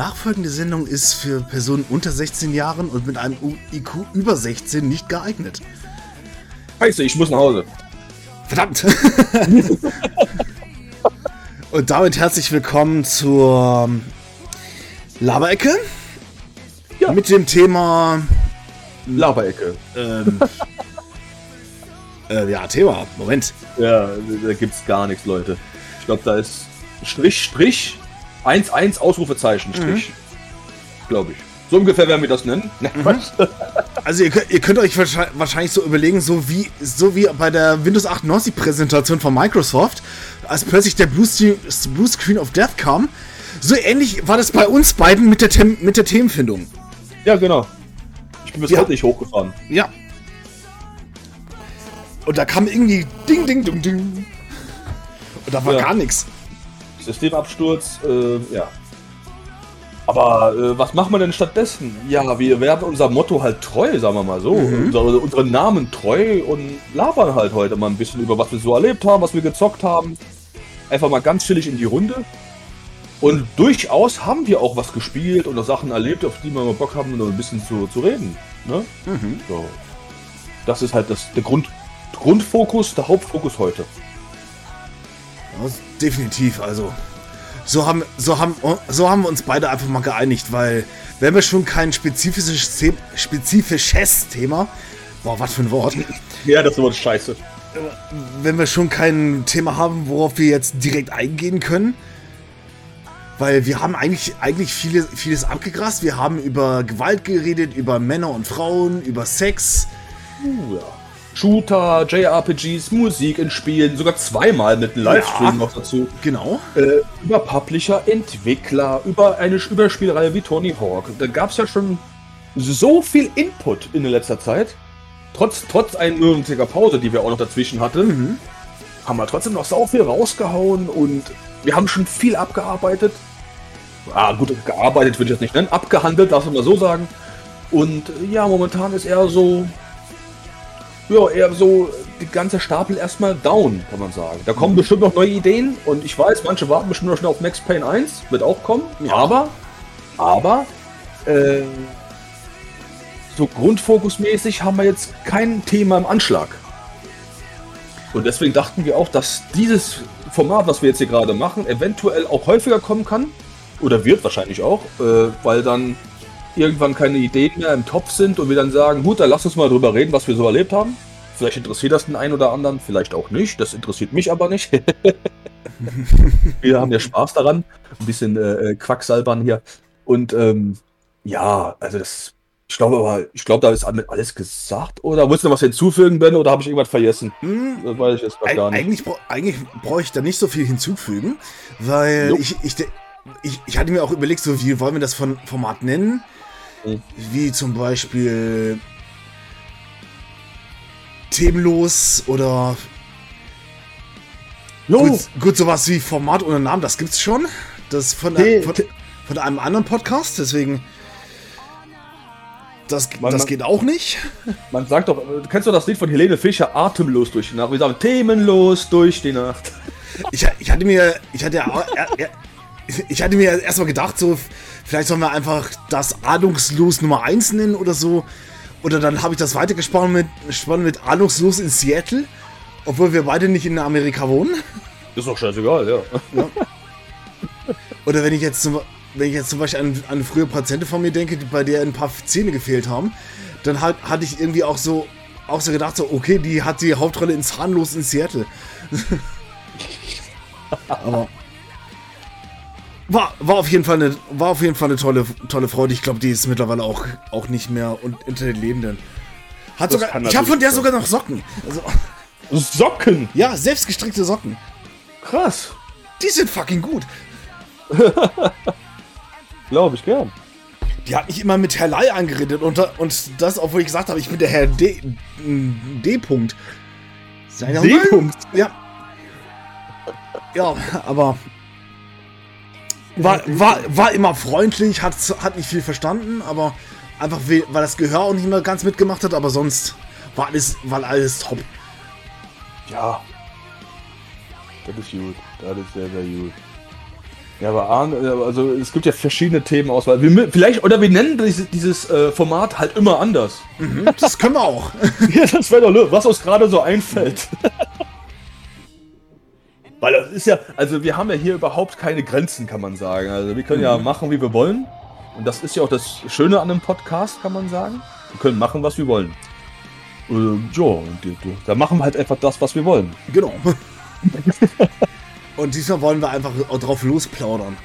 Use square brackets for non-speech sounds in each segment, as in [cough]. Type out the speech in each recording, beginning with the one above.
Die nachfolgende Sendung ist für Personen unter 16 Jahren und mit einem IQ über 16 nicht geeignet. Scheiße, ich muss nach Hause. Verdammt! [laughs] und damit herzlich willkommen zur Laberecke. Ja. Mit dem Thema Laberecke. Ähm, [laughs] äh, ja, Thema. Moment. Ja, da gibt's gar nichts, Leute. Ich glaube, da ist Strich, Strich, 1-1 Ausrufezeichen, Strich. Mhm. Glaube ich. So ungefähr werden wir das nennen. Mhm. Also ihr könnt, ihr könnt, euch wahrscheinlich so überlegen, so wie, so wie bei der Windows 98 Präsentation von Microsoft, als plötzlich der Blue, Blue Screen of Death kam. So ähnlich war das bei uns beiden mit der, Tem mit der Themenfindung. Ja, genau. Ich bin bis ja. heute nicht hochgefahren. Ja. Und da kam irgendwie Ding, Ding, Ding, Ding. Und da war ja. gar nichts. Systemabsturz, äh, ja. Aber äh, was machen wir denn stattdessen? Ja, wir werden unser Motto halt treu, sagen wir mal so. Mhm. Unsere, unseren Namen treu und labern halt heute mal ein bisschen über, was wir so erlebt haben, was wir gezockt haben. Einfach mal ganz chillig in die Runde. Und durchaus haben wir auch was gespielt oder Sachen erlebt, auf die wir mal Bock haben, nur ein bisschen zu, zu reden. Ne? Mhm. So. Das ist halt das, der Grund, Grundfokus, der Hauptfokus heute. Ja, definitiv, also. So haben, so, haben, so haben wir uns beide einfach mal geeinigt, weil wenn wir schon kein spezifisches, spezifisches Thema, boah, was für ein Wort. Ja, das Wort scheiße. Wenn wir schon kein Thema haben, worauf wir jetzt direkt eingehen können, weil wir haben eigentlich, eigentlich viele, vieles abgegrast. Wir haben über Gewalt geredet, über Männer und Frauen, über Sex. Uh, ja. Shooter, JRPGs, Musik in Spielen, sogar zweimal mit einem Livestream ja, noch dazu. Genau. Äh, über Publisher, Entwickler, über eine Überspielreihe wie Tony Hawk. Da gab es ja schon so viel Input in letzter Zeit. Trotz, trotz einmonatiger Pause, die wir auch noch dazwischen hatten, mhm. haben wir trotzdem noch so viel rausgehauen und wir haben schon viel abgearbeitet. Ah, gut, gearbeitet würde ich das nicht nennen. Abgehandelt, darf man mal so sagen. Und ja, momentan ist eher so ja, eher so die ganze Stapel erstmal down, kann man sagen. Da kommen bestimmt noch neue Ideen und ich weiß, manche warten bestimmt noch schnell auf Max Payne 1, wird auch kommen. Ja. Aber, aber, äh, so grundfokusmäßig haben wir jetzt kein Thema im Anschlag. Und deswegen dachten wir auch, dass dieses Format, was wir jetzt hier gerade machen, eventuell auch häufiger kommen kann. Oder wird wahrscheinlich auch, äh, weil dann irgendwann keine Ideen mehr im Topf sind und wir dann sagen, gut, dann lass uns mal drüber reden, was wir so erlebt haben. Vielleicht interessiert das den einen oder anderen, vielleicht auch nicht. Das interessiert mich aber nicht. [laughs] wir haben ja Spaß daran, ein bisschen äh, äh, Quacksalbern hier. Und ähm, ja, also das, ich glaube aber, ich glaube, da ist alles gesagt. Oder willst du noch was hinzufügen, Ben, oder habe ich irgendwas vergessen? Hm, das weiß ich jetzt gar nicht. Eigentlich, eigentlich brauche ich da nicht so viel hinzufügen, weil ich, ich, ich, ich hatte mir auch überlegt, so wie wollen wir das von Format nennen? Wie zum Beispiel themenlos oder gut, gut, sowas wie Format ohne Namen, das gibt's schon. Das von, hey, von, von, einem anderen Podcast, deswegen das, man, das geht auch nicht. Man sagt doch, kennst du das Lied von Helene Fischer, Atemlos durch die Nacht? Wir sagen Themenlos durch die Nacht. Ich, ich hatte mir, ich hatte ja, ich hatte mir erstmal gedacht, so, vielleicht sollen wir einfach das Ahnungslos Nummer 1 nennen oder so. Oder dann habe ich das weitergesponnen mit, mit Ahnungslos in Seattle, obwohl wir beide nicht in Amerika wohnen. Ist doch scheißegal, ja. ja. Oder wenn ich jetzt zum, wenn ich jetzt zum Beispiel an, an frühe Patienten von mir denke, bei der ein paar Zähne gefehlt haben, dann halt, hatte ich irgendwie auch so, auch so gedacht, so, okay, die hat die Hauptrolle in Zahnlos in Seattle. [laughs] Aber war, war auf jeden Fall eine, war auf jeden Fall eine tolle, tolle Freude. Ich glaube, die ist mittlerweile auch, auch nicht mehr unter den Lebenden. Hat sogar, ich habe von der sogar noch Socken. Also, Socken? Ja, selbstgestrickte Socken. Krass. Die sind fucking gut. [laughs] Glaube ich gern. Die hat mich immer mit Herr Lai angeredet und, und das, obwohl ich gesagt habe, ich bin der Herr D. D. -Punkt. D. -Punkt. Ja. Ja, aber war, war, war immer freundlich, hat, hat nicht viel verstanden, aber einfach weil das Gehör auch nicht mehr ganz mitgemacht hat, aber sonst war alles, war alles top. Ja. Das ist gut. Das ist sehr, sehr gut. Ja, aber also es gibt ja verschiedene Themenauswahl. Wir, vielleicht, oder wir nennen dieses, dieses äh, Format halt immer anders. Mhm, das können wir auch. [laughs] ja, das wäre doch, was uns gerade so einfällt. [laughs] Weil das ist ja, also wir haben ja hier überhaupt keine Grenzen, kann man sagen. Also wir können mhm. ja machen, wie wir wollen. Und das ist ja auch das Schöne an einem Podcast, kann man sagen. Wir können machen, was wir wollen. Äh, ja, da machen wir halt einfach das, was wir wollen. Genau. Und diesmal wollen wir einfach drauf losplaudern.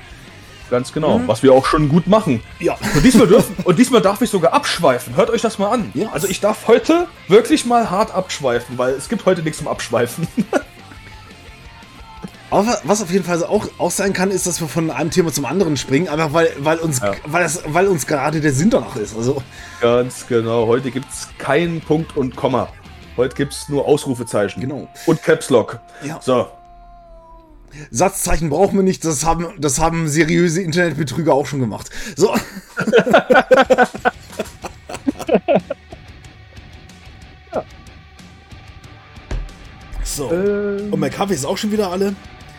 Ganz genau, mhm. was wir auch schon gut machen. Ja. Und diesmal, dürfen, und diesmal darf ich sogar abschweifen. Hört euch das mal an. Ja. Also ich darf heute wirklich mal hart abschweifen, weil es gibt heute nichts zum Abschweifen. [laughs] Aber was auf jeden Fall auch, auch sein kann, ist, dass wir von einem Thema zum anderen springen, einfach weil, weil, uns, ja. weil, das, weil uns gerade der Sinn danach ist. Also. Ganz genau, heute gibt es keinen Punkt und Komma. Heute gibt es nur Ausrufezeichen. Genau. Und Caps Lock. Ja. So, Satzzeichen brauchen wir nicht, das haben, das haben seriöse Internetbetrüger auch schon gemacht. So. [laughs] so. Ähm. Und mein Kaffee ist auch schon wieder alle.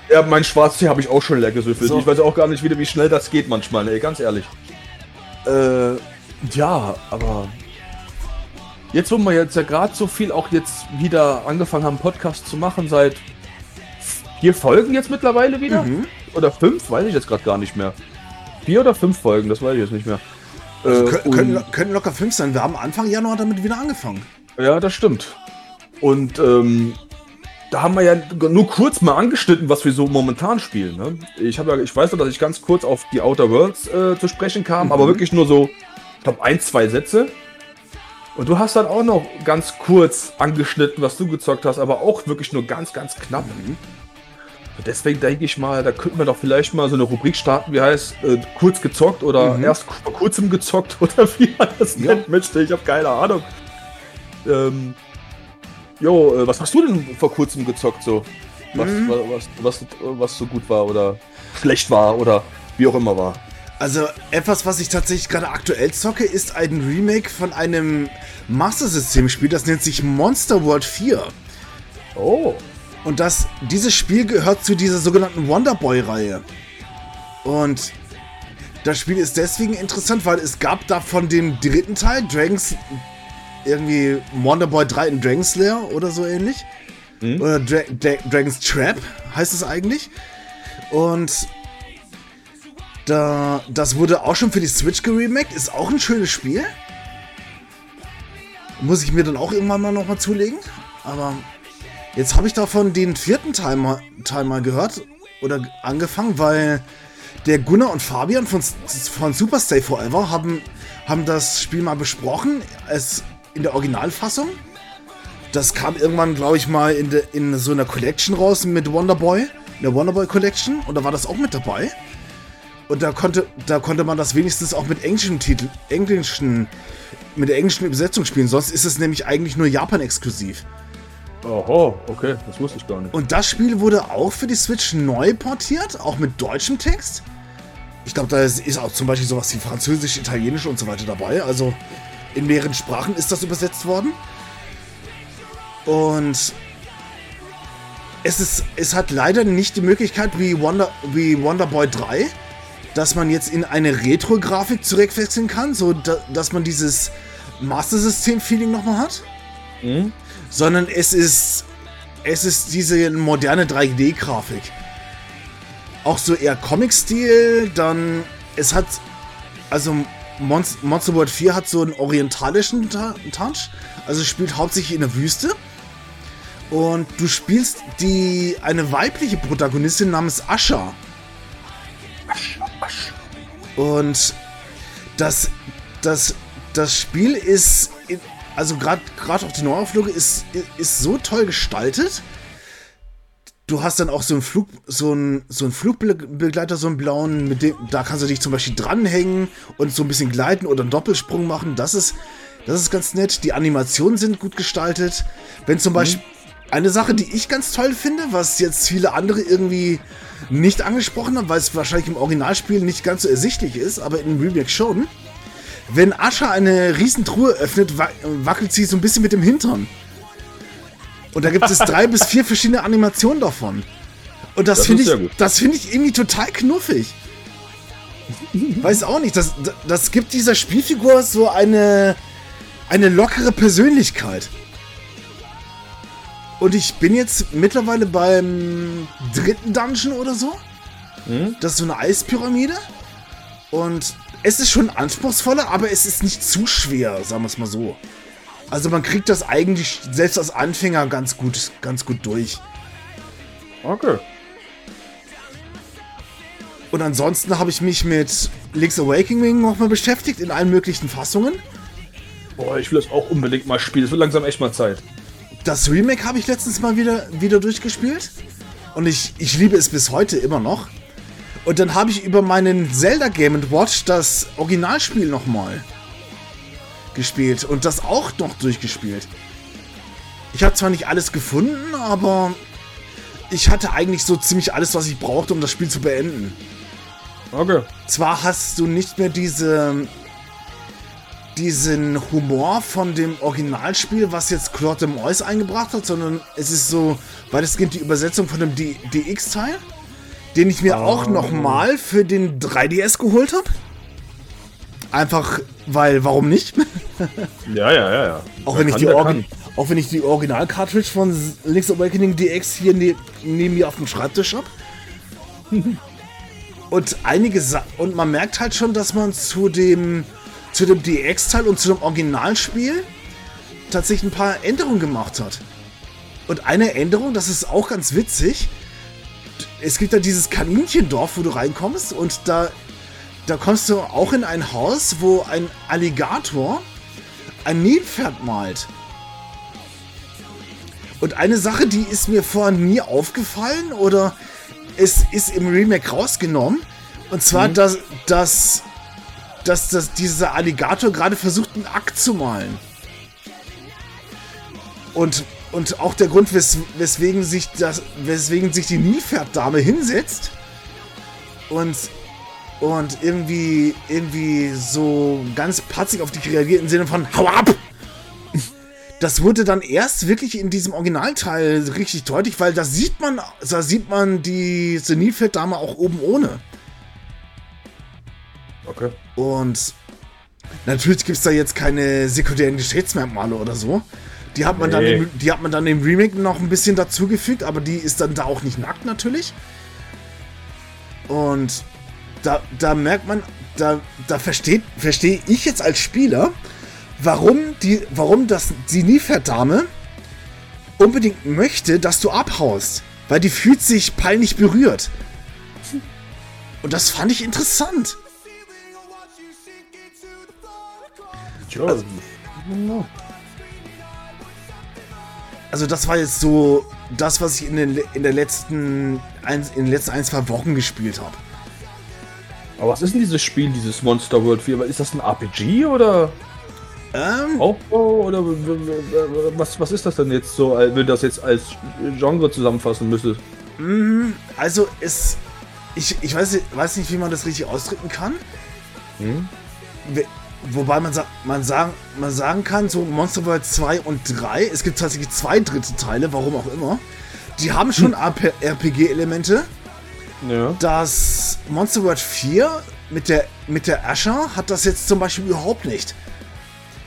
Ja, mein Schwarztee habe ich auch schon leer gesüffelt. So. Ich weiß auch gar nicht wieder, wie schnell das geht manchmal, ey, ganz ehrlich. Äh, ja, aber jetzt, wo wir jetzt ja gerade so viel auch jetzt wieder angefangen haben, Podcast zu machen, seit vier Folgen jetzt mittlerweile wieder? Mhm. Oder fünf? Weiß ich jetzt gerade gar nicht mehr. Vier oder fünf Folgen, das weiß ich jetzt nicht mehr. Also äh, können, können, locker fünf sein. Wir haben Anfang Januar damit wieder angefangen. Ja, das stimmt. Und ähm, da haben wir ja nur kurz mal angeschnitten, was wir so momentan spielen. Ne? Ich, ja, ich weiß noch, dass ich ganz kurz auf die Outer Worlds äh, zu sprechen kam, mhm. aber wirklich nur so, ich glaube, ein, zwei Sätze. Und du hast dann auch noch ganz kurz angeschnitten, was du gezockt hast, aber auch wirklich nur ganz, ganz knapp. Mhm. Deswegen denke ich mal, da könnten wir doch vielleicht mal so eine Rubrik starten, wie heißt äh, kurz gezockt oder mhm. erst vor kurzem gezockt [laughs] oder wie man das ja. nennt. Mensch, ich habe keine Ahnung. Ähm, jo, äh, was hast du denn vor kurzem gezockt so? Was, mhm. was, was, was, was so gut war oder schlecht war oder wie auch immer war? Also etwas, was ich tatsächlich gerade aktuell zocke, ist ein Remake von einem Master System Spiel, das nennt sich Monster World 4. Oh. Und das, dieses Spiel gehört zu dieser sogenannten Wonderboy-Reihe. Und das Spiel ist deswegen interessant, weil es gab davon den dritten Teil, Dragons, irgendwie Wonderboy 3 in Dragon Slayer oder so ähnlich. Mhm. Oder Dra Dra Dragon's Trap heißt es eigentlich. Und da, das wurde auch schon für die Switch geremaked, ist auch ein schönes Spiel. Muss ich mir dann auch irgendwann mal nochmal zulegen. Aber Jetzt habe ich davon den vierten Teil mal, Teil mal gehört oder angefangen, weil der Gunnar und Fabian von, von Super Stay Forever haben, haben das Spiel mal besprochen, es in der Originalfassung. Das kam irgendwann, glaube ich, mal in, de, in so einer Collection raus mit Wonderboy, in der Wonderboy Collection, und da war das auch mit dabei. Und da konnte, da konnte man das wenigstens auch mit englischen Titeln, englischen, mit der englischen Übersetzung spielen. Sonst ist es nämlich eigentlich nur Japan-exklusiv. Oho, okay, das wusste ich gar nicht. Und das Spiel wurde auch für die Switch neu portiert, auch mit deutschem Text. Ich glaube, da ist auch zum Beispiel sowas wie Französisch, Italienisch und so weiter dabei. Also in mehreren Sprachen ist das übersetzt worden. Und es, ist, es hat leider nicht die Möglichkeit wie, Wonder, wie Wonder Boy 3, dass man jetzt in eine Retro-Grafik zurückwechseln kann, so da, dass man dieses Master System-Feeling nochmal hat. Mhm sondern es ist, es ist diese moderne 3D-Grafik. Auch so eher Comic-Stil, dann es hat, also Monster World 4 hat so einen orientalischen Touch, also spielt hauptsächlich in der Wüste. Und du spielst die eine weibliche Protagonistin namens Asha. Und das, das, das Spiel ist also gerade auf die Neuauflage ist, ist so toll gestaltet. Du hast dann auch so einen Flug, so einen, so einen Flugbegleiter, so einen blauen, mit dem, da kannst du dich zum Beispiel dranhängen und so ein bisschen gleiten oder einen Doppelsprung machen. Das ist, das ist ganz nett. Die Animationen sind gut gestaltet. Wenn zum mhm. Beispiel eine Sache, die ich ganz toll finde, was jetzt viele andere irgendwie nicht angesprochen haben, weil es wahrscheinlich im Originalspiel nicht ganz so ersichtlich ist, aber in Remake schon. Wenn Ascha eine Riesentruhe öffnet, wackelt sie so ein bisschen mit dem Hintern. Und da gibt es drei [laughs] bis vier verschiedene Animationen davon. Und das, das finde ich, das finde ich irgendwie total knuffig. Weiß auch nicht, das, das gibt dieser Spielfigur so eine, eine lockere Persönlichkeit. Und ich bin jetzt mittlerweile beim dritten Dungeon oder so. Hm? Das ist so eine Eispyramide. Und es ist schon anspruchsvoller, aber es ist nicht zu schwer, sagen wir es mal so. Also man kriegt das eigentlich selbst als Anfänger ganz gut, ganz gut durch. Okay. Und ansonsten habe ich mich mit Link's Awakening nochmal beschäftigt, in allen möglichen Fassungen. Boah, ich will das auch unbedingt mal spielen. Es wird langsam echt mal Zeit. Das Remake habe ich letztens mal wieder, wieder durchgespielt. Und ich, ich liebe es bis heute immer noch. Und dann habe ich über meinen Zelda Game Watch das Originalspiel nochmal gespielt und das auch noch durchgespielt. Ich habe zwar nicht alles gefunden, aber ich hatte eigentlich so ziemlich alles, was ich brauchte, um das Spiel zu beenden. Okay. Zwar hast du nicht mehr diese diesen Humor von dem Originalspiel, was jetzt Claude de Mois eingebracht hat, sondern es ist so weitestgehend die Übersetzung von dem DX-Teil, den ich mir oh. auch nochmal für den 3DS geholt habe. Einfach, weil, warum nicht? ja, ja, ja, ja. Auch wenn, ich die auch wenn ich die Original-Cartridge von Link's Awakening DX hier ne neben mir auf dem Schreibtisch habe. [laughs] und einige Sa und man merkt halt schon, dass man zu dem zu dem DX-Teil und zu dem Originalspiel tatsächlich ein paar Änderungen gemacht hat. Und eine Änderung, das ist auch ganz witzig. Es gibt da dieses Kaninchendorf, wo du reinkommst und da, da kommst du auch in ein Haus, wo ein Alligator ein Nilpferd malt. Und eine Sache, die ist mir vorher nie aufgefallen oder es ist im Remake rausgenommen. Und zwar, mhm. dass, dass dass, dass dieser Alligator gerade versucht, einen Akt zu malen. Und, und auch der Grund, wes, weswegen, sich das, weswegen sich die Nilpferddame hinsetzt und, und irgendwie, irgendwie so ganz patzig auf dich reagiert im Sinne von Hau ab! [laughs] Das wurde dann erst wirklich in diesem Originalteil richtig deutlich, weil da sieht man, da sieht man diese Nilpferddame auch oben ohne. Okay. Und natürlich gibt es da jetzt keine sekundären Geschlechtsmerkmale oder so. Die hat, man nee. dann im, die hat man dann im Remake noch ein bisschen dazugefügt, aber die ist dann da auch nicht nackt natürlich. Und da, da merkt man, da, da versteht, verstehe ich jetzt als Spieler, warum die, warum das die Nilpferd-Dame unbedingt möchte, dass du abhaust. Weil die fühlt sich peinlich berührt. Und das fand ich interessant. Also, also, das war jetzt so das, was ich in den, in der letzten ein, in den letzten ein, zwei Wochen gespielt habe. Aber was ist denn dieses Spiel, dieses Monster World 4? Ist das ein RPG oder? Ähm. Aufbau oder was, was ist das denn jetzt so, wenn du das jetzt als Genre zusammenfassen müsstest? Mhm, also es. Ich, ich weiß, weiß nicht, wie man das richtig ausdrücken kann. Hm? Wobei man, man, sagen, man sagen kann, so Monster World 2 und 3, es gibt tatsächlich zwei dritte Teile, warum auch immer. Die haben schon hm. RPG-Elemente. Ja. Das Monster World 4 mit der, mit der Asher hat das jetzt zum Beispiel überhaupt nicht.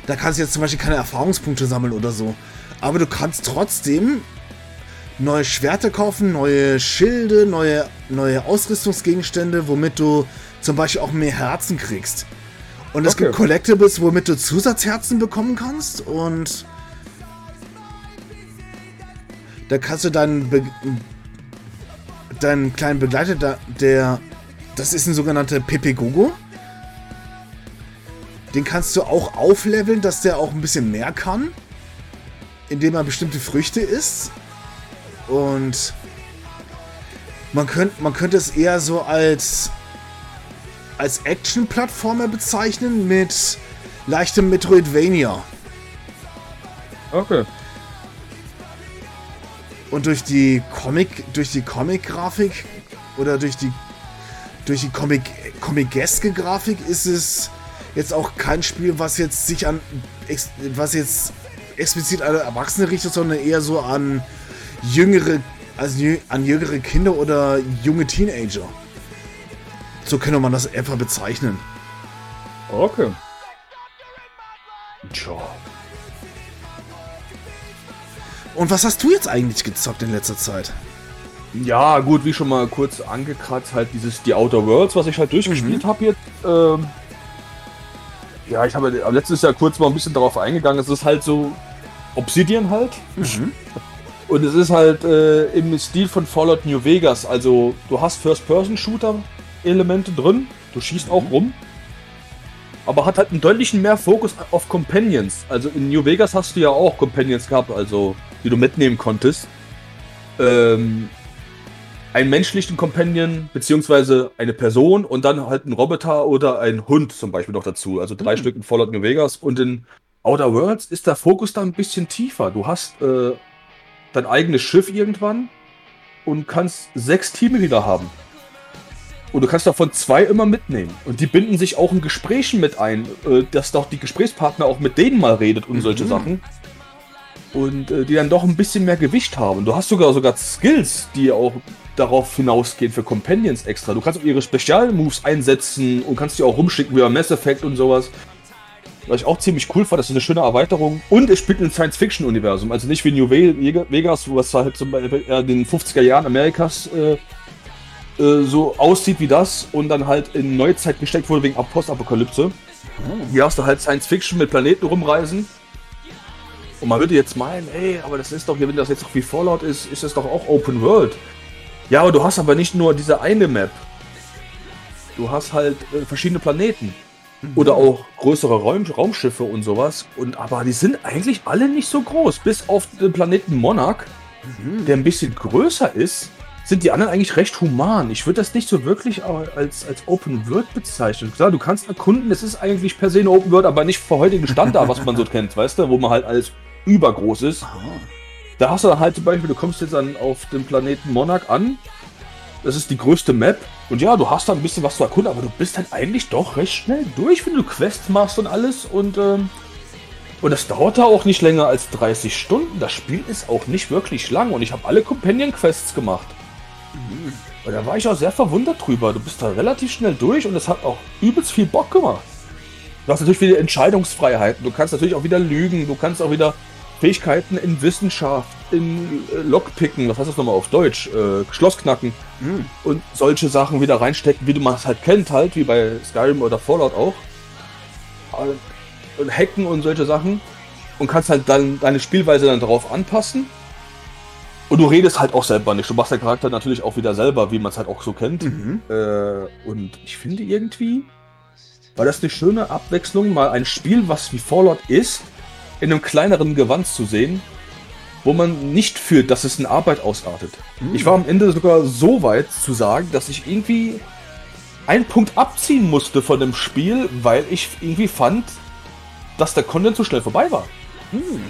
Da kannst du jetzt zum Beispiel keine Erfahrungspunkte sammeln oder so. Aber du kannst trotzdem neue Schwerter kaufen, neue Schilde, neue, neue Ausrüstungsgegenstände, womit du zum Beispiel auch mehr Herzen kriegst. Und es okay. gibt Collectibles, womit du Zusatzherzen bekommen kannst. Und da kannst du deinen, deinen kleinen Begleiter, der, das ist ein sogenannter Pepe Gogo. Den kannst du auch aufleveln, dass der auch ein bisschen mehr kann. Indem er bestimmte Früchte isst. Und man könnte, man könnte es eher so als als Action-Plattformer bezeichnen mit leichtem Metroidvania. Okay. Und durch die Comic, durch die Comic-Grafik oder durch die durch die Comic Comic-eske Grafik ist es jetzt auch kein Spiel, was jetzt sich an was jetzt explizit an Erwachsene richtet, sondern eher so an jüngere Also an jüngere Kinder oder junge Teenager. So könnte man das etwa bezeichnen. Okay. Tja. Und was hast du jetzt eigentlich gezockt in letzter Zeit? Ja, gut, wie schon mal kurz angekratzt, halt dieses The Outer Worlds, was ich halt durchgespielt mhm. habe jetzt. Ähm, ja, ich habe letztes Jahr kurz mal ein bisschen darauf eingegangen. Es ist halt so Obsidian halt. Mhm. Und es ist halt äh, im Stil von Fallout New Vegas. Also du hast First-Person-Shooter-Elemente drin. Du schießt mhm. auch rum. Aber hat halt einen deutlichen mehr Fokus auf Companions. Also in New Vegas hast du ja auch Companions gehabt, also die du mitnehmen konntest. Ähm, einen menschlichen Companion, beziehungsweise eine Person und dann halt ein Roboter oder ein Hund zum Beispiel noch dazu. Also drei mhm. Stück in Fallout New Vegas. Und in Outer Worlds ist der Fokus da ein bisschen tiefer. Du hast äh, dein eigenes Schiff irgendwann und kannst sechs Teams wieder haben. Und du kannst davon zwei immer mitnehmen. Und die binden sich auch in Gesprächen mit ein, äh, dass doch die Gesprächspartner auch mit denen mal redet und mhm. solche Sachen. Und äh, die dann doch ein bisschen mehr Gewicht haben. Du hast sogar sogar Skills, die auch darauf hinausgehen für Companions extra. Du kannst auch ihre Spezialmoves einsetzen und kannst die auch rumschicken wie bei Mass Effect und sowas. Was ich auch ziemlich cool fand, das ist eine schöne Erweiterung. Und es spielt in Science-Fiction-Universum. Also nicht wie New Vegas, wo es halt zum Beispiel in den 50er Jahren Amerikas äh, äh, so aussieht wie das und dann halt in Neuzeit gesteckt wurde wegen Postapokalypse. Hier hast du halt Science-Fiction mit Planeten rumreisen. Und man würde jetzt meinen, ey, aber das ist doch, wenn das jetzt noch wie Fallout ist, ist das doch auch Open World. Ja, aber du hast aber nicht nur diese eine Map. Du hast halt äh, verschiedene Planeten. Mhm. Oder auch größere Raum Raumschiffe und sowas. Und aber die sind eigentlich alle nicht so groß. Bis auf den Planeten Monarch, mhm. der ein bisschen größer ist, sind die anderen eigentlich recht human. Ich würde das nicht so wirklich als, als Open World bezeichnen. Klar, du kannst erkunden, es ist eigentlich per se eine Open World, aber nicht vor heutigen Standard, was man so [laughs] kennt, weißt du, wo man halt alles übergroß ist. Aha. Da hast du dann halt zum Beispiel, du kommst jetzt dann auf dem Planeten Monarch an. Das ist die größte Map und ja, du hast da ein bisschen was zu erkunden, aber du bist dann eigentlich doch recht schnell durch, wenn du Quests machst und alles. Und, ähm, und das dauert da auch nicht länger als 30 Stunden. Das Spiel ist auch nicht wirklich lang und ich habe alle Companion-Quests gemacht. Mhm. Und da war ich auch sehr verwundert drüber. Du bist da relativ schnell durch und es hat auch übelst viel Bock gemacht. Du hast natürlich wieder Entscheidungsfreiheiten. Du kannst natürlich auch wieder lügen. Du kannst auch wieder Fähigkeiten in Wissenschaft, in äh, Lockpicken, was heißt das nochmal auf Deutsch? Äh, Schlossknacken mhm. und solche Sachen wieder reinstecken, wie du man es halt kennt, halt, wie bei Skyrim oder Fallout auch. Und hacken und solche Sachen. Und kannst halt dann deine Spielweise dann darauf anpassen. Und du redest halt auch selber nicht. Du machst den Charakter natürlich auch wieder selber, wie man es halt auch so kennt. Mhm. Äh, und ich finde irgendwie, war das eine schöne Abwechslung, mal ein Spiel, was wie Fallout ist, in einem kleineren Gewand zu sehen, wo man nicht fühlt, dass es in Arbeit ausartet. Mhm. Ich war am Ende sogar so weit zu sagen, dass ich irgendwie einen Punkt abziehen musste von dem Spiel, weil ich irgendwie fand, dass der Content zu schnell vorbei war. Mhm.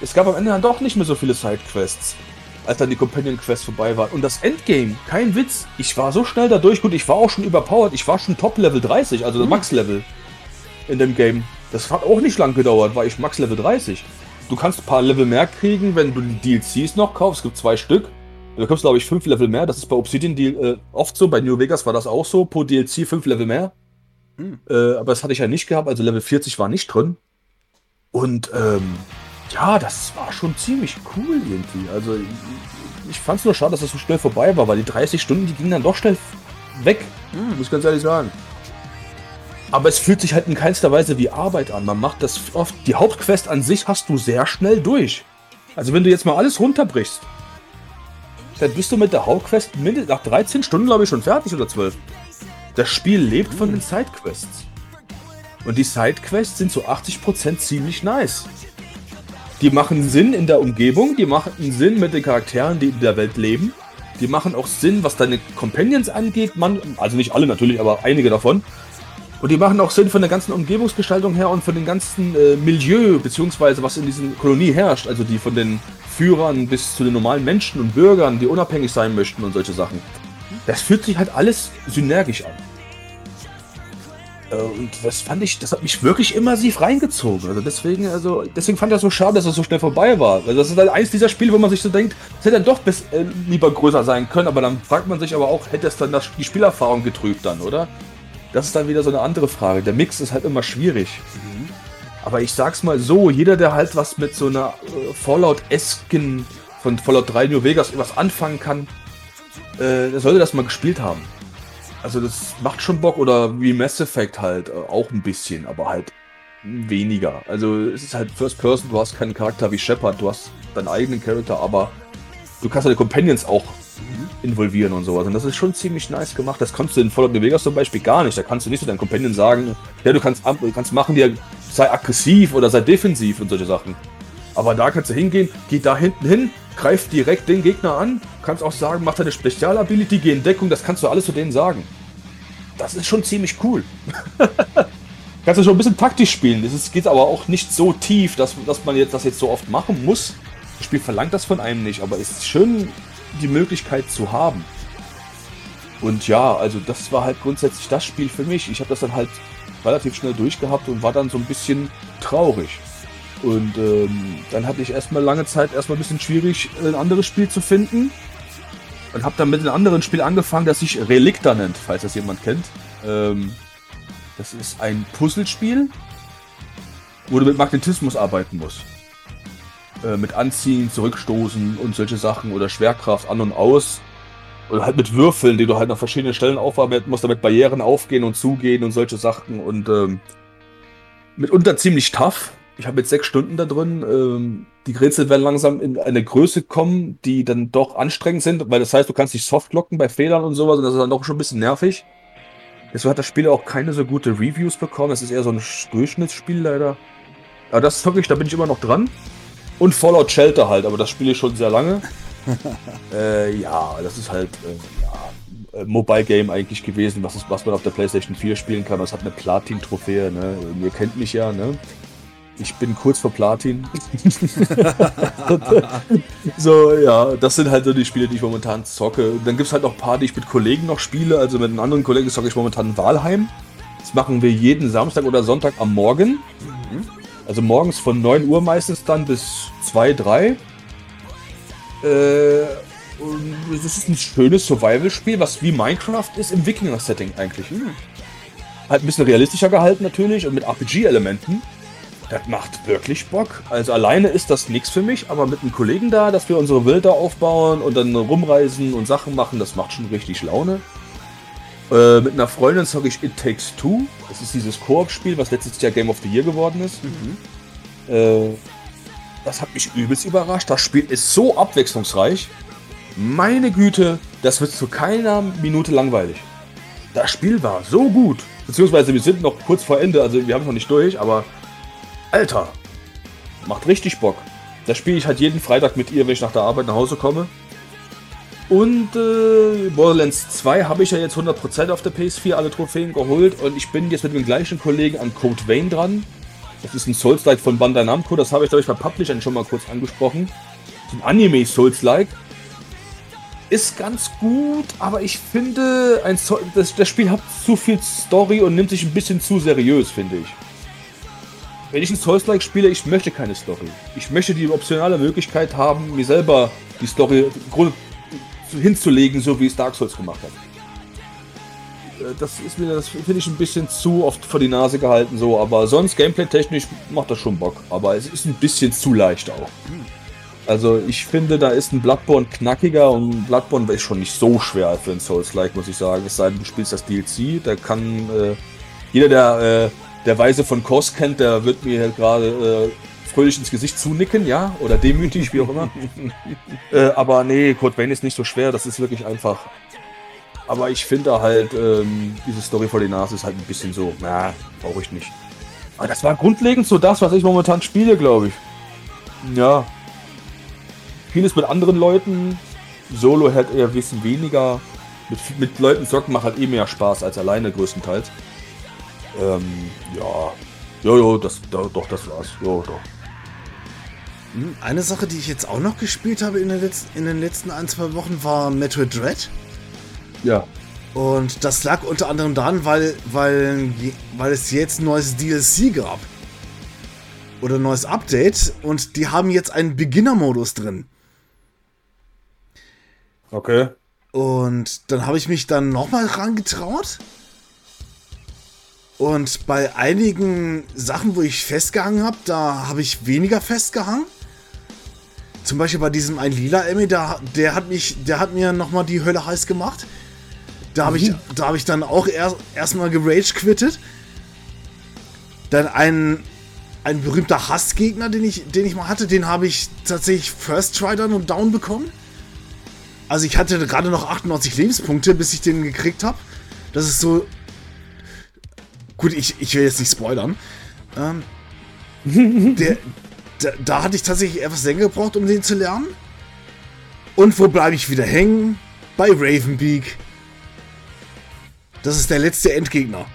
Es gab am Ende dann doch nicht mehr so viele Sidequests, als dann die Companion Quest vorbei war. Und das Endgame, kein Witz, ich war so schnell da durch. Gut, ich war auch schon überpowered, ich war schon Top Level 30, also mhm. Max Level in dem Game. Das hat auch nicht lang gedauert, war ich Max Level 30. Du kannst ein paar Level mehr kriegen, wenn du die DLCs noch kaufst. Es gibt zwei Stück. Da bekommst du, glaube ich, fünf Level mehr. Das ist bei Obsidian äh, oft so. Bei New Vegas war das auch so. Pro DLC fünf Level mehr. Hm. Äh, aber das hatte ich ja nicht gehabt. Also Level 40 war nicht drin. Und ähm, ja, das war schon ziemlich cool irgendwie. Also ich, ich fand es nur schade, dass das so schnell vorbei war, weil die 30 Stunden, die gingen dann doch schnell weg. Hm. Muss ich ganz ehrlich sagen. Aber es fühlt sich halt in keinster Weise wie Arbeit an. Man macht das oft. Die Hauptquest an sich hast du sehr schnell durch. Also wenn du jetzt mal alles runterbrichst, dann bist du mit der Hauptquest mindestens nach 13 Stunden, glaube ich, schon fertig oder 12. Das Spiel lebt von den Sidequests. Und die Sidequests sind zu 80% ziemlich nice. Die machen Sinn in der Umgebung, die machen Sinn mit den Charakteren, die in der Welt leben. Die machen auch Sinn, was deine Companions angeht. Man, also nicht alle natürlich, aber einige davon. Und die machen auch Sinn von der ganzen Umgebungsgestaltung her und von dem ganzen äh, Milieu, beziehungsweise was in diesen Kolonie herrscht. Also die von den Führern bis zu den normalen Menschen und Bürgern, die unabhängig sein möchten und solche Sachen. Das fühlt sich halt alles synergisch an. Äh, und das fand ich, das hat mich wirklich immersiv reingezogen. Also deswegen, also deswegen fand ich das so schade, dass es so schnell vorbei war. Also das ist halt eins dieser Spiele, wo man sich so denkt, es hätte dann doch bis, äh, lieber größer sein können, aber dann fragt man sich aber auch, hätte es dann das, die Spielerfahrung getrübt dann, oder? Das ist dann wieder so eine andere Frage. Der Mix ist halt immer schwierig. Mhm. Aber ich sag's mal so, jeder, der halt was mit so einer äh, Fallout-esken von Fallout 3 New Vegas was anfangen kann, äh, der sollte das mal gespielt haben. Also das macht schon Bock oder wie Mass Effect halt äh, auch ein bisschen, aber halt weniger. Also es ist halt First Person, du hast keinen Charakter wie Shepard, du hast deinen eigenen Charakter, aber du kannst deine Companions auch involvieren und sowas. Und das ist schon ziemlich nice gemacht. Das kannst du in Fallout New Vegas zum Beispiel gar nicht. Da kannst du nicht zu deinen Companion sagen, ja, du kannst, kannst machen, dir sei aggressiv oder sei defensiv und solche Sachen. Aber da kannst du hingehen, geh da hinten hin, greif direkt den Gegner an, kannst auch sagen, mach deine Spezialability, geh in Deckung, das kannst du alles zu denen sagen. Das ist schon ziemlich cool. [laughs] kannst du schon ein bisschen taktisch spielen. Das geht aber auch nicht so tief, dass, dass man jetzt das jetzt so oft machen muss. Das Spiel verlangt das von einem nicht, aber es ist schön, die Möglichkeit zu haben. Und ja, also das war halt grundsätzlich das Spiel für mich. Ich habe das dann halt relativ schnell durchgehabt und war dann so ein bisschen traurig. Und ähm, dann hatte ich erstmal lange Zeit erstmal ein bisschen schwierig, ein anderes Spiel zu finden. Und habe dann mit einem anderen Spiel angefangen, das sich Relicta nennt, falls das jemand kennt. Ähm, das ist ein Puzzlespiel, wo du mit Magnetismus arbeiten musst. Äh, mit Anziehen, Zurückstoßen und solche Sachen oder Schwerkraft an und aus. Oder halt mit Würfeln, die du halt an verschiedenen Stellen aufarbeiten musst, damit Barrieren aufgehen und zugehen und solche Sachen. Und ähm, mitunter ziemlich tough ich habe jetzt sechs Stunden da drin. Ähm, die Rätsel werden langsam in eine Größe kommen, die dann doch anstrengend sind, weil das heißt, du kannst dich softlocken bei Fehlern und sowas und das ist dann doch schon ein bisschen nervig. Deswegen hat das Spiel auch keine so gute Reviews bekommen. Es ist eher so ein Durchschnittsspiel leider. Aber das ist wirklich, da bin ich immer noch dran. Und Fallout Shelter halt, aber das spiele ich schon sehr lange. [laughs] äh, ja, das ist halt äh, ja, äh, Mobile Game eigentlich gewesen, was, ist, was man auf der PlayStation 4 spielen kann. Das hat eine Platin-Trophäe, ne? Ihr kennt mich ja, ne? Ich bin kurz vor Platin. [laughs] so, ja, das sind halt so die Spiele, die ich momentan zocke. Dann gibt es halt noch ein paar, die ich mit Kollegen noch spiele. Also mit einem anderen Kollegen zocke ich momentan Walheim. Das machen wir jeden Samstag oder Sonntag am Morgen. Mhm. Also morgens von 9 Uhr meistens dann bis 2, 3. Äh, das ist ein schönes Survival-Spiel, was wie Minecraft ist im Wikinger-Setting eigentlich. Mhm. Halt ein bisschen realistischer gehalten natürlich und mit RPG-Elementen. Das macht wirklich Bock. Also alleine ist das nichts für mich, aber mit einem Kollegen da, dass wir unsere Wälder aufbauen und dann rumreisen und Sachen machen, das macht schon richtig Laune. Äh, mit einer Freundin sage ich It Takes Two. Das ist dieses Koop-Spiel, was letztes Jahr Game of the Year geworden ist. Mhm. Äh, das hat mich übelst überrascht. Das Spiel ist so abwechslungsreich. Meine Güte, das wird zu keiner Minute langweilig. Das Spiel war so gut. Beziehungsweise wir sind noch kurz vor Ende, also wir haben es noch nicht durch, aber Alter, macht richtig Bock. Das spiele ich halt jeden Freitag mit ihr, wenn ich nach der Arbeit nach Hause komme. Und äh, Borderlands 2 habe ich ja jetzt 100% auf der PS4 alle Trophäen geholt und ich bin jetzt mit dem gleichen Kollegen an Code Vein dran. Das ist ein Souls-like von Bandai Namco, das habe ich glaube ich bei Publishern schon mal kurz angesprochen. Ein Anime Souls-like. Ist ganz gut, aber ich finde, ein so das, das Spiel hat zu viel Story und nimmt sich ein bisschen zu seriös, finde ich. Wenn ich ein Souls-like spiele, ich möchte keine Story. Ich möchte die optionale Möglichkeit haben, mir selber die Story hinzulegen, so wie es Dark Souls gemacht hat. Äh, das ist mir, das finde ich ein bisschen zu oft vor die Nase gehalten, so, aber sonst gameplay-technisch macht das schon Bock. Aber es ist ein bisschen zu leicht auch. Also ich finde, da ist ein Bloodborne knackiger und Bloodborne ist schon nicht so schwer für ein Souls-like, muss ich sagen. Es sei denn, du spielst das DLC, da kann äh, jeder, der äh, der Weise von Kors kennt, der wird mir halt gerade äh, fröhlich ins Gesicht zunicken, ja, oder demütig, wie auch immer. [laughs] äh, aber nee, Code Vein ist nicht so schwer, das ist wirklich einfach. Aber ich finde halt, ähm, diese Story vor die Nase ist halt ein bisschen so, na, brauche ich nicht. Aber das war grundlegend so das, was ich momentan spiele, glaube ich. Ja. Vieles mit anderen Leuten. Solo halt eher ein bisschen weniger. Mit, mit Leuten zocken macht halt eh mehr Spaß als alleine größtenteils. Ähm, ja. Jojo, das, doch, das war's. Jo, doch. Hm, eine Sache, die ich jetzt auch noch gespielt habe in den, letzten, in den letzten ein, zwei Wochen, war Metroid Dread. Ja. Und das lag unter anderem daran, weil, weil, weil es jetzt ein neues DLC gab. Oder ein neues Update. Und die haben jetzt einen Beginner-Modus drin. Okay. Und dann habe ich mich dann nochmal rangetraut. Und bei einigen Sachen, wo ich festgehangen habe, da habe ich weniger festgehangen. Zum Beispiel bei diesem ein lila Emmy, der, der hat mich, der hat mir nochmal die Hölle heiß gemacht. Da habe ich, da habe ich dann auch erst erstmal gerage quittet. Dann ein, ein berühmter Hassgegner, den ich, den ich mal hatte, den habe ich tatsächlich First Try dann und down bekommen. Also ich hatte gerade noch 98 Lebenspunkte, bis ich den gekriegt habe. Das ist so. Gut, ich, ich will jetzt nicht spoilern. Ähm, [laughs] der, da, da hatte ich tatsächlich etwas länger gebraucht, um den zu lernen. Und wo bleibe ich wieder hängen? Bei Ravenbeak. Das ist der letzte Endgegner.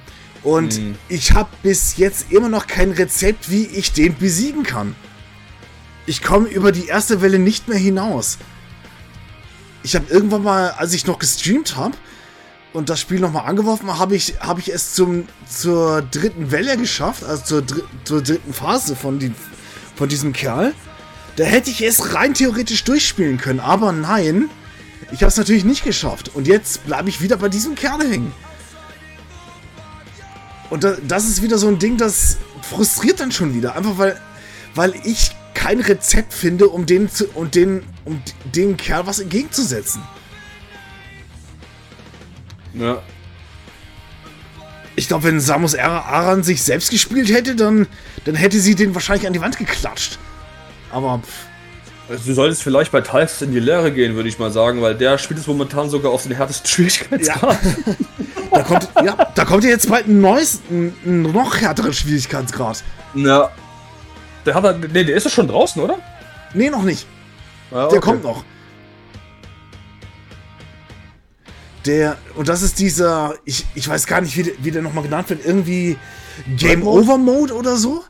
Und Mhm. ich habe bis jetzt immer noch kein Rezept, wie ich den besiegen kann. Ich komme über die erste Welle nicht mehr hinaus. Ich habe irgendwann mal, als ich noch gestreamt habe und das Spiel nochmal angeworfen habe, ich, hab ich es zum, zur dritten Welle geschafft, also zur, dr zur dritten Phase von, die, von diesem Kerl. Da hätte ich es rein theoretisch durchspielen können, aber nein, ich habe es natürlich nicht geschafft. Und jetzt bleibe ich wieder bei diesem Kerl hängen. Und da, das ist wieder so ein Ding, das frustriert dann schon wieder. Einfach weil, weil ich kein Rezept finde, um den zu, um den, um dem Kerl was entgegenzusetzen. Ja. Ich glaube, wenn Samus Ar- Aran sich selbst gespielt hätte, dann, dann hätte sie den wahrscheinlich an die Wand geklatscht. Aber pff, Also du solltest vielleicht bei Teils in die Lehre gehen, würde ich mal sagen, weil der spielt es momentan sogar auf den härtesten Schwierigkeitsgrad. da kommt, ja, da kommt ja jetzt bald ein neues, ein, noch härterer Schwierigkeitsgrad. Ja. Der hat er, nee, der ist doch schon draußen, oder? Nee, noch nicht. Ja, Der okay. kommt noch. Der, und das ist dieser, ich, ich weiß gar nicht, wie der, wie der nochmal genannt wird, irgendwie Game? Over Mode oder so.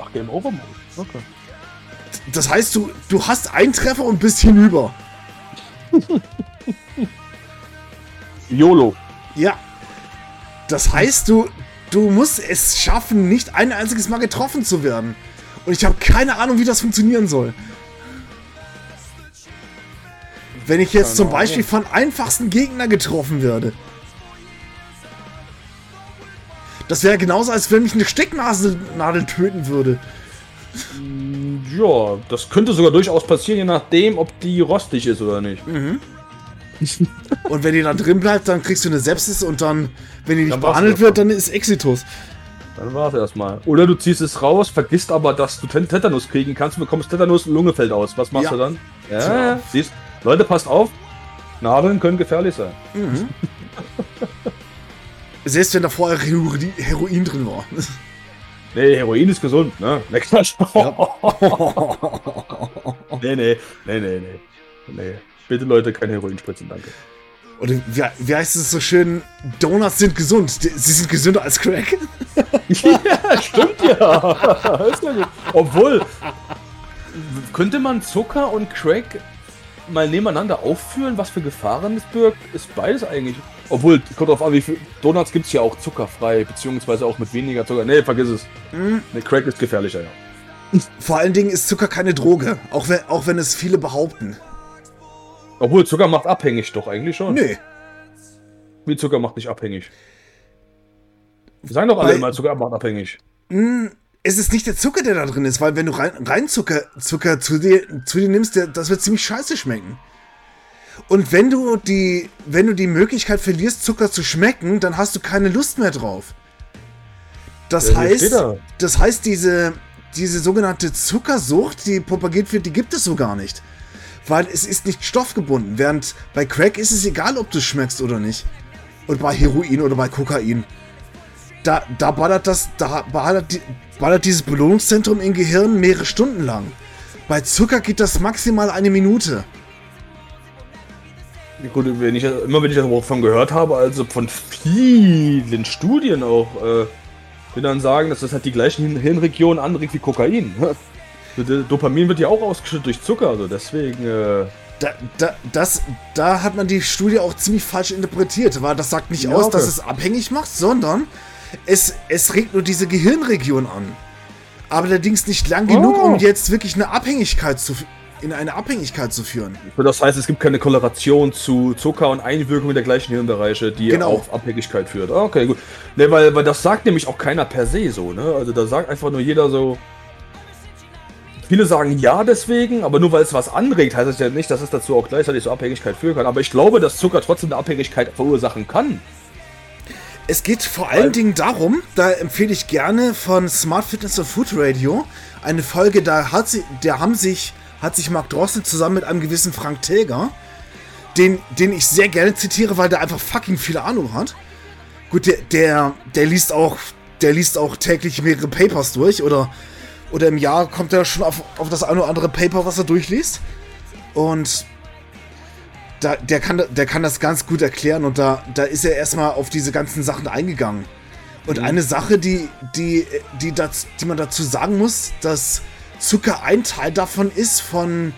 Ach, Game Over Mode. Okay. Das heißt, du, du hast einen Treffer und bist hinüber. [laughs] YOLO. Ja. Das heißt, du, du musst es schaffen, nicht ein einziges Mal getroffen zu werden. Und ich habe keine Ahnung, wie das funktionieren soll. Wenn ich jetzt zum Ahnung. Beispiel von einfachsten Gegner getroffen werde. Das wäre genauso, als wenn mich eine Stecknadel töten würde. Ja, das könnte sogar durchaus passieren, je nachdem, ob die rostig ist oder nicht. Und wenn die da drin bleibt, dann kriegst du eine Sepsis und dann, wenn die nicht Dann behandelt wird, dann ist Exitus. Dann war's erstmal. Oder du ziehst es raus, vergisst aber, dass du Tetanus kriegen kannst und bekommst Tetanus und Lunge fällt aus. Was machst Ja. du dann? Ja, ja. siehst Leute, passt auf. Nadeln können gefährlich sein. [laughs] Selbst wenn da vorher Heroin, drin war. [laughs] Nee, Heroin ist gesund, ne? [laughs] Ne, nee, nee, nee, nee, nee. Bitte Leute, kein Heroin spritzen, danke. Oder wie, wie heißt es so schön? Donuts sind gesund. Sie sind gesünder als Crack. ja, stimmt ja. Obwohl, könnte man Zucker und Crack mal nebeneinander aufführen, was für Gefahren es birgt? Ist beides eigentlich. Obwohl, kommt drauf an, wie viel Donuts gibt es ja auch zuckerfrei, beziehungsweise auch mit weniger Zucker. Nee, vergiss es. Nee, Crack ist gefährlicher, ja. Vor allen Dingen ist Zucker keine Droge. Auch wenn, auch wenn es viele behaupten. Obwohl, Zucker macht abhängig doch eigentlich schon. Nö. Wie Zucker macht nicht abhängig. Sagen doch alle Weil- immer, Zucker macht abhängig. Es ist nicht der Zucker, der da drin ist, weil wenn du rein, rein Zucker, Zucker zu, dir, zu dir nimmst, der, das wird ziemlich scheiße schmecken. Und wenn du die, wenn du die Möglichkeit verlierst, Zucker zu schmecken, dann hast du keine Lust mehr drauf. Das Ja, heißt, da. das heißt, diese, diese sogenannte Zuckersucht, die propagiert wird, die gibt es so gar nicht. Weil es ist nicht stoffgebunden. Während bei Crack ist es egal, ob du schmeckst oder nicht. Und bei Heroin oder bei Kokain. Da, da ballert das, da ballert, die, ballert dieses Belohnungszentrum im Gehirn mehrere Stunden lang. Bei Zucker geht das maximal eine Minute. Gut, wenn ich, immer wenn ich davon gehört habe, also von vielen Studien auch, äh, die dann sagen, dass das halt die gleichen Hirn- Hirnregionen anregt wie Kokain. [laughs] Dopamin wird ja auch ausgeschüttet durch Zucker, also deswegen, äh, Da, da, das, da hat man die Studie auch ziemlich falsch interpretiert, weil das sagt nicht Ja, aus, okay. dass es abhängig macht, sondern es, es regt nur diese Gehirnregion an. Aber allerdings nicht lang genug, Oh. um jetzt wirklich eine Abhängigkeit zu, in eine Abhängigkeit zu führen. Das heißt, es gibt keine Korrelation zu Zucker und Einwirkung der gleichen Hirnbereiche, die Genau. auf Abhängigkeit führt. Ah, Okay, gut. Ne, weil, weil das sagt nämlich auch keiner per se so, ne? Also da sagt einfach nur jeder so. Viele sagen ja deswegen, aber nur weil es was anregt, heißt es ja nicht, dass es dazu auch gleichzeitig zur Abhängigkeit führen kann. Aber ich glaube, dass Zucker trotzdem eine Abhängigkeit verursachen kann. Es geht vor allen Dingen darum, da empfehle ich gerne von Smart Fitness und Food Radio eine Folge, da hat sie, der haben sich, hat sich Mark Drossel zusammen mit einem gewissen Frank Tilger, den, den ich sehr gerne zitiere, weil der einfach fucking viele Ahnung hat. Gut, der, der, der liest auch, der liest auch täglich mehrere Papers durch oder, oder im Jahr kommt er schon auf, auf das eine oder andere Paper, was er durchliest. Und da, der, kann, der kann das ganz gut erklären und da, da ist er erstmal auf diese ganzen Sachen eingegangen. Und eine Sache, die, die, die, das, die man dazu sagen muss, dass Zucker ein Teil davon ist, von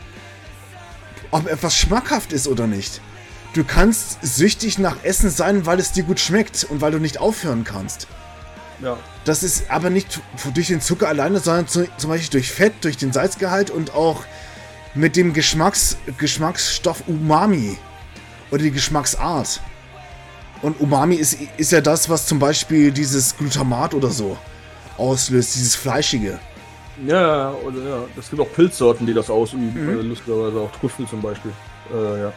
ob etwas schmackhaft ist oder nicht. Du kannst süchtig nach Essen sein, weil es dir gut schmeckt und weil du nicht aufhören kannst. Ja. Das ist aber nicht durch den Zucker alleine, sondern zu, zum Beispiel durch Fett, durch den Salzgehalt und auch mit dem Geschmacks, Geschmacksstoff Umami oder die Geschmacksart. Und Umami ist, ist ja das, was zum Beispiel dieses Glutamat oder so auslöst, dieses Fleischige. Ja, oder ja. Es gibt auch Pilzsorten, die das ausüben. Äh, lustigerweise auch Trüffel zum Beispiel. Äh, ja.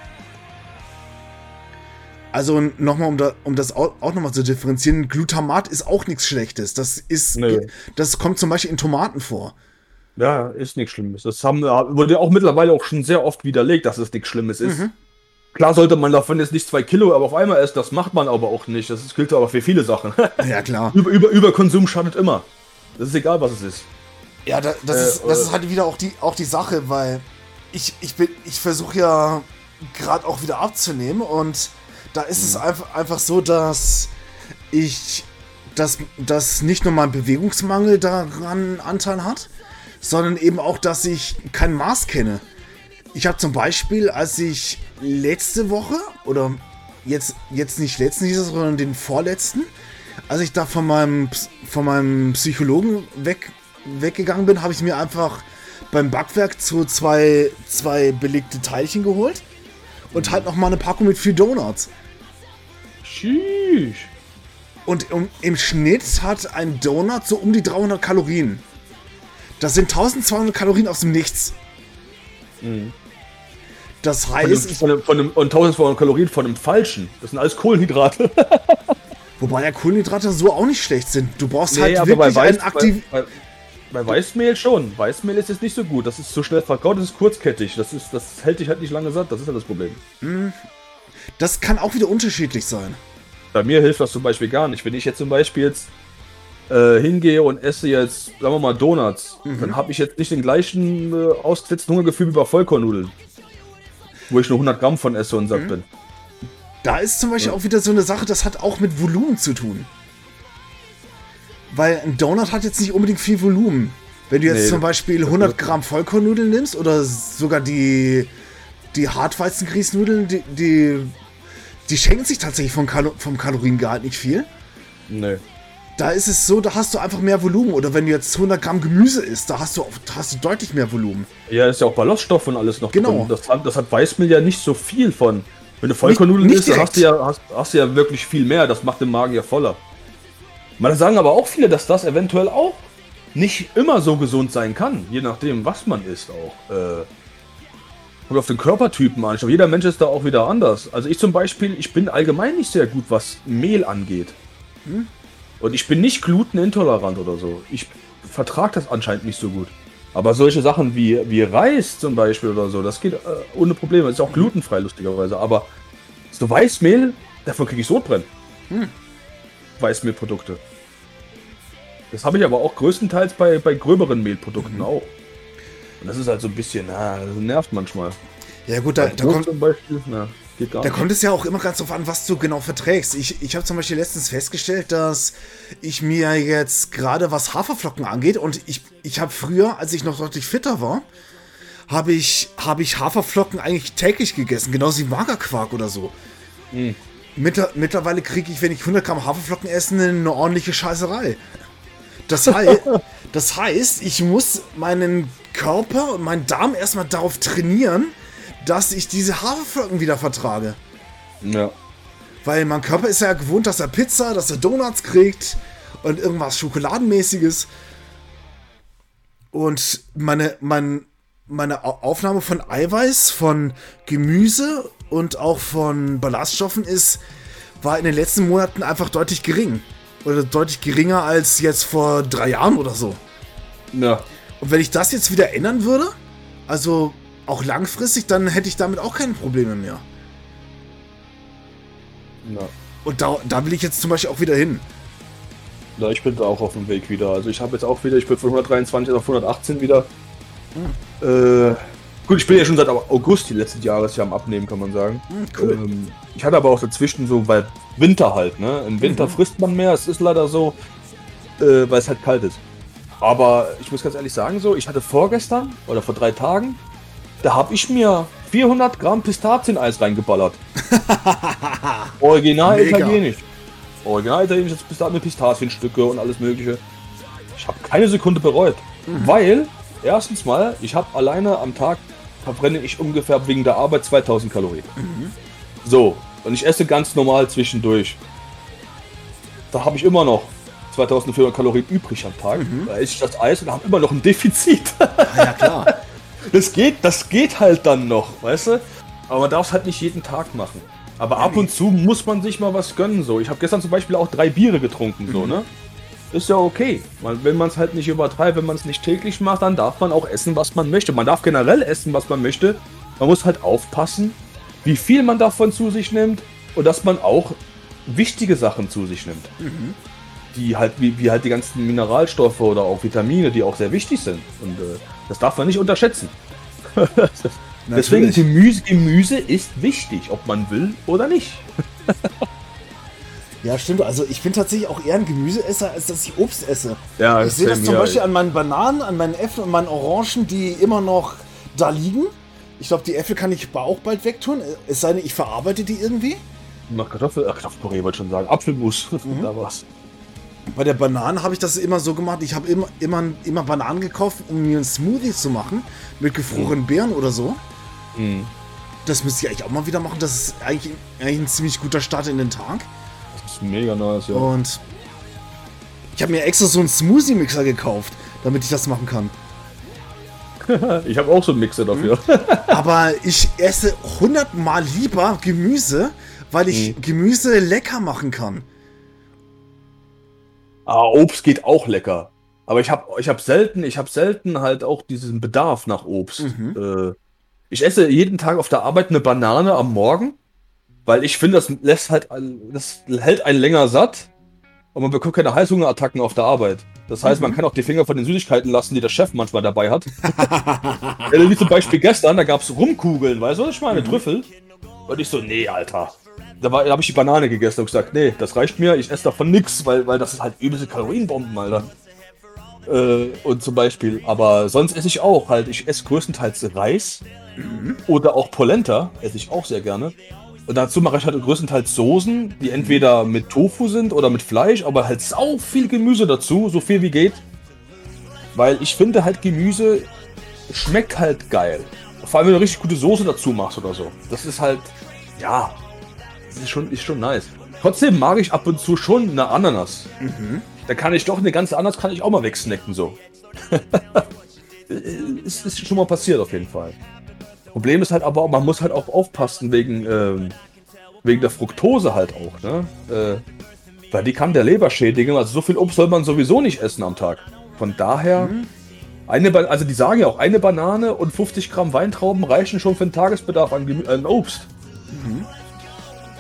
Also nochmal, um, da, um das auch, auch nochmal zu differenzieren, Glutamat ist auch nichts Schlechtes. Das ist, Nö. das kommt zum Beispiel in Tomaten vor. Ja, ist nichts Schlimmes. Das haben, wurde auch mittlerweile auch schon sehr oft widerlegt, dass es nichts Schlimmes ist. Klar sollte man davon jetzt nicht zwei Kilo aber auf einmal essen, das macht man aber auch nicht. Das gilt aber für viele Sachen. [laughs] Ja, klar. über, über, Überkonsum schadet immer. Das ist egal, was es ist. Ja, da, das, Äh, ist, das äh. ist halt wieder auch die, auch die Sache, weil ich, ich, bin- ich versuche ja gerade auch wieder abzunehmen und da ist es einfach, einfach so, dass ich, dass, dass nicht nur mein Bewegungsmangel daran Anteil hat, sondern eben auch, dass ich kein Maß kenne. Ich habe zum Beispiel, als ich letzte Woche oder jetzt, jetzt nicht letzten dieses, sondern den vorletzten, als ich da von meinem, von meinem Psychologen weg, weggegangen bin, habe ich mir einfach beim Backwerk so zwei, zwei belegte Teilchen geholt und halt noch mal eine Packung mit vier Donuts. Sheesh. Und um, im Schnitt hat ein Donut so um die 300 Kalorien. Das sind 1200 Kalorien aus dem Nichts. Das Von, dem, heißt, von, dem, von dem, und 1200 Kalorien von dem Falschen. Das sind alles Kohlenhydrate. [laughs] wobei ja Kohlenhydrate so auch nicht schlecht sind. Du brauchst halt aber wirklich Weiß- einen aktiv. bei, bei, bei Weißmehl schon. Weißmehl ist jetzt nicht so gut. Das ist so schnell verkaut, das ist kurzkettig. Das, ist, das hält dich halt nicht lange satt. Das ist halt das Problem. Das kann auch wieder unterschiedlich sein. Bei mir hilft das zum Beispiel gar nicht. Wenn ich jetzt zum Beispiel jetzt äh, hingehe und esse jetzt, sagen wir mal, Donuts, dann habe ich jetzt nicht den gleichen äh, ausgesetzten Hungergefühl wie bei Vollkornnudeln. Wo ich nur 100 Gramm von esse und satt bin. Da ist zum Beispiel auch wieder so eine Sache, das hat auch mit Volumen zu tun. Weil ein Donut hat jetzt nicht unbedingt viel Volumen. Wenn du jetzt Nee, zum Beispiel 100 Gramm Vollkornnudeln nimmst oder sogar die, die Hartweizengrießnudeln, die, die, die schenken sich tatsächlich vom, Kalo vom Kaloriengehalt nicht viel. Nee. Da ist es so, da hast du einfach mehr Volumen. Oder wenn du jetzt 100 Gramm Gemüse isst, da hast du, da hast du deutlich mehr Volumen. Ja, ist ja auch Ballaststoff und alles noch Genau. drin. Das hat, das hat Weißmehl ja nicht so viel von. Wenn du Vollkornnudeln isst, dann hast du, ja, hast, hast du ja wirklich viel mehr. Das macht den Magen ja voller. Man sagen aber auch viele, dass das eventuell auch nicht immer so gesund sein kann. Je nachdem, was man isst auch. Äh, kommt auf den Körpertypen an. Glaube, jeder Mensch ist da auch wieder anders. Also ich zum Beispiel, ich bin allgemein nicht sehr gut, was Mehl angeht. Und ich bin nicht glutenintolerant oder so. Ich vertrage das anscheinend nicht so gut. Aber solche Sachen wie, wie Reis zum Beispiel oder so, das geht äh, ohne Probleme. Ist auch glutenfrei, lustigerweise. Aber so Weißmehl, davon kriege ich Sodbrennen. Weißmehlprodukte. Das habe ich aber auch größtenteils bei, bei gröberen Mehlprodukten auch. Und das ist halt so ein bisschen, na, das nervt manchmal. Ja gut, da, da kommt, zum Beispiel, na, Da kommt es ja auch immer ganz drauf an, was du genau verträgst. Ich, ich habe zum Beispiel letztens festgestellt, dass ich mir jetzt gerade was Haferflocken angeht und ich, ich habe früher, als ich noch deutlich fitter war, habe ich, hab ich Haferflocken eigentlich täglich gegessen, genauso wie Magerquark oder so. Mhm. Mitter, mittlerweile kriege ich, wenn ich 100 Gramm Haferflocken esse, eine ordentliche Scheißerei. Das, heißt, [laughs] das heißt, ich muss meinen Körper und meinen Darm erstmal darauf trainieren, dass ich diese Haferflocken wieder vertrage. Ja. Weil mein Körper ist ja gewohnt, dass er Pizza, dass er Donuts kriegt und irgendwas Schokoladenmäßiges. Und meine, mein, meine Aufnahme von Eiweiß, von Gemüse und auch von Ballaststoffen ist, war in den letzten Monaten einfach deutlich gering. Oder deutlich geringer als jetzt vor drei Jahren oder so. Ja. Und wenn ich das jetzt wieder ändern würde, also auch langfristig, dann hätte ich damit auch keine Probleme mehr. Ja. Und da, da will ich jetzt zum Beispiel auch wieder hin. Ja, ich bin da auch auf dem Weg wieder. Also ich habe jetzt auch wieder, ich bin von 123 auf 118 wieder. Hm. Äh, gut, ich bin ja schon seit August die letzten Jahres ja am Abnehmen, kann man sagen. Hm, cool. Ähm, ich hatte aber auch dazwischen so, weil Winter halt, ne? Im Winter mhm. frisst man mehr, es ist leider so, äh, weil es halt kalt ist. Aber ich muss ganz ehrlich sagen, so, ich hatte vorgestern oder vor drei Tagen, da habe ich mir 400 Gramm Pistazieneis reingeballert. [laughs] Original Mega. italienisch. Original italienisch mit Pistazienstücke und alles mögliche. Ich habe keine Sekunde bereut. Mhm. Weil, erstens mal, ich habe alleine am Tag verbrenne ich ungefähr wegen der Arbeit 2000 Kalorien. Mhm. So, und ich esse ganz normal zwischendurch. Da habe ich immer noch 2400 Kalorien übrig am Tag. Mhm. Da esse ich das Eis und habe immer noch ein Defizit. Ja, klar. [laughs] das geht, das geht halt dann noch, weißt du? Aber man darf es halt nicht jeden Tag machen. Aber ab und zu muss man sich mal was gönnen. So, ich habe gestern zum Beispiel auch drei Biere getrunken, so, mhm. ne? Ist ja okay. Wenn man es halt nicht übertreibt, wenn man es nicht täglich macht, dann darf man auch essen, was man möchte. Man darf generell essen, was man möchte. Man muss halt aufpassen, wie viel man davon zu sich nimmt und dass man auch wichtige Sachen zu sich nimmt. Mhm. Die halt, wie, wie, halt die ganzen Mineralstoffe oder auch Vitamine, die auch sehr wichtig sind. Und äh, das darf man nicht unterschätzen. [laughs] Deswegen Gemüse, Gemüse ist wichtig, ob man will oder nicht. [laughs] Ja, stimmt. Also ich bin tatsächlich auch eher ein Gemüseesser, als dass ich Obst esse. Ja, ich sehe das zum Beispiel an meinen Bananen, an meinen Äpfeln und meinen Orangen, die immer noch da liegen. Ich glaube, die Äpfel kann ich auch bald wegtun. Es sei denn, ich verarbeite die irgendwie. Nach Kartoffel, ach, Kartoffelpüree wollte ich schon sagen. Apfelmus, [laughs] mhm. da was. Bei der Banane habe ich das immer so gemacht. Ich habe immer, immer, immer Bananen gekauft, um mir einen Smoothie zu machen. Mit gefrorenen mhm. Beeren oder so. Mhm. Das müsste ich eigentlich auch mal wieder machen. Das ist eigentlich, eigentlich ein ziemlich guter Start in den Tag. Das ist mega nice, ja. Und ich habe mir extra so einen Smoothie-Mixer gekauft, damit ich das machen kann. [laughs] ich habe auch so einen Mixer dafür. Mhm. [laughs] Aber ich esse hundertmal lieber Gemüse, weil ich mhm. Gemüse lecker machen kann. Ah, Obst geht auch lecker. Aber ich habe ich hab selten, ich habe selten halt auch diesen Bedarf nach Obst. Mhm. Äh, ich esse jeden Tag auf der Arbeit eine Banane am Morgen, weil ich finde, das lässt halt, das hält einen länger satt und man bekommt keine Heißhungerattacken auf der Arbeit. Das heißt, mhm. man kann auch die Finger von den Süßigkeiten lassen, die der Chef manchmal dabei hat. [laughs] Wie zum Beispiel gestern, da gab es Rumkugeln, weißt du, was ich meine? Mhm. Trüffel. Und ich so, nee, Alter. Da, da habe ich die Banane gegessen und gesagt, nee, das reicht mir, ich esse davon nichts, weil, weil das ist halt übelste Kalorienbomben, Alter. Äh, und zum Beispiel, aber sonst esse ich auch halt, ich esse größtenteils Reis oder auch Polenta, esse ich auch sehr gerne. Und dazu mache ich halt größtenteils Soßen, die entweder mit Tofu sind oder mit Fleisch, aber halt sau viel Gemüse dazu, so viel wie geht. Weil ich finde halt Gemüse schmeckt halt geil. Vor allem, wenn du richtig gute Soße dazu machst oder so. Das ist halt, ja, das ist schon, ist schon nice. Trotzdem mag ich ab und zu schon eine Ananas. Mhm. Da kann ich doch eine ganze Ananas kann ich auch mal wegsnacken so. [laughs] ist, ist schon mal passiert auf jeden Fall. Problem ist halt aber, man muss halt auch aufpassen wegen, ähm, wegen der Fructose halt auch, ne? Äh, weil die kann der Leber schädigen. Also so viel Obst soll man sowieso nicht essen am Tag. Von daher, mhm. eine, also die sagen ja auch, eine Banane und 50 Gramm Weintrauben reichen schon für den Tagesbedarf an, Gemü an Obst. Mhm.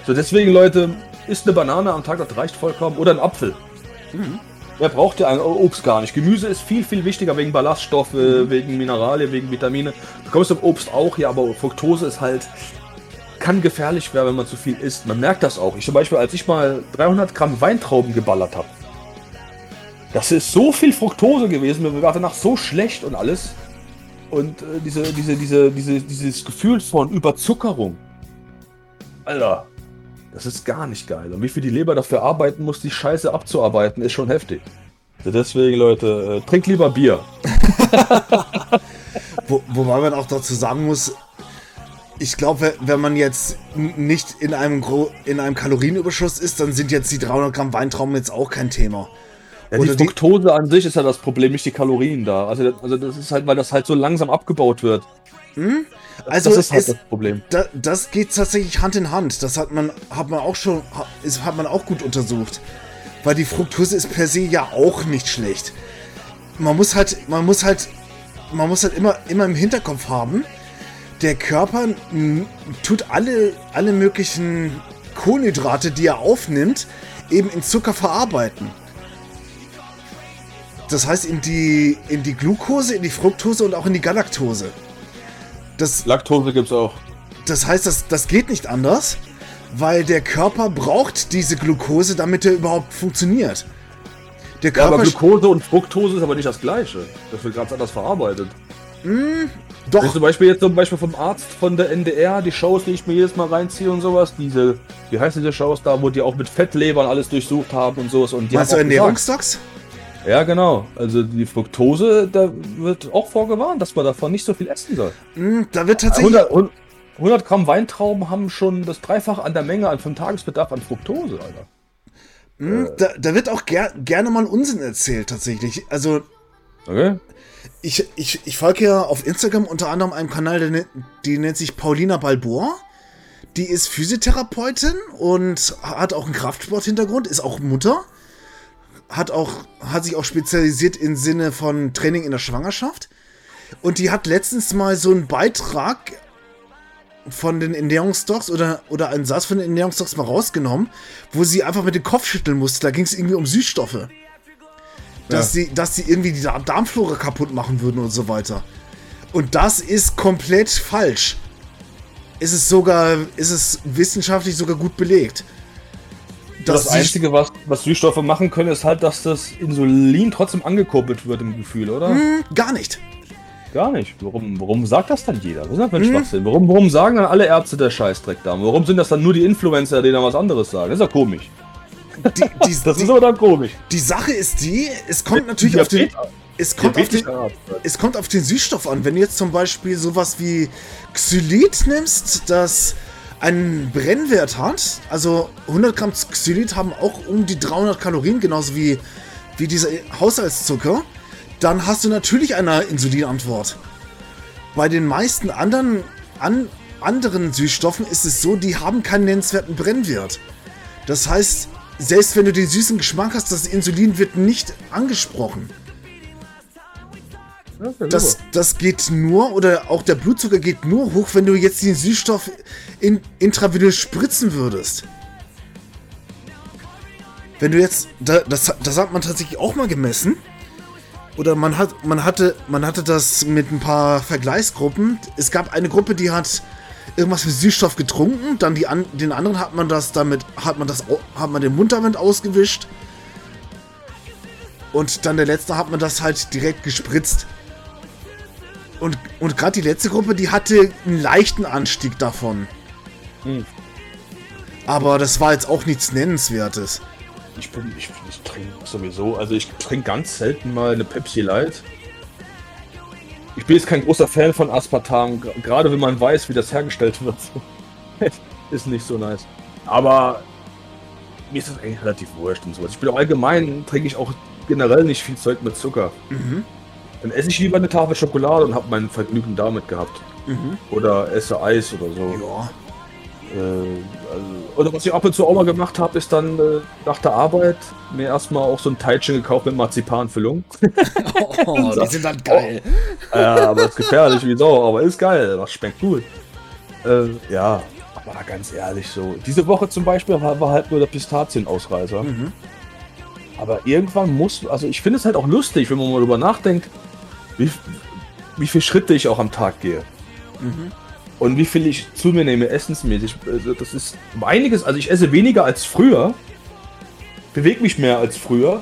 So deswegen, Leute, isst eine Banane am Tag, das reicht vollkommen. Oder ein Apfel. Mhm. Wer braucht ja ein Obst gar nicht? Gemüse ist viel, viel wichtiger wegen Ballaststoffe, mhm. wegen Mineralien, wegen Vitamine. Du kommst im Obst auch, ja, aber Fructose ist halt, kann gefährlich werden, wenn man zu viel isst. Man merkt das auch. Ich zum Beispiel, als ich mal 300 Gramm Weintrauben geballert habe, das ist so viel Fructose gewesen, mir war danach so schlecht und alles. Und äh, diese, diese, diese, diese, dieses Gefühl von Überzuckerung. Alter, das ist gar nicht geil. Und wie viel die Leber dafür arbeiten muss, die Scheiße abzuarbeiten, ist schon heftig. Also deswegen, Leute, äh, trink lieber Bier. [laughs] Wo, wobei man auch dazu sagen muss, ich glaube, wenn man jetzt nicht in einem, Gro in einem Kalorienüberschuss ist, dann sind jetzt die 300 Gramm Weintrauben jetzt auch kein Thema. Ja, die Fructose an sich ist ja das Problem, nicht die Kalorien da. Also, also das ist halt, weil das halt so langsam abgebaut wird. Hm? Also das ist halt ist, das Problem. Da, das geht tatsächlich Hand in Hand. Das hat man, hat man auch schon, hat man auch gut untersucht. Weil die Fructose ist per se ja auch nicht schlecht. Man muss halt, man muss halt, man muss halt immer, immer im Hinterkopf haben, der Körper tut alle, alle möglichen Kohlenhydrate, die er aufnimmt, eben in Zucker verarbeiten. Das heißt in die, in die Glucose, in die Fructose und auch in die Galaktose. Das, Laktose gibt es auch. Das heißt, das, das geht nicht anders, weil der Körper braucht diese Glucose, damit er überhaupt funktioniert. Der Körper ja, aber Glucose und Fructose ist aber nicht das gleiche. Das wird ganz anders verarbeitet. Mm, doch. Wenn zum Beispiel jetzt zum Beispiel vom Arzt von der NDR, die Shows, die ich mir jedes Mal reinziehe und sowas, diese, wie heißen diese Shows da, wo die auch mit Fettlebern alles durchsucht haben und sowas. Und die Meinst du Ernährungsstocks? Ja, genau. Also die Fructose, da wird auch vorgewarnt, dass man davon nicht so viel essen soll. Mm, da wird tatsächlich. 100, 100 Gramm Weintrauben haben schon das Dreifache an der Menge an vom Tagesbedarf an Fructose, Alter. Mm, äh. da, da, wird auch ger gerne mal Unsinn erzählt, tatsächlich. Also. Okay. Ich, ich, ich folge ja auf Instagram unter anderem einem Kanal, der, ne-, die nennt sich Paulina Balboa. Die ist Physiotherapeutin und hat auch einen Kraftsport-Hintergrund, ist auch Mutter. Hat, auch, hat sich auch spezialisiert im Sinne von Training in der Schwangerschaft. Und die hat letztens mal so einen Beitrag von den Ernährungsstocks oder, oder einen Satz von den Ernährungsstocks mal rausgenommen, wo sie einfach mit dem Kopf schütteln musste. Da ging es irgendwie um Süßstoffe dass, ja. sie, dass sie irgendwie die Darmflora kaputt machen würden und so weiter. Und das ist komplett falsch. Ist es sogar, ist es wissenschaftlich sogar gut belegt. Das, das Einzige, was, was Süßstoffe machen können, ist halt, dass das Insulin trotzdem angekurbelt wird im Gefühl, oder? Hm, gar nicht. Gar nicht. Warum, warum sagt das dann jeder? Das ist halt ein hm. Schwachsinn. Warum, warum sagen dann alle Ärzte der Scheißdreck da? Warum sind das dann nur die Influencer, die dann was anderes sagen? Das ist ja komisch. Die, die, [laughs] das ist aber dann komisch. Die Sache ist die, es kommt natürlich auf den. Es kommt, auf den, es kommt auf den Süßstoff an. Wenn du jetzt zum Beispiel sowas wie Xylit nimmst, das einen Brennwert hat, also 100 Gramm Xylit haben auch um die 300 Kalorien, genauso wie, wie dieser Haushaltszucker, dann hast du natürlich eine Insulinantwort. Bei den meisten anderen, an, anderen Süßstoffen ist es so, die haben keinen nennenswerten Brennwert. Das heißt, selbst wenn du den süßen Geschmack hast, das Insulin wird nicht angesprochen. Das, das geht nur, oder auch der Blutzucker geht nur hoch, wenn du jetzt den Süßstoff in, intravenös spritzen würdest. Wenn du jetzt, das, das hat man tatsächlich auch mal gemessen. Oder man hat, man hatte, man hatte das mit ein paar Vergleichsgruppen. Es gab eine Gruppe, die hat irgendwas mit Süßstoff getrunken, dann die an, den anderen hat man das damit, hat man das, hat man den Mund damit ausgewischt. Und dann der letzte hat man das halt direkt gespritzt. Und, und gerade die letzte Gruppe, die hatte einen leichten Anstieg davon. Hm. Aber das war jetzt auch nichts Nennenswertes. Ich bin, ich, ich trinke sowieso, also ich trinke ganz selten mal eine Pepsi Light. Ich bin jetzt kein großer Fan von Aspartam, gerade wenn man weiß, wie das hergestellt wird. [laughs] ist nicht so nice. Aber mir ist das eigentlich relativ wurscht und sowas. Ich bin auch allgemein, trinke ich auch generell nicht viel Zeug mit Zucker. Mhm. Dann esse ich lieber eine Tafel Schokolade und habe mein Vergnügen damit gehabt. Mhm. Oder esse Eis oder so. Ja. Äh, also, oder was ich ab und zu auch mal gemacht habe, ist dann äh, nach der Arbeit mir erstmal auch so ein Teilchen gekauft mit Marzipanfüllung. [laughs] [laughs] oh, die sind dann geil. Oh. Ja, aber ist gefährlich wie so, aber ist geil, das schmeckt gut. Äh, ja, aber ganz ehrlich so. Diese Woche zum Beispiel war, war halt nur der Pistazienausreißer. Mhm. Aber irgendwann muss, also ich finde es halt auch lustig, wenn man mal drüber nachdenkt, wie, wie viele Schritte ich auch am Tag gehe. Mhm und wie viel ich zu mir nehme, essensmäßig. Also das ist einiges, also ich esse weniger als früher, bewege mich mehr als früher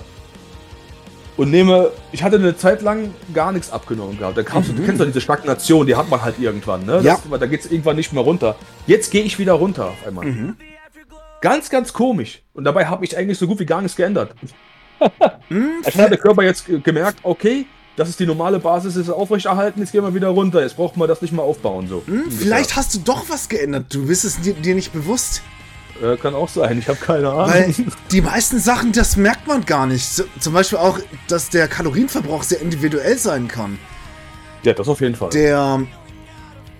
und nehme, ich hatte eine Zeit lang gar nichts abgenommen gehabt. Da kamst du, du kennst doch diese Stagnation, die hat man halt irgendwann, ne? Ja. Das, da geht es irgendwann nicht mehr runter. Jetzt gehe ich wieder runter auf einmal. Ganz, ganz komisch. Und dabei habe ich eigentlich so gut wie gar nichts geändert. [laughs] Als hat der Körper jetzt ge- gemerkt, okay, das ist die normale Basis, ist aufrechterhalten, jetzt gehen wir wieder runter. Jetzt braucht man das nicht mehr aufbauen. So. Hm, vielleicht hast du doch was geändert. Du bist es dir, dir nicht bewusst. Äh, kann auch sein, ich habe keine Ahnung. Weil die meisten Sachen, das merkt man gar nicht. So, zum Beispiel auch, dass der Kalorienverbrauch sehr individuell sein kann. ja, das auf jeden Fall. Der,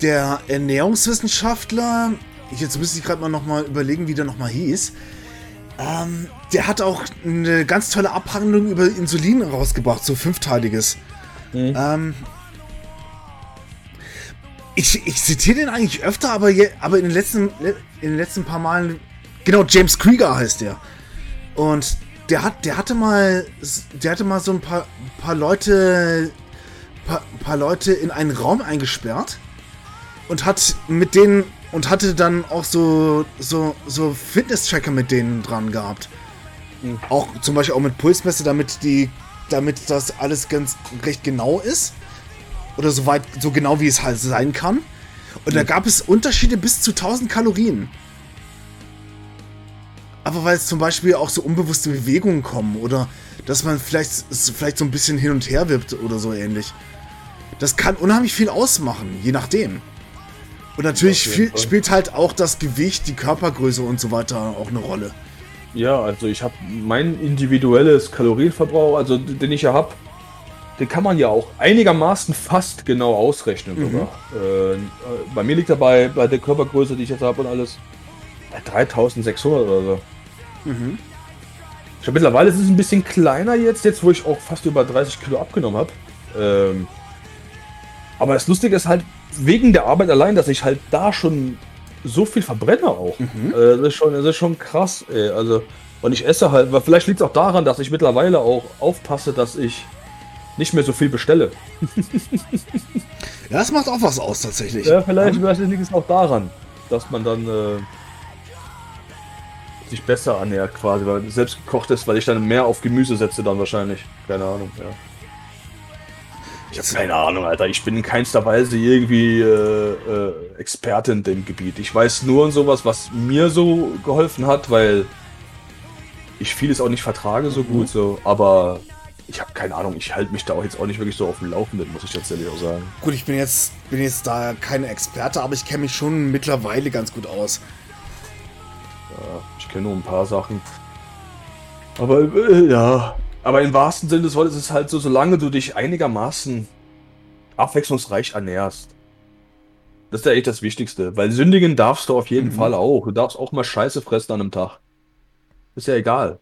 der Ernährungswissenschaftler, jetzt müsste ich gerade mal nochmal überlegen, wie der nochmal hieß, ähm, der hat auch eine ganz tolle Abhandlung über Insulin rausgebracht, so fünfteiliges. Mhm. Ähm, ich, ich zitiere den eigentlich öfter, aber, je, aber in, den letzten, in den letzten paar Malen, genau, James Krieger heißt der. Und der hat, der hatte mal, der hatte mal so ein paar, paar Leute, paar, paar Leute in einen Raum eingesperrt und hat mit denen und hatte dann auch so so so Fitness-Tracker mit denen dran gehabt. Mhm. Auch zum Beispiel auch mit Pulsmesser, damit die, damit das alles ganz recht genau ist oder so weit so genau wie es halt sein kann. Und da gab es Unterschiede bis zu 1000 Kalorien. Aber weil es zum Beispiel auch so unbewusste Bewegungen kommen oder dass man vielleicht, vielleicht so ein bisschen hin und her wippt oder so ähnlich. Das kann unheimlich viel ausmachen, je nachdem. Und natürlich viel, spielt halt auch das Gewicht, die Körpergröße und so weiter auch eine Rolle. Ja, also ich habe mein individuelles Kalorienverbrauch, also den ich ja habe, den kann man ja auch einigermaßen fast genau ausrechnen sogar. Äh, äh, bei mir liegt er bei, der Körpergröße, die ich jetzt habe und alles, bei 3600 oder so. Ich glaube mittlerweile ist es ein bisschen kleiner jetzt, jetzt wo ich auch fast über 30 Kilo abgenommen habe. Ähm, aber das Lustige ist halt, wegen der Arbeit allein, dass ich halt da schon so viel verbrenne auch. Äh, das, ist schon, das ist schon krass, ey. Also, und ich esse halt, weil vielleicht liegt es auch daran, dass ich mittlerweile auch aufpasse, dass ich nicht mehr so viel bestelle. [laughs] Ja, das macht auch was aus tatsächlich. Ja, vielleicht, vielleicht liegt es auch daran, dass man dann äh, sich besser ernährt quasi, weil selbst gekocht ist, weil ich dann mehr auf Gemüse setze dann wahrscheinlich. Keine Ahnung, ja. Ich habe keine Ahnung, Alter. Ich bin in keinster Weise irgendwie äh, äh, Experte in dem Gebiet. Ich weiß nur und sowas, was mir so geholfen hat, weil ich vieles auch nicht vertrage so gut so. Aber ich habe keine Ahnung. Ich halte mich da auch jetzt auch nicht wirklich so auf dem Laufenden, muss ich tatsächlich auch sagen. Gut, ich bin jetzt, bin jetzt da kein Experte, aber ich kenne mich schon mittlerweile ganz gut aus. Ja, ich kenne nur ein paar Sachen. Aber äh, ja. Aber im wahrsten Sinne des Wortes ist es halt so, solange du dich einigermaßen abwechslungsreich ernährst. Das ist ja echt das Wichtigste. Weil sündigen darfst du auf jeden Fall auch. Du darfst auch mal Scheiße fressen an einem Tag. Ist ja egal.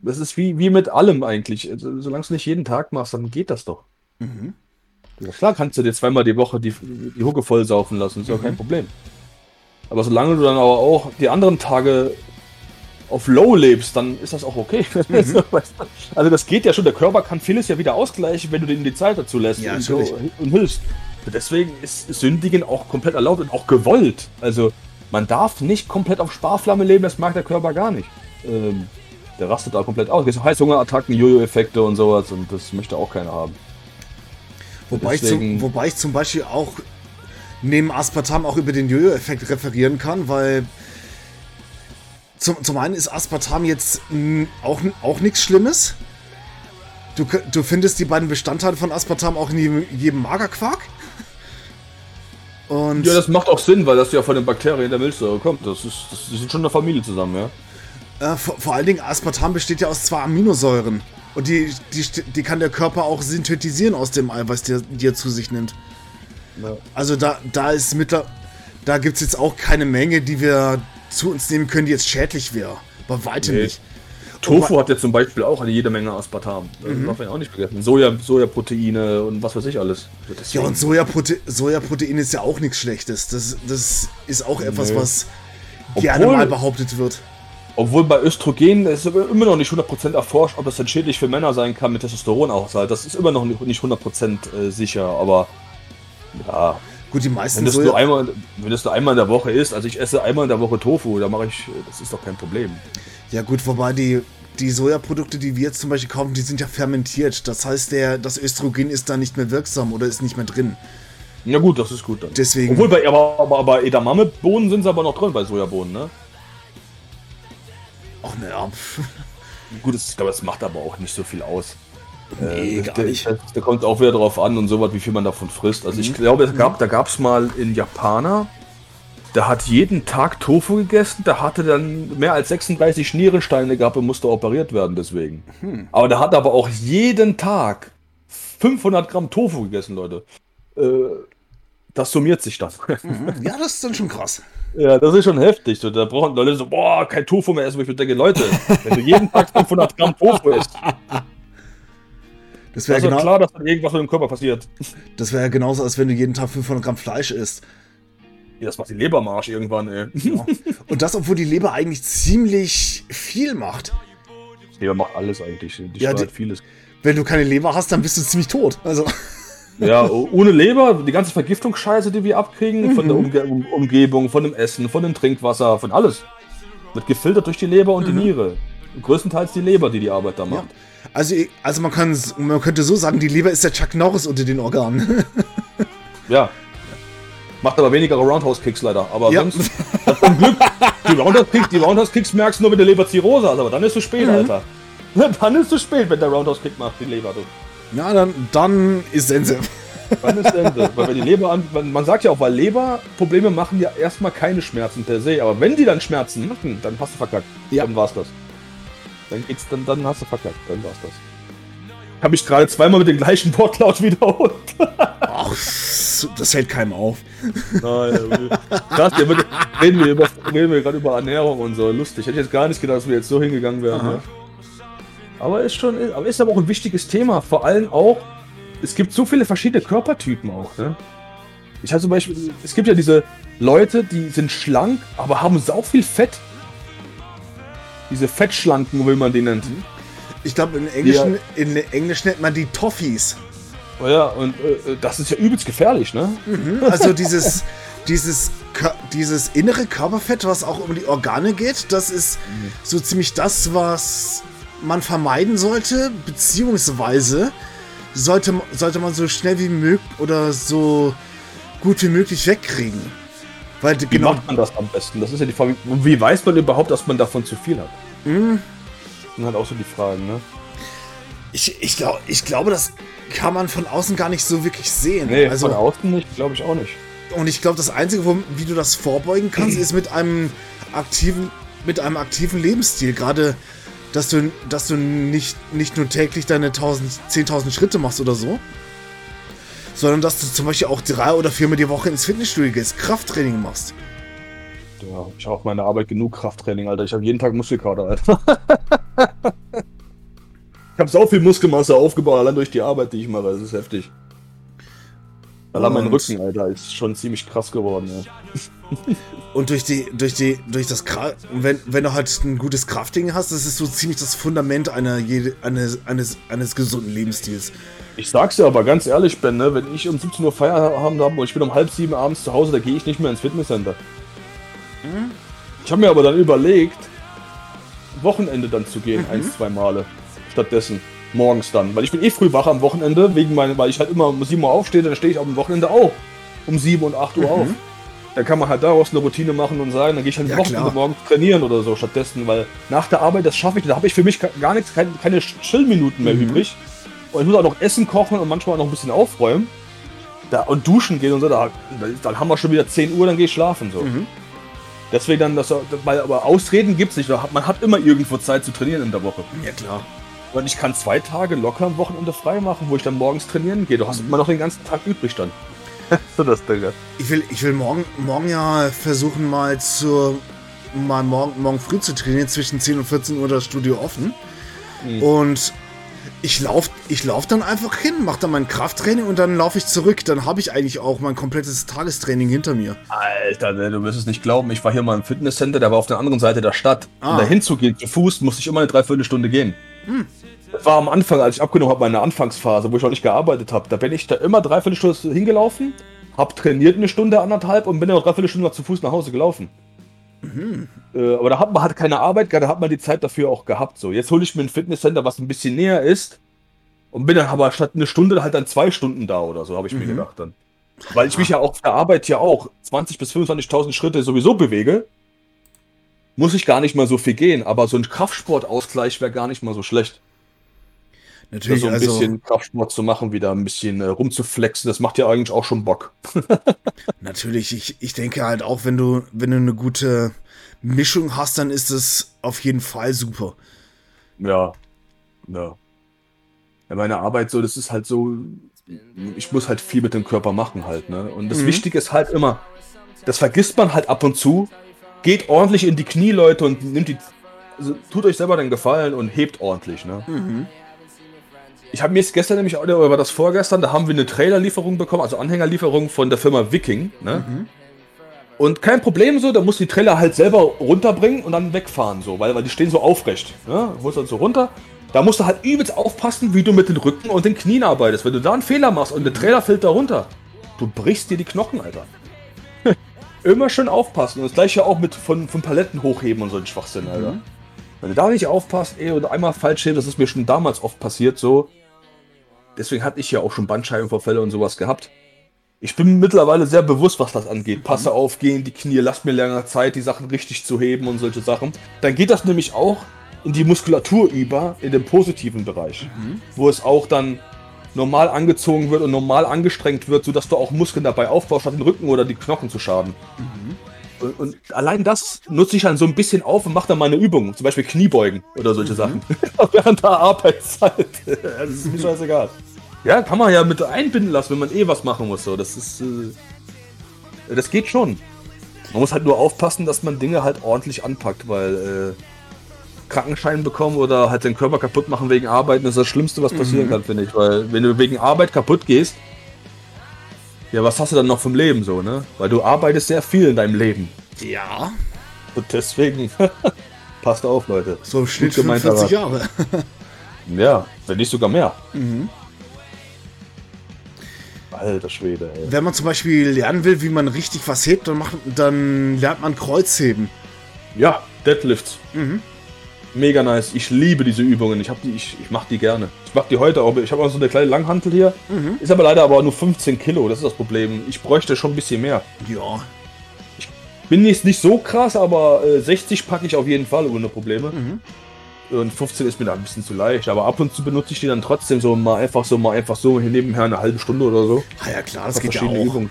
Das ist wie, wie mit allem eigentlich. Also, solange du nicht jeden Tag machst, dann geht das doch. Ja, klar kannst du dir zweimal die Woche die, die Hucke voll saufen lassen, ist ja kein Problem. Aber solange du dann aber auch die anderen Tage auf Low lebst, dann ist das auch okay. [laughs] also das geht ja schon, der Körper kann vieles ja wieder ausgleichen, wenn du dem die Zeit dazu lässt Ja, und, so, und hilfst. Deswegen ist Sündigen auch komplett erlaubt und auch gewollt. Also man darf nicht komplett auf Sparflamme leben, das mag der Körper gar nicht. Ähm, der rastet da komplett aus. Es gibt Heißhungerattacken, Jojo-Effekte und sowas und das möchte auch keiner haben. Wobei, ich zum, wobei ich zum Beispiel auch neben Aspartam auch über den Jojo-Effekt referieren kann, weil zum, zum einen ist Aspartam jetzt mh, auch, auch nichts Schlimmes. Du, du findest die beiden Bestandteile von Aspartam auch in jedem, jedem Magerquark. Und Ja, das macht auch Sinn, weil das ja von den Bakterien der Milchsäure kommt. Das ist, das, die sind schon eine Familie zusammen, ja. äh, vor, vor allen Dingen Aspartam besteht ja aus zwei Aminosäuren. Und die, die, die kann der Körper auch synthetisieren aus dem Eiweiß, die, er- die er zu sich nimmt. Also da, da ist mittler, da gibt es jetzt auch keine Menge, die wir zu uns nehmen können, die jetzt schädlich wäre. Bei weitem Nee. nicht. Tofu hat ja zum Beispiel auch eine jede Menge Aspartam. Das darf man ja auch nicht vergessen. Soja, Sojaproteine und was weiß ich alles. Ja, Deswegen- und Sojaprote Sojaprotein ist ja auch nichts Schlechtes. Das, das ist auch etwas, Nee. was gerne Obwohl- mal behauptet wird. Obwohl bei Östrogen ist immer noch nicht 100% erforscht, ob das dann schädlich für Männer sein kann mit Testosteronaushalt. Das ist immer noch nicht nicht 100% äh, sicher, aber ja, Gut, die wenn meisten das, Soja nur einmal, wenn das nur einmal in der Woche ist, also ich esse einmal in der Woche Tofu, da mache ich, das ist doch kein Problem. Ja gut, wobei die, die Sojaprodukte, die wir jetzt zum Beispiel kaufen, die sind ja fermentiert. Das heißt, der, das Östrogen ist da nicht mehr wirksam oder ist nicht mehr drin. Ja gut, das ist gut dann. Deswegen. Obwohl bei, aber, aber bei Edamame-Bohnen sind sie aber noch drin, bei Sojabohnen, ne? Ach naja. [laughs] Gut, das, ich glaube, das macht aber auch nicht so viel aus. Nee, Äh, gar da- nicht. Da, da kommt auch wieder drauf an und so was, wie viel man davon frisst. Also ich glaube, es gab, da gab es mal in Japaner, der hat jeden Tag Tofu gegessen, der hatte dann mehr als 36 Nierensteine gehabt und musste operiert werden deswegen. Aber der hat aber auch jeden Tag 500 Gramm Tofu gegessen, Leute. Äh, das summiert sich dann. Ja, das ist dann schon krass. [laughs] Ja, das ist schon heftig. So, da brauchen Leute so, boah, kein Tofu mehr essen. Wo ich mir denke, Leute, wenn du jeden Tag 500 Gramm Tofu isst, Das wäre doch genau, klar, dass dann irgendwas mit dem Körper passiert. das wär ja genauso, als wenn du jeden Tag 500 Gramm Fleisch isst. Ja, das macht die Lebermarsch irgendwann, ey. Ja. [laughs] Und das, obwohl die Leber eigentlich ziemlich viel macht. Leber macht alles eigentlich. Die Ja, steuert die- vieles. Wenn du keine Leber hast, dann bist du ziemlich tot. Also, Ja, [laughs] o- ohne Leber, die ganze Vergiftungsscheiße, die wir abkriegen, von der Mhm. Umge um Umgebung, von dem Essen, von dem Trinkwasser, von alles. Wird gefiltert durch die Leber und die Niere. Größtenteils die Leber, die die Arbeit da Mhm. ja. Also, also man, kann, man könnte so sagen, die Leber ist der Chuck Norris unter den Organen. [laughs] Ja. Macht aber weniger Roundhouse-Kicks leider. Aber Ja. sonst, zum Glück, die Roundhouse-Kicks Roundhouse -Kicks merkst du nur mit der Leberzirrhose, also, aber dann ist es zu spät, Mhm. Alter. [laughs] Dann ist es spät, wenn der Roundhouse-Kick macht, die Leber. Du. Ja, dann, dann ist Sense. Dann ist Ende. [laughs] weil wenn die Leber an, man sagt ja auch, weil Leberprobleme machen ja erstmal keine Schmerzen per se, aber wenn die dann Schmerzen machen, dann hast du verkackt. Ja. Dann war's das. Dann geht's, dann, dann hast du verkackt, dann war's das. Habe ich gerade zweimal mit dem gleichen Wortlaut wiederholt. Ach, das hält keinem auf. Nein, krass, wir wird- reden wir, über, reden wir gerade über Ernährung und so. Lustig. Hätte ich jetzt gar nicht gedacht, dass wir jetzt so hingegangen wären. Aber ist schon, aber ist aber auch ein wichtiges Thema. Vor allem auch, es gibt so viele verschiedene Körpertypen auch. Ne? Ich habe zum Beispiel, es gibt ja diese Leute, die sind schlank, aber haben sau viel Fett. Diese Fettschlanken, wie man die nennt. Ich glaube, in Englischen, in Englisch nennt man die Toffees. Oh ja, und äh, das ist ja übelst gefährlich, ne? Also dieses, dieses, dieses innere Körperfett, was auch um die Organe geht, das ist so ziemlich das, was man vermeiden sollte, beziehungsweise sollte, sollte man so schnell wie möglich oder so gut wie möglich wegkriegen. Weil Wie genau, macht man das am besten? Das ist ja die Frage. Wie weiß man überhaupt, dass man davon zu viel hat? Mhm. Das sind halt auch so die Fragen, ne? ich, ich, glaub, ich glaube, das kann man von außen gar nicht so wirklich sehen. Nee, also, von außen nicht, glaube ich auch nicht. Und ich glaube, das Einzige, wie du das vorbeugen kannst, [clears throat] ist mit einem aktiven, mit einem aktiven Lebensstil. Gerade, dass du, dass du nicht, nicht nur täglich deine 1000, 10.000 Schritte machst oder so, sondern dass du zum Beispiel auch drei oder viermal die Woche ins Fitnessstudio gehst, Krafttraining machst. Ja, ich habe auf meiner Arbeit genug Krafttraining, Alter. Ich habe jeden Tag Muskelkater, Alter. [laughs] ich habe so viel Muskelmasse aufgebaut, allein durch die Arbeit, die ich mache. Das ist heftig. Allein mein Rücken, Alter, ist schon ziemlich krass geworden, ja. [laughs] Und durch die, durch die, durch das Kra wenn, wenn du halt ein gutes Krafttraining hast, das ist so ziemlich das Fundament einer, jede, eines, eines, eines gesunden Lebensstils. Ich sag's dir aber ganz ehrlich, Ben, ne, wenn ich um 17 Uhr Feierabend habe und ich bin um halb sieben abends zu Hause, da gehe ich nicht mehr ins Fitnesscenter. Ich habe mir aber dann überlegt, Wochenende dann zu gehen, eins, zwei Male. Stattdessen. Morgens dann. Weil ich bin eh früh wach am Wochenende, wegen meinen, weil ich halt immer um 7 Uhr aufstehe, dann stehe ich am Wochenende auch um 7 und 8 Uhr auf. Dann kann man halt daraus eine Routine machen und sagen, dann gehe ich halt Ja, am Wochenende klar. morgens trainieren oder so stattdessen, weil nach der Arbeit, das schaffe ich, da habe ich für mich gar nichts, keine, keine Chillminuten mehr übrig. Und ich muss auch noch Essen kochen und manchmal auch noch ein bisschen aufräumen. Da, und duschen gehen und so, da, dann haben wir schon wieder 10 Uhr, dann gehe ich schlafen so. Deswegen dann, das, weil aber Ausreden gibt's nicht. Man hat immer irgendwo Zeit zu trainieren in der Woche. Ja, klar. Und ich kann zwei Tage locker am Wochenende frei machen, wo ich dann morgens trainieren gehe. Du hast immer noch den ganzen Tag übrig dann. [laughs] so das Ding. Ich will, ich will morgen, morgen ja versuchen, mal zu mal morgen, morgen früh zu trainieren, zwischen 10 und 14 Uhr das Studio offen. Mhm. Und ich laufe ich lauf dann einfach hin, mache dann mein Krafttraining und dann laufe ich zurück. Dann habe ich eigentlich auch mein komplettes Tagestraining hinter mir. Alter, ne, du wirst es nicht glauben. Ich war hier mal im Fitnesscenter, der war auf der anderen Seite der Stadt. Ah. Um da hinzugehen, zu Fuß, musste ich immer eine Dreiviertelstunde gehen. Das war am Anfang, als ich abgenommen habe, meine Anfangsphase, wo ich noch nicht gearbeitet habe. Da bin ich da immer Dreiviertelstunde hingelaufen, hab trainiert eine Stunde, anderthalb und bin dann noch Dreiviertelstunde noch zu Fuß nach Hause gelaufen. Mhm. Äh, aber da hat man halt keine Arbeit, da hat man die Zeit dafür auch gehabt. So, jetzt hole ich mir ein Fitnesscenter, was ein bisschen näher ist. Und bin dann aber statt eine Stunde halt dann zwei Stunden da oder so, habe ich mhm. mir gedacht dann. Weil ich mich ja auch auf der Arbeit ja auch 20.000 bis 25.000 Schritte sowieso bewege, muss ich gar nicht mal so viel gehen. Aber so ein Kraftsportausgleich wäre gar nicht mal so schlecht. Natürlich. so ein also, bisschen Kraftsport zu machen, wieder ein bisschen äh, rumzuflexen, das macht ja eigentlich auch schon Bock. [laughs] natürlich, ich, ich denke halt auch, wenn du, wenn du eine gute Mischung hast, dann ist es auf jeden Fall super. Ja. Ja. ja meine Arbeit so, das ist halt so, ich muss halt viel mit dem Körper machen halt, ne? Und das mhm. Wichtige ist halt immer, das vergisst man halt ab und zu. Geht ordentlich in die Knie, Leute, und nimmt die. Also tut euch selber den Gefallen und hebt ordentlich, ne? Mhm. Ich habe mir jetzt gestern nämlich, oder war das vorgestern, da haben wir eine Trailerlieferung bekommen, also Anhängerlieferung von der Firma Viking, ne? Mhm. Und kein Problem so, da muss die Trailer halt selber runterbringen und dann wegfahren, so, weil, weil die stehen so aufrecht. Ne? Du musst dann so runter, da musst du halt übelst aufpassen, wie du mit den Rücken und den Knien arbeitest. Wenn du da einen Fehler machst und der Trailer fällt da runter, du brichst dir die Knochen, Alter. [laughs] Immer schön aufpassen. Und das gleiche auch mit von, von Paletten hochheben und so ein Schwachsinn, mhm. Alter. Wenn du da nicht aufpasst, ey, und einmal falsch hebst, das ist mir schon damals oft passiert, so. Deswegen hatte ich ja auch schon Bandscheibenvorfälle und sowas gehabt. Ich bin mittlerweile sehr bewusst, was das angeht. Passe auf, gehen die Knie, lasst mir länger Zeit, die Sachen richtig zu heben und solche Sachen. Dann geht das nämlich auch in die Muskulatur über, in den positiven Bereich, mhm. wo es auch dann normal angezogen wird und normal angestrengt wird, sodass du auch Muskeln dabei aufbaust, statt den Rücken oder die Knochen zu schaden. Mhm. Und, und, allein das nutze ich dann so ein bisschen auf und mache dann meine Übungen, zum Beispiel Kniebeugen oder solche mhm. Sachen. [laughs] Während der Arbeitszeit. [laughs] das ist mir scheißegal. Ja, kann man ja mit einbinden lassen, wenn man eh was machen muss. So. Das ist. Äh, das geht schon. Man muss halt nur aufpassen, dass man Dinge halt ordentlich anpackt, weil äh, Krankenschein bekommen oder halt den Körper kaputt machen wegen Arbeiten ist das Schlimmste, was passieren mhm. kann, finde ich. Weil wenn du wegen Arbeit kaputt gehst, ja, was hast du dann noch vom Leben so, ne? Weil du arbeitest sehr viel in deinem Leben. Ja. Und deswegen, [laughs] passt auf, Leute. So steht 45 Jahre. ja, wenn nicht sogar mehr. Mhm. Alter Schwede, ey. Wenn man zum Beispiel lernen will, wie man richtig was hebt, dann, macht, dann lernt man Kreuzheben. Ja, Deadlifts. Mhm. Mega nice. Ich liebe diese Übungen. Ich, die, ich, ich mache die gerne. Ich mache die heute auch. Ich habe auch so eine kleine Langhantel hier. Mhm. Ist aber leider aber nur 15 Kilo. Das ist das Problem. Ich bräuchte schon ein bisschen mehr. Ja. Ich bin jetzt nicht so krass, aber äh, 60 packe ich auf jeden Fall ohne Probleme. Mhm. Und 15 ist mir da ein bisschen zu leicht. Aber ab und zu benutze ich die dann trotzdem so mal einfach so, mal einfach so nebenher eine halbe Stunde oder so. Ah ja klar, das geht ja auch. Übungen.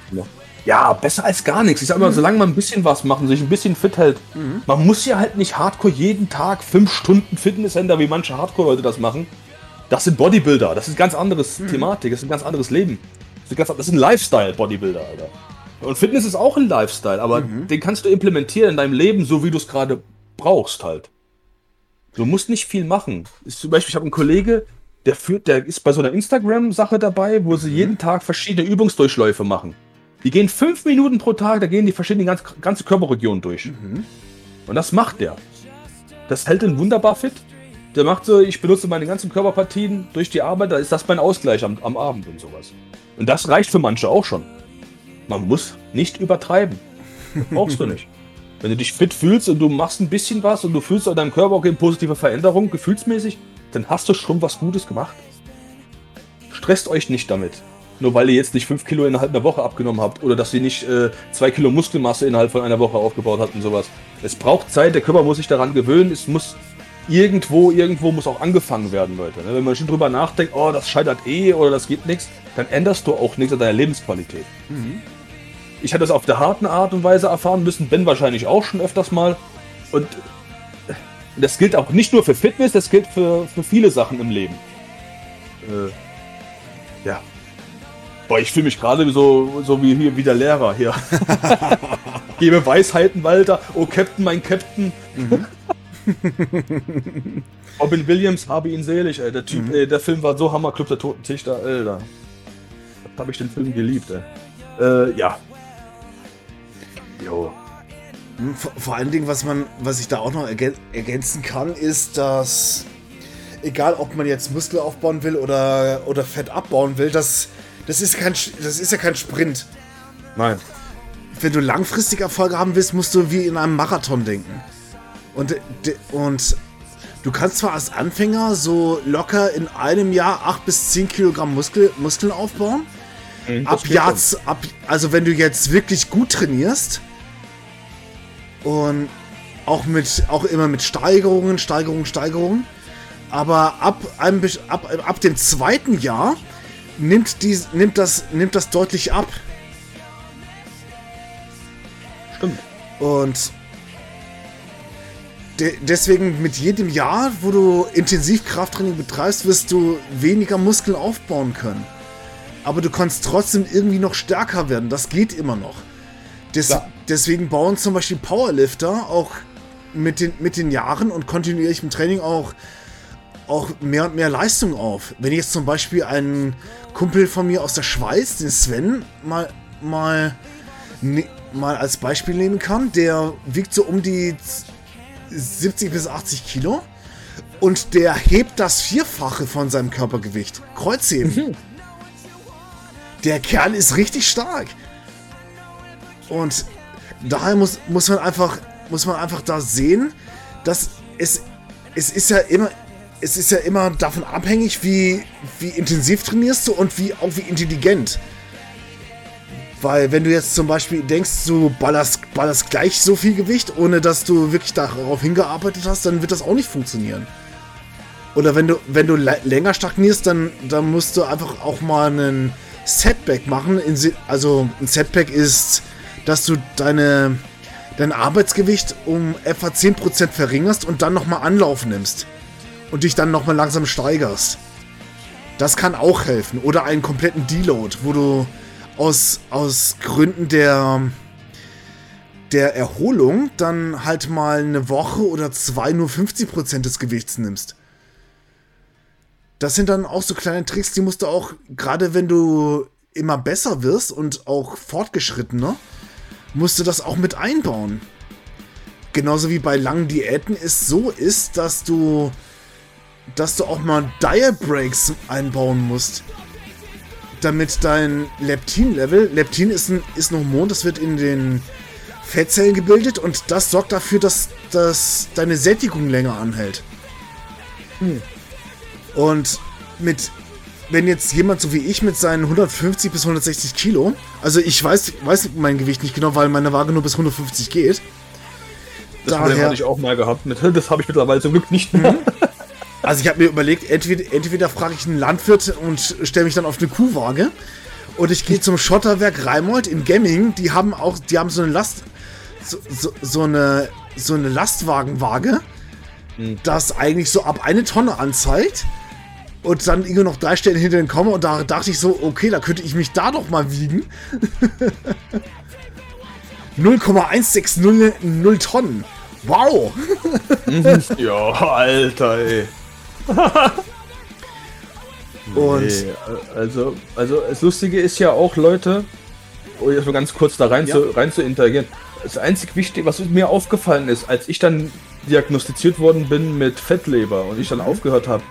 Ja, besser als gar nichts. Ich sag mal, mhm. solange man ein bisschen was machen, sich ein bisschen fit hält. Mhm. Man muss ja halt nicht hardcore jeden Ttag fünf Stunden Fitnesscenter, wie manche Hardcore-Leute das machen. Das sind Bodybuilder. Das ist ganz anderes mhm. Thematik. Das ist ein ganz anderes Leben. Das ist, ganz, das ist ein Lifestyle-Bodybuilder, Alter. Und Fitness ist auch ein Lifestyle, aber mhm. den kannst du implementieren in deinem Leben, so wie du es gerade brauchst halt. Du musst nicht viel machen. Ich, zum Beispiel, ich habe einen Kollege, der führt, der ist bei so einer Instagram-Sache dabei, wo sie mhm. jeden Tag verschiedene Übungsdurchläufe machen. Die gehen fünf Minuten pro Tag, da gehen die verschiedenen ganz, ganze Körperregionen durch. Mhm. Und das macht der. Das hält ihn wunderbar fit. Der macht so, ich benutze meine ganzen Körperpartien durch die Arbeit, da ist das mein Ausgleich am, am Abend und sowas. Und das reicht für manche auch schon. Man muss nicht übertreiben. brauchst du nicht. Wenn du dich fit fühlst und du machst ein bisschen was und du fühlst an deinem Körper auch eine positive Veränderung, gefühlsmäßig, dann hast du schon was Gutes gemacht. Stresst euch nicht damit. Nur weil ihr jetzt nicht 5 Kilo innerhalb einer Woche abgenommen habt oder dass ihr nicht 2 äh, Kilo Muskelmasse innerhalb von einer Woche aufgebaut habt und sowas. Es braucht Zeit, der Körper muss sich daran gewöhnen, es muss irgendwo, irgendwo muss auch angefangen werden, Leute. Ne? Wenn man schon drüber nachdenkt, oh, das scheitert eh oder das geht nichts, dann änderst du auch nichts an deiner Lebensqualität. Mhm. Ich hatte es auf der harten Art und Weise erfahren müssen, Ben wahrscheinlich auch schon öfters mal. Und das gilt auch nicht nur für Fitness, das gilt für, für viele Sachen im Leben. Äh, ja, Boah, ich fühle mich gerade so, so wie hier wie der Lehrer hier. [laughs] Gebe Weisheiten, Walter. Oh, Captain, mein Captain. Mhm. [laughs] Robin Williams, habe ihn selig, ey. Der Typ, mhm. ey, der Film war so Hammer, Club der Toten da, Alter. Habe ich den Film geliebt, ey. Äh, ja. Jo. Hm, vor, vor allen Dingen, was man, was ich da auch noch ergänzen kann, ist, dass egal ob man jetzt Muskel aufbauen will oder, oder Fett abbauen will, dass das ist, kein, das ist ja kein Sprint. Nein. wenn du langfristig Erfolge haben willst, musst du wie in einem Marathon denken. Und, und du kannst zwar als Anfänger so locker in einem Jahr 8 bis 10 Kilogramm Muskel, Muskeln aufbauen. Mhm, ab Jahr, ab, also wenn du jetzt wirklich gut trainierst und auch mit, auch immer mit Steigerungen, Steigerungen, Steigerungen. Aber ab, einem, ab, ab dem zweiten Jahr nimmt, die, nimmt, das, nimmt das deutlich ab. Stimmt. Und de deswegen mit jedem Jahr, wo du intensiv Krafttraining betreibst, wirst du weniger Muskeln aufbauen können. Aber du kannst trotzdem irgendwie noch stärker werden. Das geht immer noch. Des ja. Deswegen bauen zum Beispiel Powerlifter auch mit den, mit den Jahren und kontinuierlich im Training auch, auch mehr und mehr Leistung auf. Wenn ich jetzt zum Beispiel einen Kumpel von mir aus der Schweiz, den Sven, mal, mal, ne, mal als Beispiel nehmen kann, der wiegt so um die 70 bis 80 Kilo und der hebt das Vierfache von seinem Körpergewicht. Kreuzheben. Mhm. Der Kerl ist richtig stark. Und daher muss, muss man einfach muss man einfach da sehen, dass es, es ist ja immer, es ist ja immer davon abhängig, wie, wie intensiv trainierst du und wie auch wie intelligent. Weil wenn du jetzt zum Beispiel denkst, du ballerst, ballerst gleich so viel Gewicht, ohne dass du wirklich darauf hingearbeitet hast, dann wird das auch nicht funktionieren. Oder wenn du, wenn du länger stagnierst, dann, dann musst du einfach auch mal einen Setback machen. Also ein Setback ist, dass du deine, dein Arbeitsgewicht um etwa 10% verringerst und dann nochmal Anlauf nimmst. Und dich dann nochmal langsam steigerst. Das kann auch helfen. Oder einen kompletten Deload, wo du aus, aus Gründen der, der Erholung dann halt mal eine Woche oder zwei nur 50% des Gewichts nimmst. Das sind dann auch so kleine Tricks, die musst du auch, gerade wenn du immer besser wirst und auch fortgeschrittener, musst du das auch mit einbauen. Genauso wie bei langen Diäten es so ist, dass du, dass du auch mal Diet Breaks einbauen musst damit dein Leptin-Level, Leptin ist ein, ist ein Hormon, das wird in den Fettzellen gebildet und das sorgt dafür, dass, dass deine Sättigung länger anhält. Hm. Und mit, wenn jetzt jemand so wie ich mit seinen 150 bis 160 Kilo, also ich weiß, weiß mein Gewicht nicht genau, weil meine Waage nur bis 150 geht. Das Daher, hatte ich auch mal gehabt. [laughs] Das habe ich mittlerweile zum Glück nicht mehr. Mhm. Also ich habe mir überlegt, entweder, entweder frage ich einen Landwirt und stelle mich dann auf eine Kuhwaage. Und ich gehe zum Schotterwerk Reimold in Gemming. Die haben auch, die haben so eine Last, so, so, so eine, so eine Lastwagenwaage, hm. das eigentlich so ab eine Tonne anzeigt. Und dann irgendwie noch drei Stellen hinter den komme und da dachte ich so, okay, da könnte ich mich da doch mal wiegen. [laughs] 0,1600 Tonnen. Wow! [laughs] ja, Alter, ey. [laughs] Und nee, also, also das Lustige ist ja auch, Leute, um jetzt mal ganz kurz da rein, ja. zu, rein zu interagieren. Das einzig Wichtige, was mir aufgefallen ist, als ich dann diagnostiziert worden bin mit Fettleber und ich dann mhm. aufgehört habe,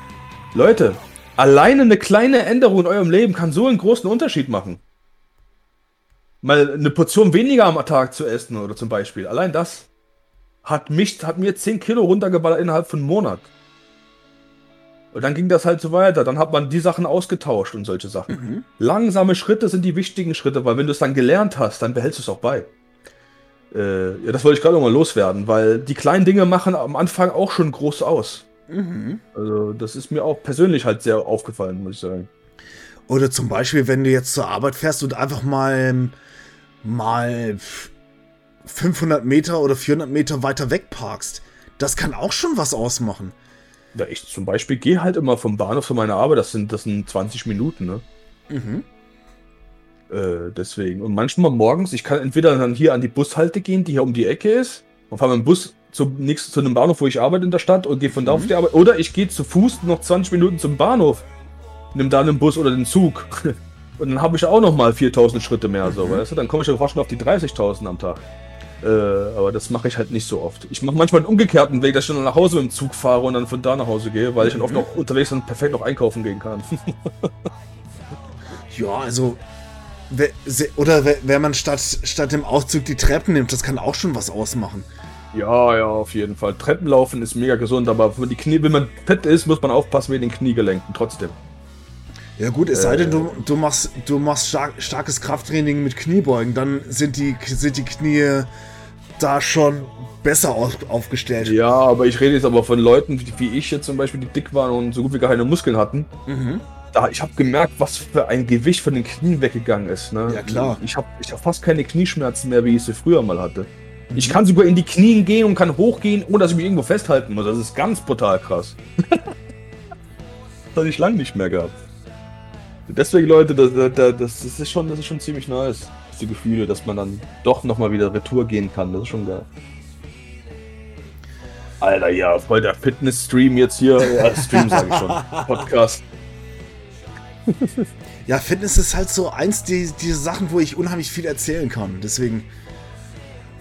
Leute, alleine eine kleine Änderung in eurem Leben kann so einen großen Unterschied machen. Mal eine Portion weniger am Tag zu essen oder zum Beispiel. Allein das hat mich, hat mir 10 Kilo runtergeballert innerhalb von einem Monat. Und dann ging das halt so weiter. Dann hat man die Sachen ausgetauscht und solche Sachen. Mhm. Langsame Schritte sind die wichtigen Schritte, weil wenn du es dann gelernt hast, dann behältst du es auch bei. Äh, ja, das wollte ich gerade nochmal loswerden, weil die kleinen Dinge machen am Anfang auch schon groß aus. Mhm. Also, das ist mir auch persönlich halt sehr aufgefallen, muss ich sagen. Oder zum Beispiel, wenn du jetzt zur Arbeit fährst und einfach mal, mal 500 Meter oder 400 Meter weiter weg parkst. Das kann auch schon was ausmachen. Ja, ich zum Beispiel gehe halt immer vom Bahnhof zu meiner Arbeit, das sind, das sind 20 Minuten, ne? Mhm. Äh, deswegen. Und manchmal morgens, ich kann entweder dann hier an die Bushalte gehen, die hier um die Ecke ist, und fahre mit dem Bus zum nächsten, zu einem Bahnhof, wo ich arbeite in der Stadt und gehe von mhm. da auf mhm. die Arbeit. Oder ich gehe zu Fuß noch 20 Minuten zum Bahnhof, nimm da einen Bus oder den Zug. [laughs] und dann habe ich auch noch mal 4000 Schritte mehr, mhm. so, weißt du? Dann komme ich ja fast schon auf die 30.000 am Tag. Äh, aber das mache ich halt nicht so oft. Ich mache manchmal einen umgekehrten Weg, dass ich dann nach Hause mit dem Zug fahre und dann von da nach Hause gehe, weil ich dann oft noch unterwegs dann perfekt noch einkaufen gehen kann. [laughs] ja, also oder wenn man statt, statt dem Auszug die Treppen nimmt, das kann auch schon was ausmachen. Ja, ja, auf jeden Fall. Treppenlaufen ist mega gesund, aber wenn, die Knie, wenn man fett ist, muss man aufpassen mit den Kniegelenken trotzdem. Ja gut, es äh, sei denn, du, du machst, du machst stark, starkes Krafttraining mit Kniebeugen, dann sind die, sind die Knie da schon besser auf, aufgestellt. Ja, aber ich rede jetzt aber von Leuten wie ich jetzt zum Beispiel, die dick waren und so gut wie keine Muskeln hatten. Mhm. Da, ich habe gemerkt, was für ein Gewicht von den Knien weggegangen ist. Ne? Ja, klar. Ich habe ich hab fast keine Knieschmerzen mehr, wie ich sie früher mal hatte. Mhm. Ich kann sogar in die Knie gehen und kann hochgehen, ohne dass ich mich irgendwo festhalten muss. Das ist ganz brutal krass. [laughs] das hatte ich lange nicht mehr gehabt. Deswegen, Leute, das, das, das, ist schon, das ist schon ziemlich nice. Die Gefühle, dass man dann doch nochmal wieder Retour gehen kann. Das ist schon geil. Alter, ja, voll der Fitness-Stream jetzt hier. Ja, Stream sage ich schon. [laughs] Podcast. ja, Fitness ist halt so eins die, diese Sachen, wo ich unheimlich viel erzählen kann. Deswegen,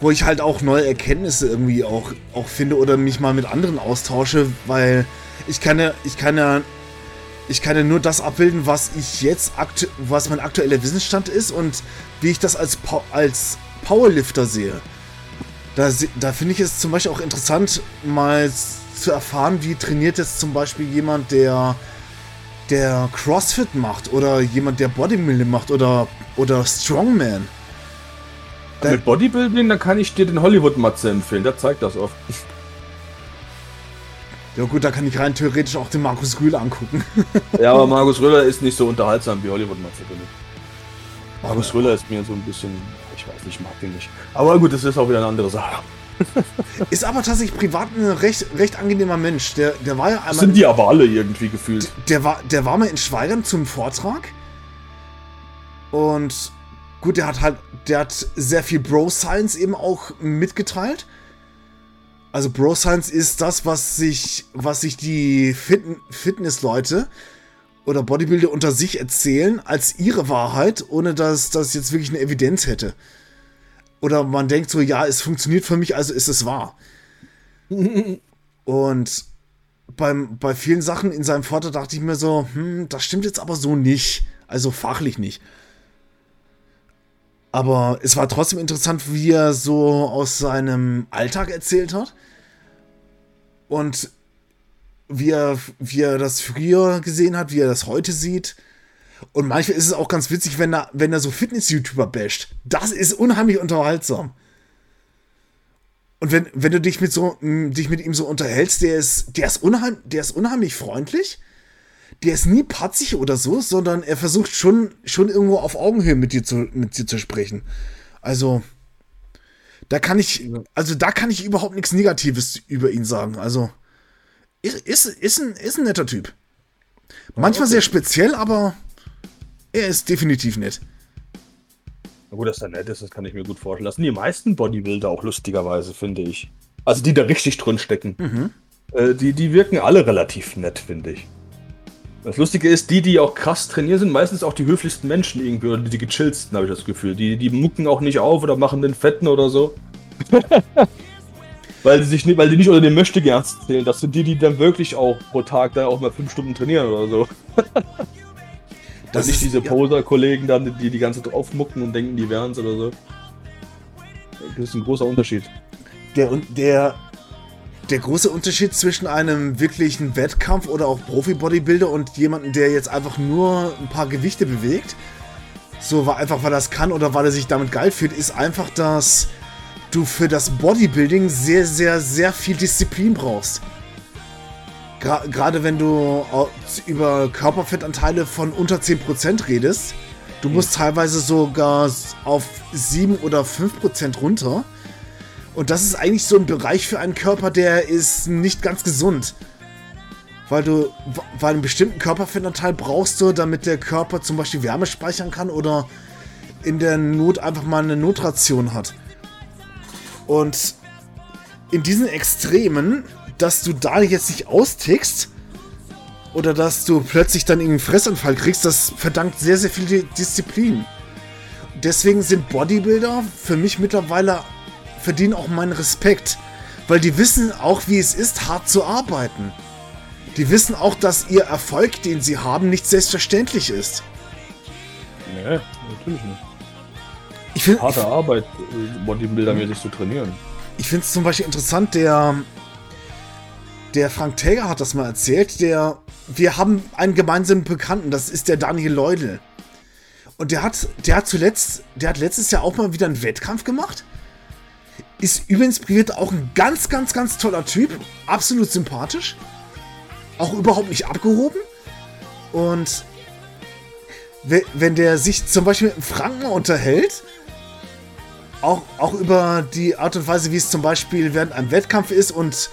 wo ich halt auch neue Erkenntnisse irgendwie auch, auch finde oder mich mal mit anderen austausche, weil ich kann ja, ich kann ja, ich kann ja nur das abbilden, was ich jetzt, was mein aktueller Wissensstand ist und wie ich das als, als Powerlifter sehe. Da, da finde ich es zum Beispiel auch interessant, mal zu erfahren, wie trainiert jetzt zum Beispiel jemand, der, der CrossFit macht oder jemand, der Bodybuilding macht oder, oder Strongman. Da, Mit Bodybuilding, dann kann ich dir den Hollywood-Matze empfehlen, der zeigt das oft. Ja gut, da kann ich rein theoretisch auch den Markus Rühler angucken. [laughs] ja, aber Markus Rühler ist nicht so unterhaltsam wie Hollywood-Matze, finde ich. Markus Rühler ist mir so ein bisschen ich weiß nicht, ich mag den nicht. Aber gut, das ist auch wieder eine andere Sache. [laughs] ist aber tatsächlich privat ein recht, recht angenehmer Mensch. Der, der war ja einmal. Sind die aber alle irgendwie gefühlt. Der war, der war mal in Schweigern zum Vortrag. Und gut, der hat halt, der hat sehr viel Bro Science eben auch mitgeteilt. Also Bro Science ist das, was sich, was sich die Fit Fitness-Leute oder Bodybuilder unter sich erzählen als ihre Wahrheit, ohne dass das jetzt wirklich eine Evidenz hätte. Oder man denkt so, ja, es funktioniert für mich, also ist es wahr. [laughs] Und beim, bei vielen Sachen in seinem Vortrag dachte ich mir so, hm, das stimmt jetzt aber so nicht. Also fachlich nicht. Aber es war trotzdem interessant, wie er so aus seinem Alltag erzählt hat. Und wie er, wie er das früher gesehen hat, wie er das heute sieht. Und manchmal ist es auch ganz witzig, wenn er, wenn er so Fitness-YouTuber basht. Das ist unheimlich unterhaltsam. Und wenn, wenn du dich mit, so, dich mit ihm so unterhältst, der ist, der, ist unheim, der ist unheimlich freundlich. Der ist nie patzig oder so, sondern er versucht schon, schon irgendwo auf Augenhöhe mit dir zu, mit dir zu sprechen. Also, da kann ich, also da kann ich überhaupt nichts Negatives über ihn sagen. Also, ist, ist, ist, ein, ist ein netter Typ. Manchmal okay. sehr speziell, aber er ist definitiv nett. Na gut, dass er nett ist, das kann ich mir gut vorstellen. Das sind die meisten Bodybuilder auch lustigerweise, finde ich. Also die da richtig drin stecken. Mhm. Äh, die, die wirken alle relativ nett, finde ich. Das Lustige ist, die, die auch krass trainieren, sind meistens auch die höflichsten Menschen irgendwie oder die gechillsten, habe ich das Gefühl. Die, die mucken auch nicht auf oder machen den Fetten oder so. [laughs] weil die sich nicht, weil die nicht unter den Möchtegerns zählen. Das sind die, die dann wirklich auch pro Tag dann auch mal fünf Stunden trainieren oder so. [laughs] das nicht diese Poser-Kollegen dann, die die ganze Zeit aufmucken und denken, die wären es oder so. Das ist ein großer Unterschied. Der, der, der große Unterschied zwischen einem wirklichen Wettkampf oder auch Profi-Bodybuilder und jemandem, der jetzt einfach nur ein paar Gewichte bewegt, so war einfach, weil er das kann oder weil er sich damit geil fühlt, ist einfach, dass du für das Bodybuilding sehr, sehr, sehr viel Disziplin brauchst. Gerade wenn du über Körperfettanteile von unter 10% redest, du musst teilweise sogar auf 7 oder 5% runter. Und das ist eigentlich so ein Bereich für einen Körper, der ist nicht ganz gesund. Weil du, weil einen bestimmten Körperfettanteil brauchst du, damit der Körper zum Beispiel Wärme speichern kann oder in der Not einfach mal eine Notration hat. Und in diesen Extremen, dass du da jetzt nicht austickst oder dass du plötzlich dann einen Fressanfall kriegst, das verdankt sehr, sehr viel Disziplin. Deswegen sind Bodybuilder für mich mittlerweile verdienen auch meinen Respekt, weil die wissen auch, wie es ist, hart zu arbeiten. Die wissen auch, dass ihr Erfolg, den sie haben, nicht selbstverständlich ist. Nee, Natürlich nicht. Ich finde Harte Arbeit, äh, Bodybuilder-mäßig zu trainieren. ich finde es zum Beispiel interessant, der, der Frank Täger hat das mal erzählt, der, wir haben einen gemeinsamen Bekannten, das ist der Daniel Leudel. Und der hat, der hat zuletzt, der hat letztes Jahr auch mal wieder einen Wettkampf gemacht. Ist übrigens privat auch ein ganz, ganz, ganz toller Typ. Absolut sympathisch. Auch überhaupt nicht abgehoben. Und we- wenn der sich zum Beispiel mit einem Franken unterhält, auch, auch über die Art und Weise, wie es zum Beispiel während einem Wettkampf ist und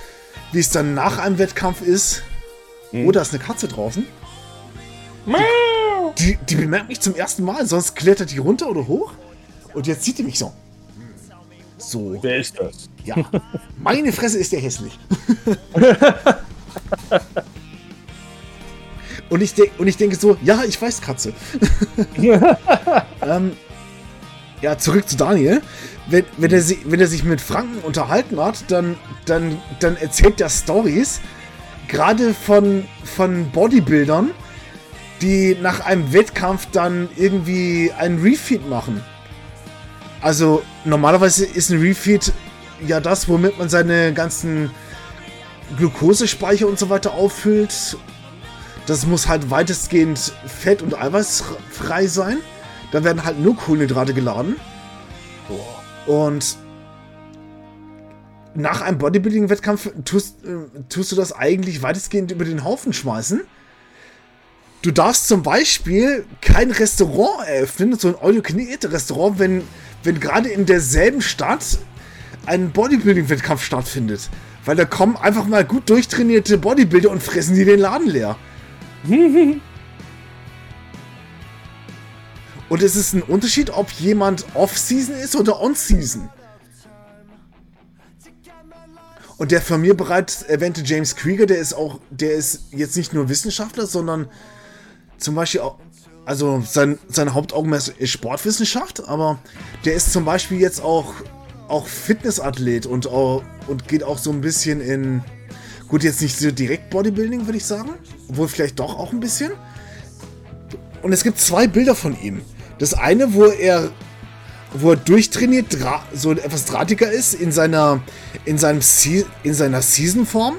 wie es dann nach einem Wettkampf ist. Oh, da ist eine Katze draußen. Die, die bemerkt mich zum ersten Mal, sonst klettert die runter oder hoch. Und jetzt sieht die mich so. So, Wer ist das? ja. Meine Fresse ist der hässlich. [laughs] und, ich und ich denke so, ja, ich weiß, Katze. [laughs] ähm, ja, zurück zu Daniel. Wenn, wenn, er, wenn er sich mit Franken unterhalten hat, dann, dann, dann erzählt er Stories, gerade von, von Bodybuildern, die nach einem Wettkampf dann irgendwie einen Refeed machen. Also normalerweise ist ein Refeed ja das, womit man seine ganzen Glukosespeicher und so weiter auffüllt. Das muss halt weitestgehend fett- und eiweißfrei sein. Da werden halt nur Kohlenhydrate geladen. Und nach einem Bodybuilding-Wettkampf tust, äh, tust du das eigentlich weitestgehend über den Haufen schmeißen. Du darfst zum Beispiel kein Restaurant eröffnen, so ein All-You-Can-Eat-Restaurant, wenn, wenn gerade in derselben Stadt ein Bodybuilding-Wettkampf stattfindet. Weil da kommen einfach mal gut durchtrainierte Bodybuilder und fressen die den Laden leer. [laughs] und es ist ein Unterschied, ob jemand Off-Season ist oder On-Season. Und der von mir bereits erwähnte James Krieger, der ist auch, der ist jetzt nicht nur Wissenschaftler, sondern zum Beispiel auch, also sein, sein Hauptaugenmerk ist Sportwissenschaft, aber der ist zum Beispiel jetzt auch, auch Fitnessathlet und, auch, und geht auch so ein bisschen in, gut, jetzt nicht so direkt Bodybuilding, würde ich sagen, obwohl vielleicht doch auch ein bisschen. Und es gibt zwei Bilder von ihm. Das eine, wo er wo er durchtrainiert, so etwas drahtiger ist in seiner in seinem Se in seiner Season-Form,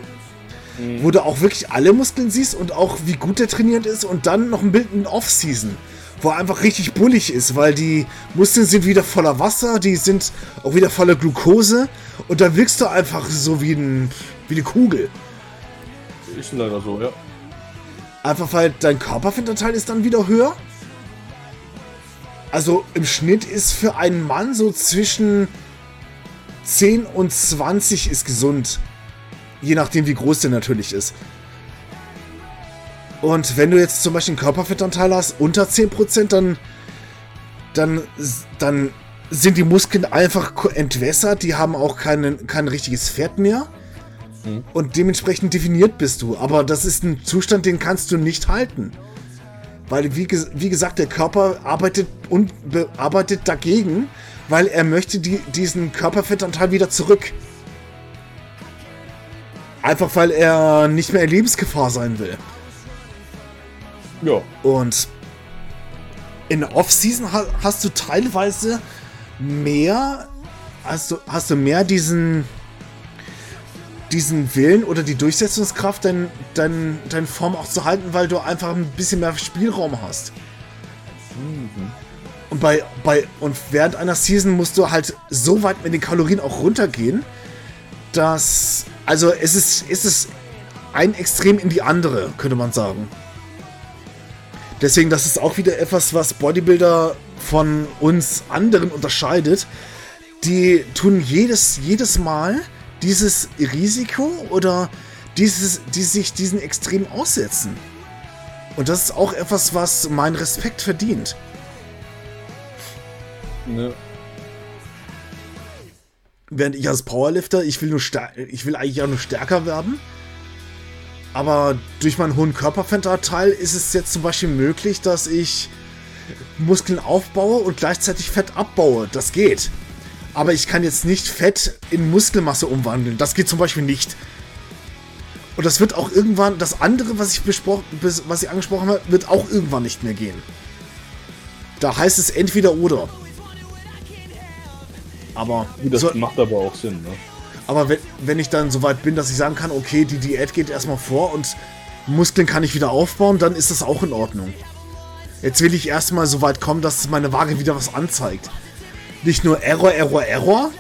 wo du auch wirklich alle Muskeln siehst und auch wie gut er trainiert ist und dann noch ein Bild in Off-Season, wo er einfach richtig bullig ist, weil die Muskeln sind wieder voller Wasser, die sind auch wieder voller Glucose und da wirkst du einfach so wie, ein, wie eine Kugel. Ist leider so, ja. Einfach weil dein Körperfettanteil ist dann wieder höher. Also im Schnitt ist für einen Mann so zwischen 10 und 20 ist gesund. Je nachdem, wie groß der natürlich ist. Und wenn du jetzt zum Beispiel einen Körperfettanteil hast unter 10%, dann, dann, dann sind die Muskeln einfach entwässert. Die haben auch keinen, kein richtiges Fett mehr. Und dementsprechend definiert bist du. Aber das ist ein Zustand, den kannst du nicht halten. Weil, wie, wie gesagt, der Körper arbeitet und arbeitet dagegen, weil er möchte die, diesen Körperfettanteil wieder zurück. Einfach weil er nicht mehr in Lebensgefahr sein will. Ja. Und in der Off-Season ha hast du teilweise mehr, hast du, hast du mehr diesen, diesen Willen oder die Durchsetzungskraft, dein, dein, deine Form auch zu halten, weil du einfach ein bisschen mehr Spielraum hast. Und bei, bei, und während einer Season musst du halt so weit mit den Kalorien auch runtergehen, dass, also es ist, es ist ein Extrem in die andere, könnte man sagen. Deswegen, das ist auch wieder etwas, was Bodybuilder von uns anderen unterscheidet. Die tun jedes, jedes Mal dieses Risiko oder dieses, die sich diesen Extrem aussetzen. Und das ist auch etwas, was meinen Respekt verdient. Ne. Während ich als Powerlifter, ich will, nur ich will eigentlich auch nur stärker werden. Aber durch meinen hohen Körperfettanteil ist es jetzt zum Beispiel möglich, dass ich Muskeln aufbaue und gleichzeitig Fett abbaue. Das geht. Aber ich kann jetzt nicht Fett in Muskelmasse umwandeln. Das geht zum Beispiel nicht. Und das wird auch irgendwann, das andere, was ich besprochen, was ich angesprochen habe, wird auch irgendwann nicht mehr gehen. Da heißt es entweder oder. Aber, Das so, macht aber auch Sinn, ne? aber wenn, wenn ich dann so weit bin, dass ich sagen kann, okay, die Diät geht erstmal vor und Muskeln kann ich wieder aufbauen, dann ist das auch in Ordnung. Jetzt will ich erstmal so weit kommen, dass meine Waage wieder was anzeigt. Nicht nur Error, Error, Error,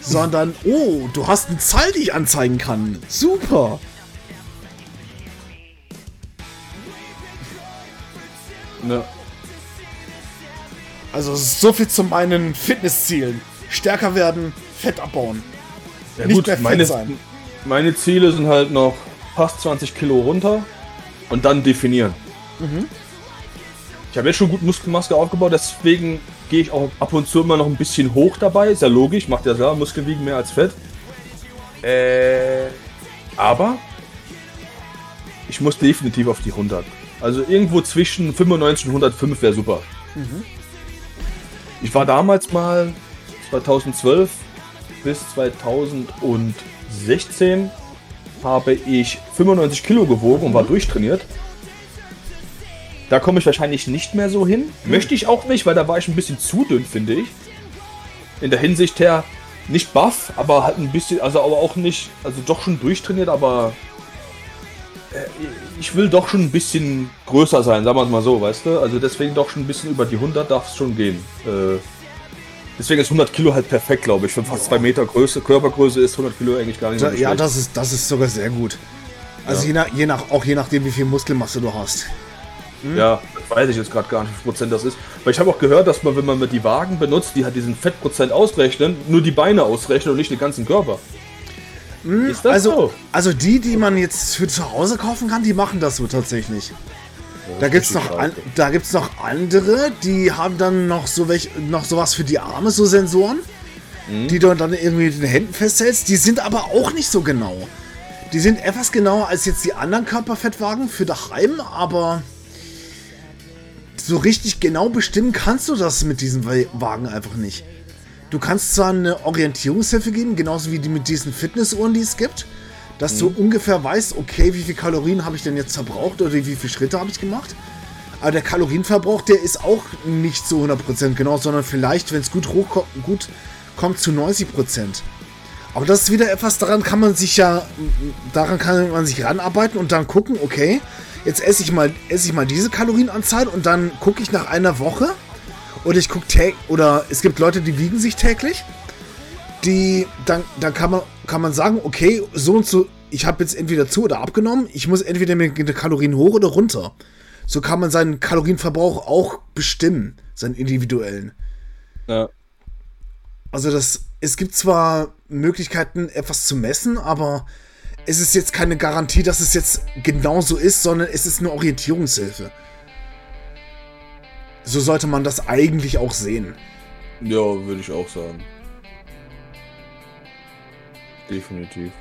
sondern, [laughs] oh, du hast eine Zahl, die ich anzeigen kann. Super. ne? Also so viel zu meinen Fitnesszielen. Stärker werden, Fett abbauen. Ja, Nicht gut, mehr fett meine, sein. meine Ziele sind halt noch fast 20 Kilo runter und dann definieren. Mhm. Ich habe jetzt schon gut Muskelmaske aufgebaut, deswegen gehe ich auch ab und zu immer noch ein bisschen hoch dabei. Ist ja logisch, macht ja klar, Muskeln wiegen mehr als Fett. Äh, aber ich muss definitiv auf die 100. Also irgendwo zwischen 95 und 105 wäre super. Mhm. Ich war damals mal 2012 bis 2016 habe ich 95 Kilo gewogen und war durchtrainiert. Da komme ich wahrscheinlich nicht mehr so hin. Möchte ich auch nicht, weil da war ich ein bisschen zu dünn, finde ich. In der Hinsicht her nicht buff, aber halt ein bisschen, also aber auch nicht, also doch schon durchtrainiert, aber äh, ich will doch schon ein bisschen größer sein, sagen wir es mal so, weißt du? Also deswegen doch schon ein bisschen über die 100 darf es schon gehen. Äh, deswegen ist 100 Kilo halt perfekt, glaube ich. Für fast 2 Meter Größe, Körpergröße ist 100 Kilo eigentlich gar nicht so Da, ja, das ist, das ist sogar sehr gut. Also Ja. je, nach, je nach, auch je nachdem, wie viel Muskelmasse du hast. Ja, das weiß ich jetzt gerade gar nicht, wie viel Prozent das ist. Weil ich habe auch gehört, dass man, wenn man die Wagen benutzt, die halt diesen Fettprozent ausrechnen, nur die Beine ausrechnen und nicht den ganzen Körper. ist das also, so? also die, die man jetzt für zu Hause kaufen kann, die machen das so tatsächlich. Da gibt's noch, an, da gibt's noch andere, die haben dann noch so welch, noch sowas für die Arme, so Sensoren, die du dann irgendwie mit den Händen festhältst. Die sind aber auch nicht so genau. Die sind etwas genauer als jetzt die anderen Körperfettwagen für daheim, aber so richtig genau bestimmen kannst du das mit diesen Wa- Wagen einfach nicht. Du kannst zwar eine Orientierungshilfe geben, genauso wie die mit diesen Fitnessuhren, die es gibt, dass du ungefähr weißt, okay, wie viel Kalorien habe ich denn jetzt verbraucht oder wie viele Schritte habe ich gemacht. Aber der Kalorienverbrauch, der ist auch nicht zu 100% genau, sondern vielleicht, wenn es gut hoch gut kommt, zu 90%. Aber das ist wieder etwas, daran kann man sich ja, daran kann man sich ranarbeiten und dann gucken, okay, jetzt esse ich mal, esse ich mal diese Kalorienanzahl und dann gucke ich nach einer Woche oder ich gucke täglich, oder es gibt Leute, die wiegen sich täglich, die, dann, dann kann man, kann man sagen, okay, so und so, ich habe jetzt entweder zu oder abgenommen, ich muss entweder mit den Kalorien hoch oder runter. So kann man seinen Kalorienverbrauch auch bestimmen, seinen individuellen. Ja. Also das, es gibt zwar Möglichkeiten, etwas zu messen, aber es ist jetzt keine Garantie, dass es jetzt genau so ist, sondern es ist eine Orientierungshilfe. So sollte man das eigentlich auch sehen. Ja, würde ich auch sagen. Definitiv.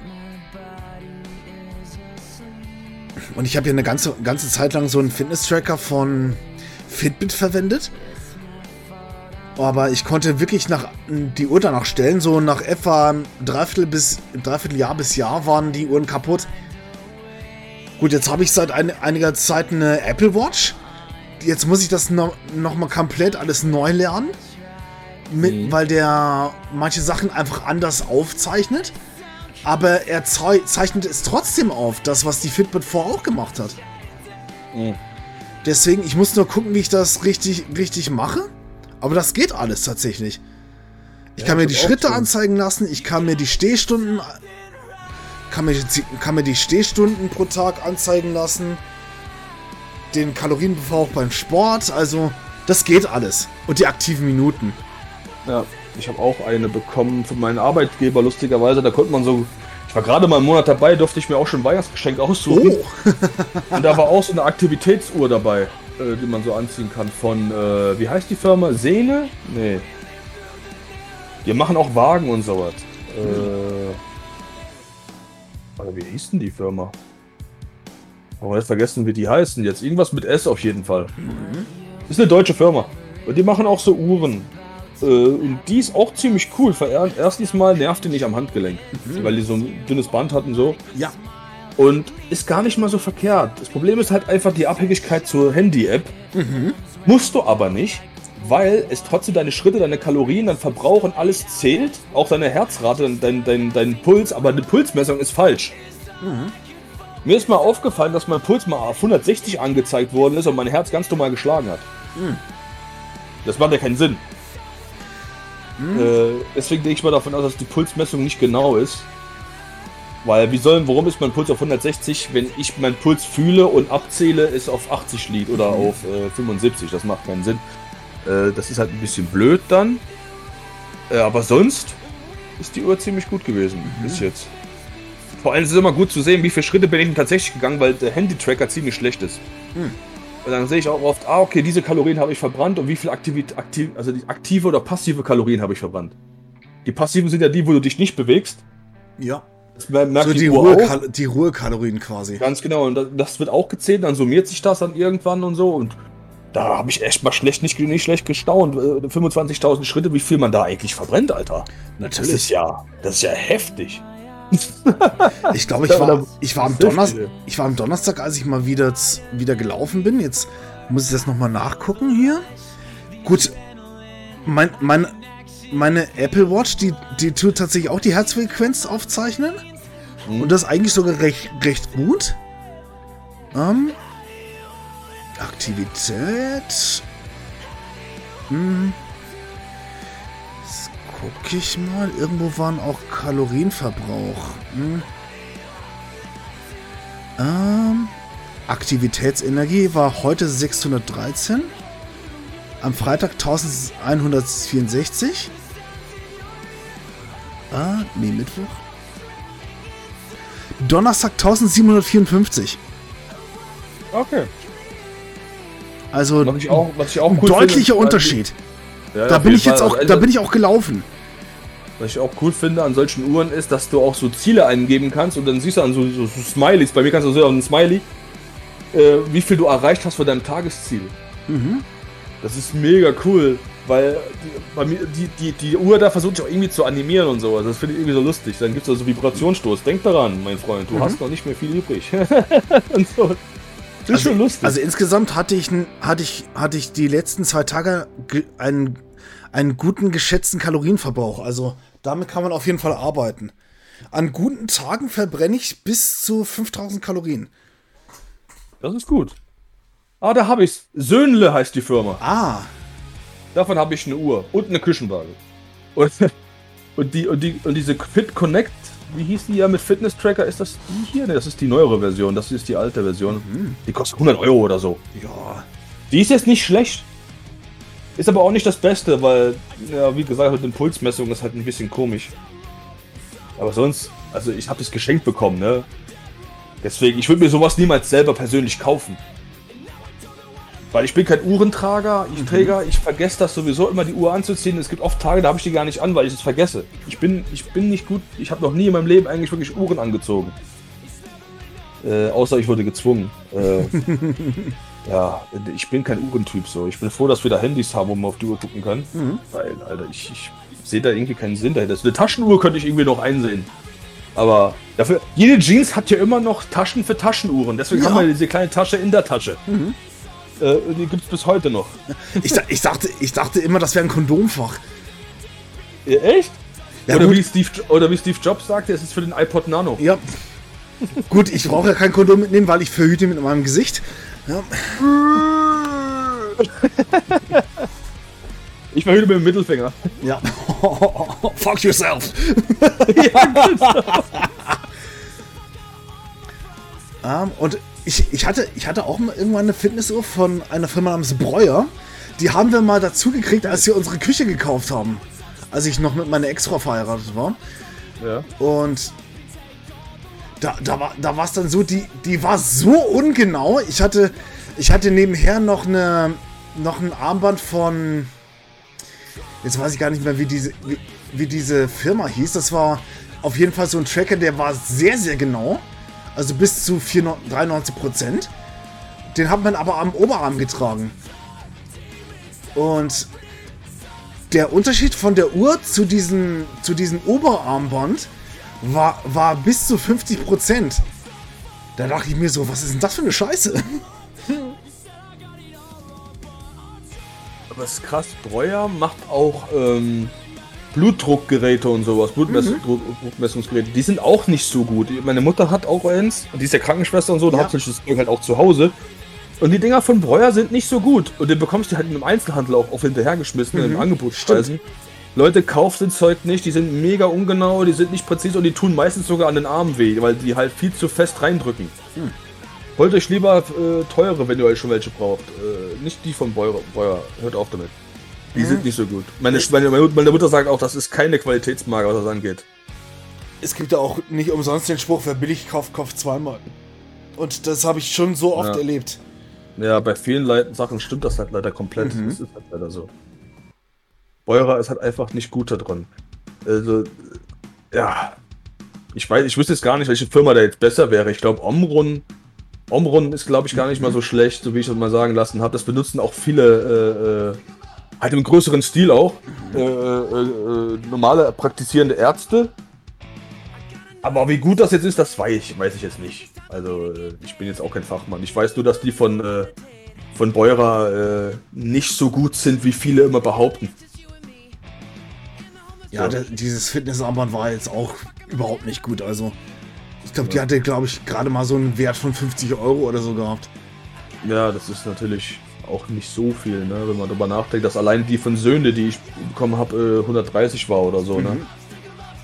Und ich habe ja eine ganze, ganze Zeit lang so einen Fitness-Tracker von Fitbit verwendet. Aber ich konnte wirklich nach die Uhr danach stellen. So nach etwa Dreiviertel bis dreiviertel Jahr bis Jahr waren die Uhren kaputt. Gut, jetzt habe ich seit ein, einiger Zeit eine Apple Watch. Jetzt muss ich das noch, noch mal komplett alles neu lernen. Mit, Weil der manche Sachen einfach anders aufzeichnet. Aber er zei zeichnet es trotzdem auf, das, was die Fitbit vorher auch gemacht hat. Mhm. Deswegen, ich muss nur gucken, wie ich das richtig, richtig mache. Aber das geht alles tatsächlich. Ich Ja, kann mir die Schritte so. anzeigen lassen, ich kann mir die Stehstunden kann mir, die- kann mir die Stehstunden pro Tag anzeigen lassen. Den Kalorienverbrauch beim Sport, also das geht alles. Und die aktiven Minuten. Ja, ich habe auch eine bekommen von meinem Arbeitgeber, lustigerweise. Da konnte man so. Ich war gerade mal einen Monat dabei, durfte ich mir auch schon ein Weihnachtsgeschenk aussuchen. Oh, [laughs] Und da war auch so eine Aktivitätsuhr dabei, äh, die man so anziehen kann. Von, äh, wie heißt die Firma? Seele? Nee. Die machen auch Wagen und sowas. Äh, oder wie hieß denn die Firma? Aber jetzt vergessen, wie die heißen jetzt. Irgendwas mit S auf jeden Fall. Ist eine deutsche Firma. Und die machen auch so Uhren. Äh, und die ist auch ziemlich cool. Er- Erstens mal nervt die nicht am Handgelenk. Weil die so ein dünnes Band hatten so. ja. Und ist gar nicht mal so verkehrt. Das Problem ist halt einfach die Abhängigkeit zur Handy-App. Musst du aber nicht. weil es trotzdem deine Schritte, deine Kalorien, dein Verbrauch und alles zählt, auch deine Herzrate, dein, dein, dein Puls, aber die Pulsmessung ist falsch. Mhm. Mir ist mal aufgefallen, dass mein Puls mal auf 160 angezeigt worden ist und mein Herz ganz normal geschlagen hat. Mhm. Das macht ja keinen Sinn. Mhm. Äh, deswegen denke ich mal davon aus, dass die Pulsmessung nicht genau ist. Weil, wie sollen, warum ist mein Puls auf 160, wenn ich meinen Puls fühle und abzähle, ist auf 80 liegt oder mhm. auf äh, 75? Das macht keinen Sinn. Äh, das ist halt ein bisschen blöd dann. Äh, aber sonst ist die Uhr ziemlich gut gewesen mhm. bis jetzt. Vor allem ist es immer gut zu sehen, wie viele Schritte bin ich denn tatsächlich gegangen, weil der Handy-Tracker ziemlich schlecht ist. Mhm. Und dann sehe ich auch oft, ah, okay, diese Kalorien habe ich verbrannt und wie viel Aktivität, aktiv, also die aktive oder passive Kalorien habe ich verbrannt. Die passiven sind ja die, wo du dich nicht bewegst. Ja. Das merkt so die, die, Ruhe die Ruhekalorien quasi. Ganz genau. Und das wird auch gezählt, dann summiert sich das dann irgendwann und so. Und da habe ich echt mal schlecht, nicht, nicht schlecht gestaunt. 25.000 äh, Schritte, wie viel man da eigentlich verbrennt, Alter. Natürlich. Das ist ja, das ist ja heftig. Ich glaube, ich war, ich, war am Donnerstag, ich war am Donnerstag, als ich mal wieder, wieder gelaufen bin. Jetzt muss ich das nochmal nachgucken hier. Gut, mein, mein, meine Apple Watch, die, die tut tatsächlich auch die Herzfrequenz aufzeichnen. Mhm. Und das eigentlich sogar recht, recht gut. Ähm, Aktivität. Hm. Gucke ich mal. Irgendwo waren auch Kalorienverbrauch. Hm. Ähm, Aktivitätsenergie war heute 613. Am Freitag 1164. Ah, nee, Mittwoch. Donnerstag 1754. Okay. Also was ich auch, was ich auch cool deutlicher finde, Unterschied. Ja, da bin ich jetzt auch, da bin ich auch gelaufen. Was ich auch cool finde an solchen Uhren ist, dass du auch so Ziele eingeben kannst und dann siehst du an so, so, so Smileys. Bei mir kannst du sehen, ein Smiley, äh, wie viel du erreicht hast von deinem Tagesziel. Mhm. Das ist mega cool, weil die, mir, die, die, die Uhr da versucht sich auch irgendwie zu animieren und so. Also das finde ich irgendwie so lustig. Dann gibt es also Vibrationsstoß. Denk daran, mein Freund, du mhm. hast noch nicht mehr viel übrig. [laughs] und so. Das ist also, schon lustig. Also insgesamt hatte ich, hatte ich, hatte ich die letzten zwei Tage einen, einen guten geschätzten Kalorienverbrauch. Also damit kann man auf jeden Fall arbeiten. An guten Tagen verbrenne ich bis zu 5000 Kalorien. Das ist gut. Ah, da habe ich's. Söhnle heißt die Firma. Ah. Davon habe ich eine Uhr und eine Küchenwaage. Und, [laughs] und, die, und, die, und diese Fit Connect wie hieß die ja mit Fitness-Tracker? Ist das die hier? Ne, das ist die neuere Version. Das ist die alte Version. Mhm. Die kostet 100 Euro oder so. Ja. Die ist jetzt nicht schlecht. Ist aber auch nicht das Beste, weil, ja, wie gesagt, mit den Pulsmessungen ist halt ein bisschen komisch. Aber sonst, also ich habe das geschenkt bekommen, ne? Deswegen, ich würde mir sowas niemals selber persönlich kaufen. Weil ich bin kein Uhrentrager, ich mhm. Träger, ich vergesse das sowieso immer die Uhr anzuziehen. Es gibt oft Tage, da habe ich die gar nicht an, weil ich es vergesse. Ich bin, ich bin nicht gut, ich habe noch nie in meinem Leben eigentlich wirklich Uhren angezogen. Äh, außer ich wurde gezwungen. Äh, [laughs] ja, ich bin kein Uhrentyp so. Ich bin froh, dass wir da Handys haben, wo man auf die Uhr gucken kann. Mhm. Weil, Alter, ich, ich sehe da irgendwie keinen Sinn dahinter. Eine Taschenuhr könnte ich irgendwie noch einsehen. Aber dafür, jede Jeans hat ja immer noch Taschen für Taschenuhren. Deswegen ja. haben wir diese kleine Tasche in der Tasche. Mhm. Äh, die gibt es bis heute noch. Ich, ich, dachte, ich dachte immer, das wäre ein Kondomfach. Ja, echt? Ja, oder, wie Steve, oder wie Steve Jobs sagte, es ist für den iPod Nano. Ja. Gut, ich brauche ja kein Kondom mitnehmen, weil ich verhüte mit meinem Gesicht. Ja. ich verhüte mit dem Mittelfinger. Ja. [laughs] Fuck yourself. ja, [laughs] um, und ich, ich, hatte, ich hatte auch mal irgendwann eine Fitnessuhr von einer Firma namens Breuer. Die haben wir mal dazu gekriegt, als wir unsere Küche gekauft haben. Als ich noch mit meiner Ex-Frau verheiratet war. Ja. Und da, da war da es dann so, die, die war so ungenau. Ich hatte, ich hatte nebenher noch eine noch ein Armband von. Jetzt weiß ich gar nicht mehr, wie diese, wie, wie diese Firma hieß. Das war auf jeden Fall so ein Tracker, der war sehr, sehr genau also bis zu 93 Prozent. Den hat man aber am Oberarm getragen. Und der Unterschied von der Uhr zu diesem, zu diesem Oberarmband war, war bis zu 50 Prozent. Da dachte ich mir so, was ist denn das für eine Scheiße? aber es ist krass, Breuer macht auch ähm, Blutdruckgeräte und sowas, Blutmessungsgeräte, mhm. die sind auch nicht so gut. Meine Mutter hat auch eins, die ist ja Krankenschwester und so, da ja. hat sich das Zeug halt auch zu Hause. Und die Dinger von Breuer sind nicht so gut. Und den bekommst du halt im Einzelhandel auch auf hinterhergeschmissen, mhm. im Angebotspreisen. Leute, kauft das Zeug nicht, die sind mega ungenau, die sind nicht präzise und die tun meistens sogar an den Armen weh, weil die halt viel zu fest reindrücken. Hm. Holt euch lieber äh, teure, wenn ihr euch schon welche braucht. Äh, nicht die von Breuer. Hört auf damit. Die mhm. sind nicht so gut. Meine, meine, meine, Mutter sagt auch, das ist keine Qualitätsmarke, was das angeht. Es gibt ja auch nicht umsonst den Spruch, wer billig kauft, kauft zweimal. Und das habe ich schon so oft ja. erlebt. Ja, bei vielen Leuten, Sachen stimmt das halt leider komplett. Mhm. Das ist halt leider so. Beurer ist halt einfach nicht gut da drin. Also, ja. Ich weiß, ich wüsste jetzt gar nicht, welche Firma da jetzt besser wäre. Ich glaube, Omrun. Omrun ist, glaube ich, gar nicht mal so schlecht, so wie ich das mal sagen lassen habe. Das benutzen auch viele, äh, äh halt im größeren Stil auch, äh, äh, äh, normale praktizierende Ärzte. Aber wie gut das jetzt ist, das weiß ich, weiß ich jetzt nicht. Also äh, ich bin jetzt auch kein Fachmann. Ich weiß nur, dass die von, von Beurer nicht so gut sind, wie viele immer behaupten. Ja, der, dieses Fitnessarmband war jetzt auch überhaupt nicht gut. Also ich glaube, ja. die hatte, glaube ich, gerade mal so einen Wert von 50 Euro oder so gehabt. Ja, das ist natürlich auch nicht so viel, ne? wenn man darüber nachdenkt, dass allein die von Söhne, die ich bekommen habe, 130 war oder so. Ne? Mhm. Ne?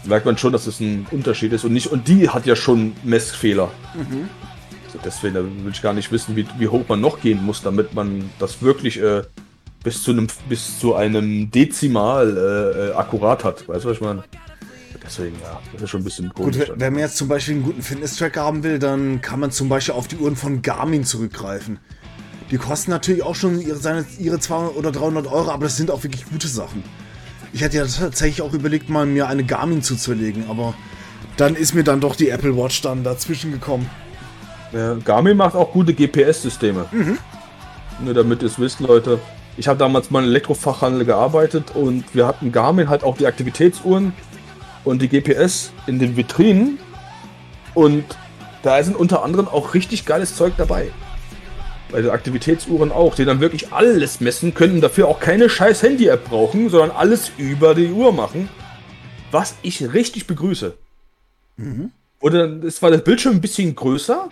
merkt man schon, dass es ein Unterschied ist. Und nicht, und die hat ja schon Messfehler. Mhm. Also deswegen will ich gar nicht wissen, wie, wie, hoch man noch gehen muss, damit man das wirklich äh, bis zu einem bis zu einem Dezimal äh, äh akkurat hat. Weißt du, was ich meine? Deswegen, ja, das ist schon ein bisschen komisch. Gut, wenn man jetzt zum Beispiel einen guten Fitness-Tracker haben will, dann kann man zum Beispiel auf die Uhren von Garmin zurückgreifen. Die kosten natürlich auch schon ihre, seine, ihre 200 oder 300 Euro, aber das sind auch wirklich gute Sachen. Ich hätte ja tatsächlich auch überlegt, mal mir eine Garmin zuzulegen, aber dann ist mir dann doch die Apple Watch dann dazwischen gekommen. Ja, Garmin macht auch gute GPS-Systeme. Mhm. Nur damit ihr es wisst, Leute. Ich habe damals mal im Elektrofachhandel gearbeitet und wir hatten Garmin halt auch die Aktivitätsuhren und die GPS in den Vitrinen. Und da sind unter anderem auch richtig geiles Zeug dabei bei den Aktivitätsuhren auch, die dann wirklich alles messen können, dafür auch keine scheiß Handy-App brauchen, sondern alles über die Uhr machen. Was ich richtig begrüße. Mhm. Oder es war das Bildschirm ein bisschen größer,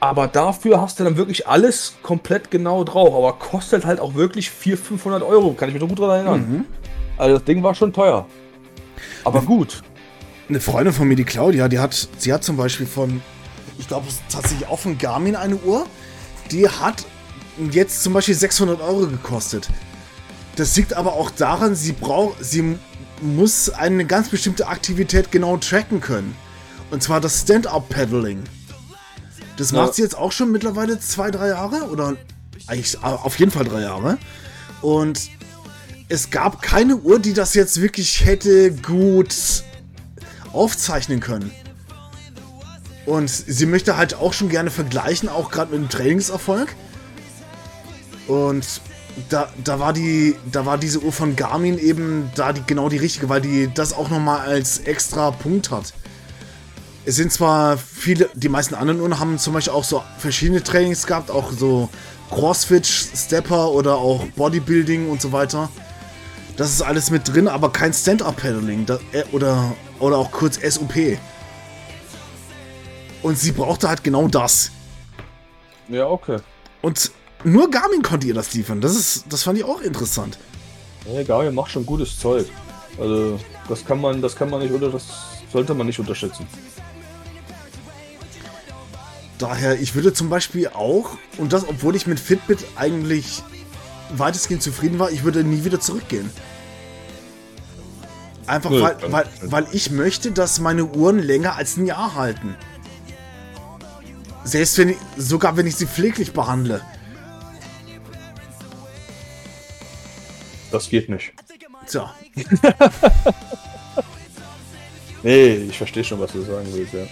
aber dafür hast du dann wirklich alles komplett genau drauf. Aber kostet halt auch wirklich 400, 500 Euro, kann ich mich noch gut daran erinnern. Mhm. Also das Ding war schon teuer. Aber gut. Eine Freundin von mir, die Claudia, die hat, sie hat zum Beispiel von ich glaube, tatsächlich auch von Garmin eine Uhr. Die hat jetzt zum Beispiel 600 Euro gekostet. Das liegt aber auch daran, sie braucht, sie muss eine ganz bestimmte Aktivität genau tracken können. Und zwar das Stand-Up-Paddling. Das ja. macht sie jetzt auch schon mittlerweile zwei, drei Jahre oder eigentlich äh, auf jeden Fall drei Jahre. Und es gab keine Uhr, die das jetzt wirklich hätte gut aufzeichnen können. Und sie möchte halt auch schon gerne vergleichen, auch gerade mit dem Trainingserfolg. Und da, da, war die, da war diese Uhr von Garmin eben da die, genau die richtige, weil die das auch nochmal als extra Punkt hat. Es sind zwar viele, die meisten anderen Uhren haben zum Beispiel auch so verschiedene Trainings gehabt, auch so Crossfit, Stepper oder auch Bodybuilding und so weiter. Das ist alles mit drin, aber kein Stand-Up-Paddling äh, oder, oder auch kurz SUP. Und sie brauchte halt genau das. Ja, okay. Und nur Garmin konnte ihr das liefern. Das, ist, das fand ich auch interessant. Ja, Garmin macht schon gutes Zeug. Also, das kann man, das kann man nicht oder das sollte man nicht unterschätzen. Daher, ich würde zum Beispiel auch, und das, obwohl ich mit Fitbit eigentlich weitestgehend zufrieden war, ich würde nie wieder zurückgehen. Einfach weil, weil, weil ich möchte, dass meine Uhren länger als ein Jahr halten. Selbst wenn ich, sogar wenn ich sie pfleglich behandle. Das geht nicht. So. [laughs] nee, ich verstehe schon, was du sagen willst, ja.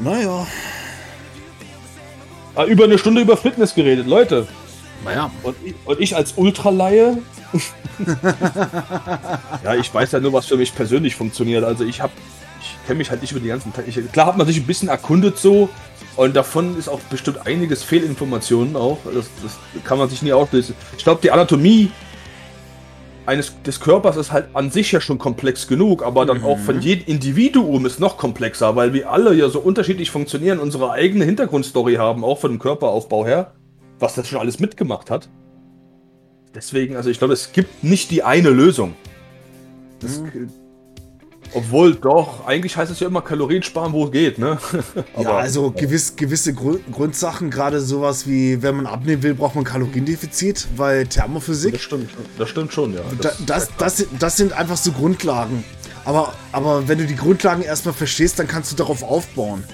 Naja. Ah, über eine Stunde über Fitness geredet, Leute. Naja. Und ich, und ich als Ultraleihe. [laughs] ja, ich weiß ja nur, was für mich persönlich funktioniert. Also ich habe ich kenne mich halt nicht über die ganzen Teile. Klar hat man sich ein bisschen erkundet so und davon ist auch bestimmt einiges Fehlinformationen auch. Das, das kann man sich nie auflösen. Ich glaube, die Anatomie eines des Körpers ist halt an sich ja schon komplex genug, aber dann mhm. auch von mhm. jedem Individuum ist noch komplexer, weil wir alle ja so unterschiedlich funktionieren, unsere eigene Hintergrundstory haben, auch von dem Körperaufbau her, was das schon alles mitgemacht hat. Deswegen, also ich glaube, es gibt nicht die eine Lösung. Das, mhm. Obwohl doch, eigentlich heißt es ja immer Kalorien sparen, wo es geht, ne? [laughs] ja, also gewiss, gewisse Grund, Grundsachen, gerade sowas wie, wenn man abnehmen will, braucht man Kaloriendefizit, weil Thermophysik. Das stimmt, das stimmt schon, ja. Das, das, das, das sind einfach so Grundlagen. Aber, aber wenn du die Grundlagen erstmal verstehst, dann kannst du darauf aufbauen.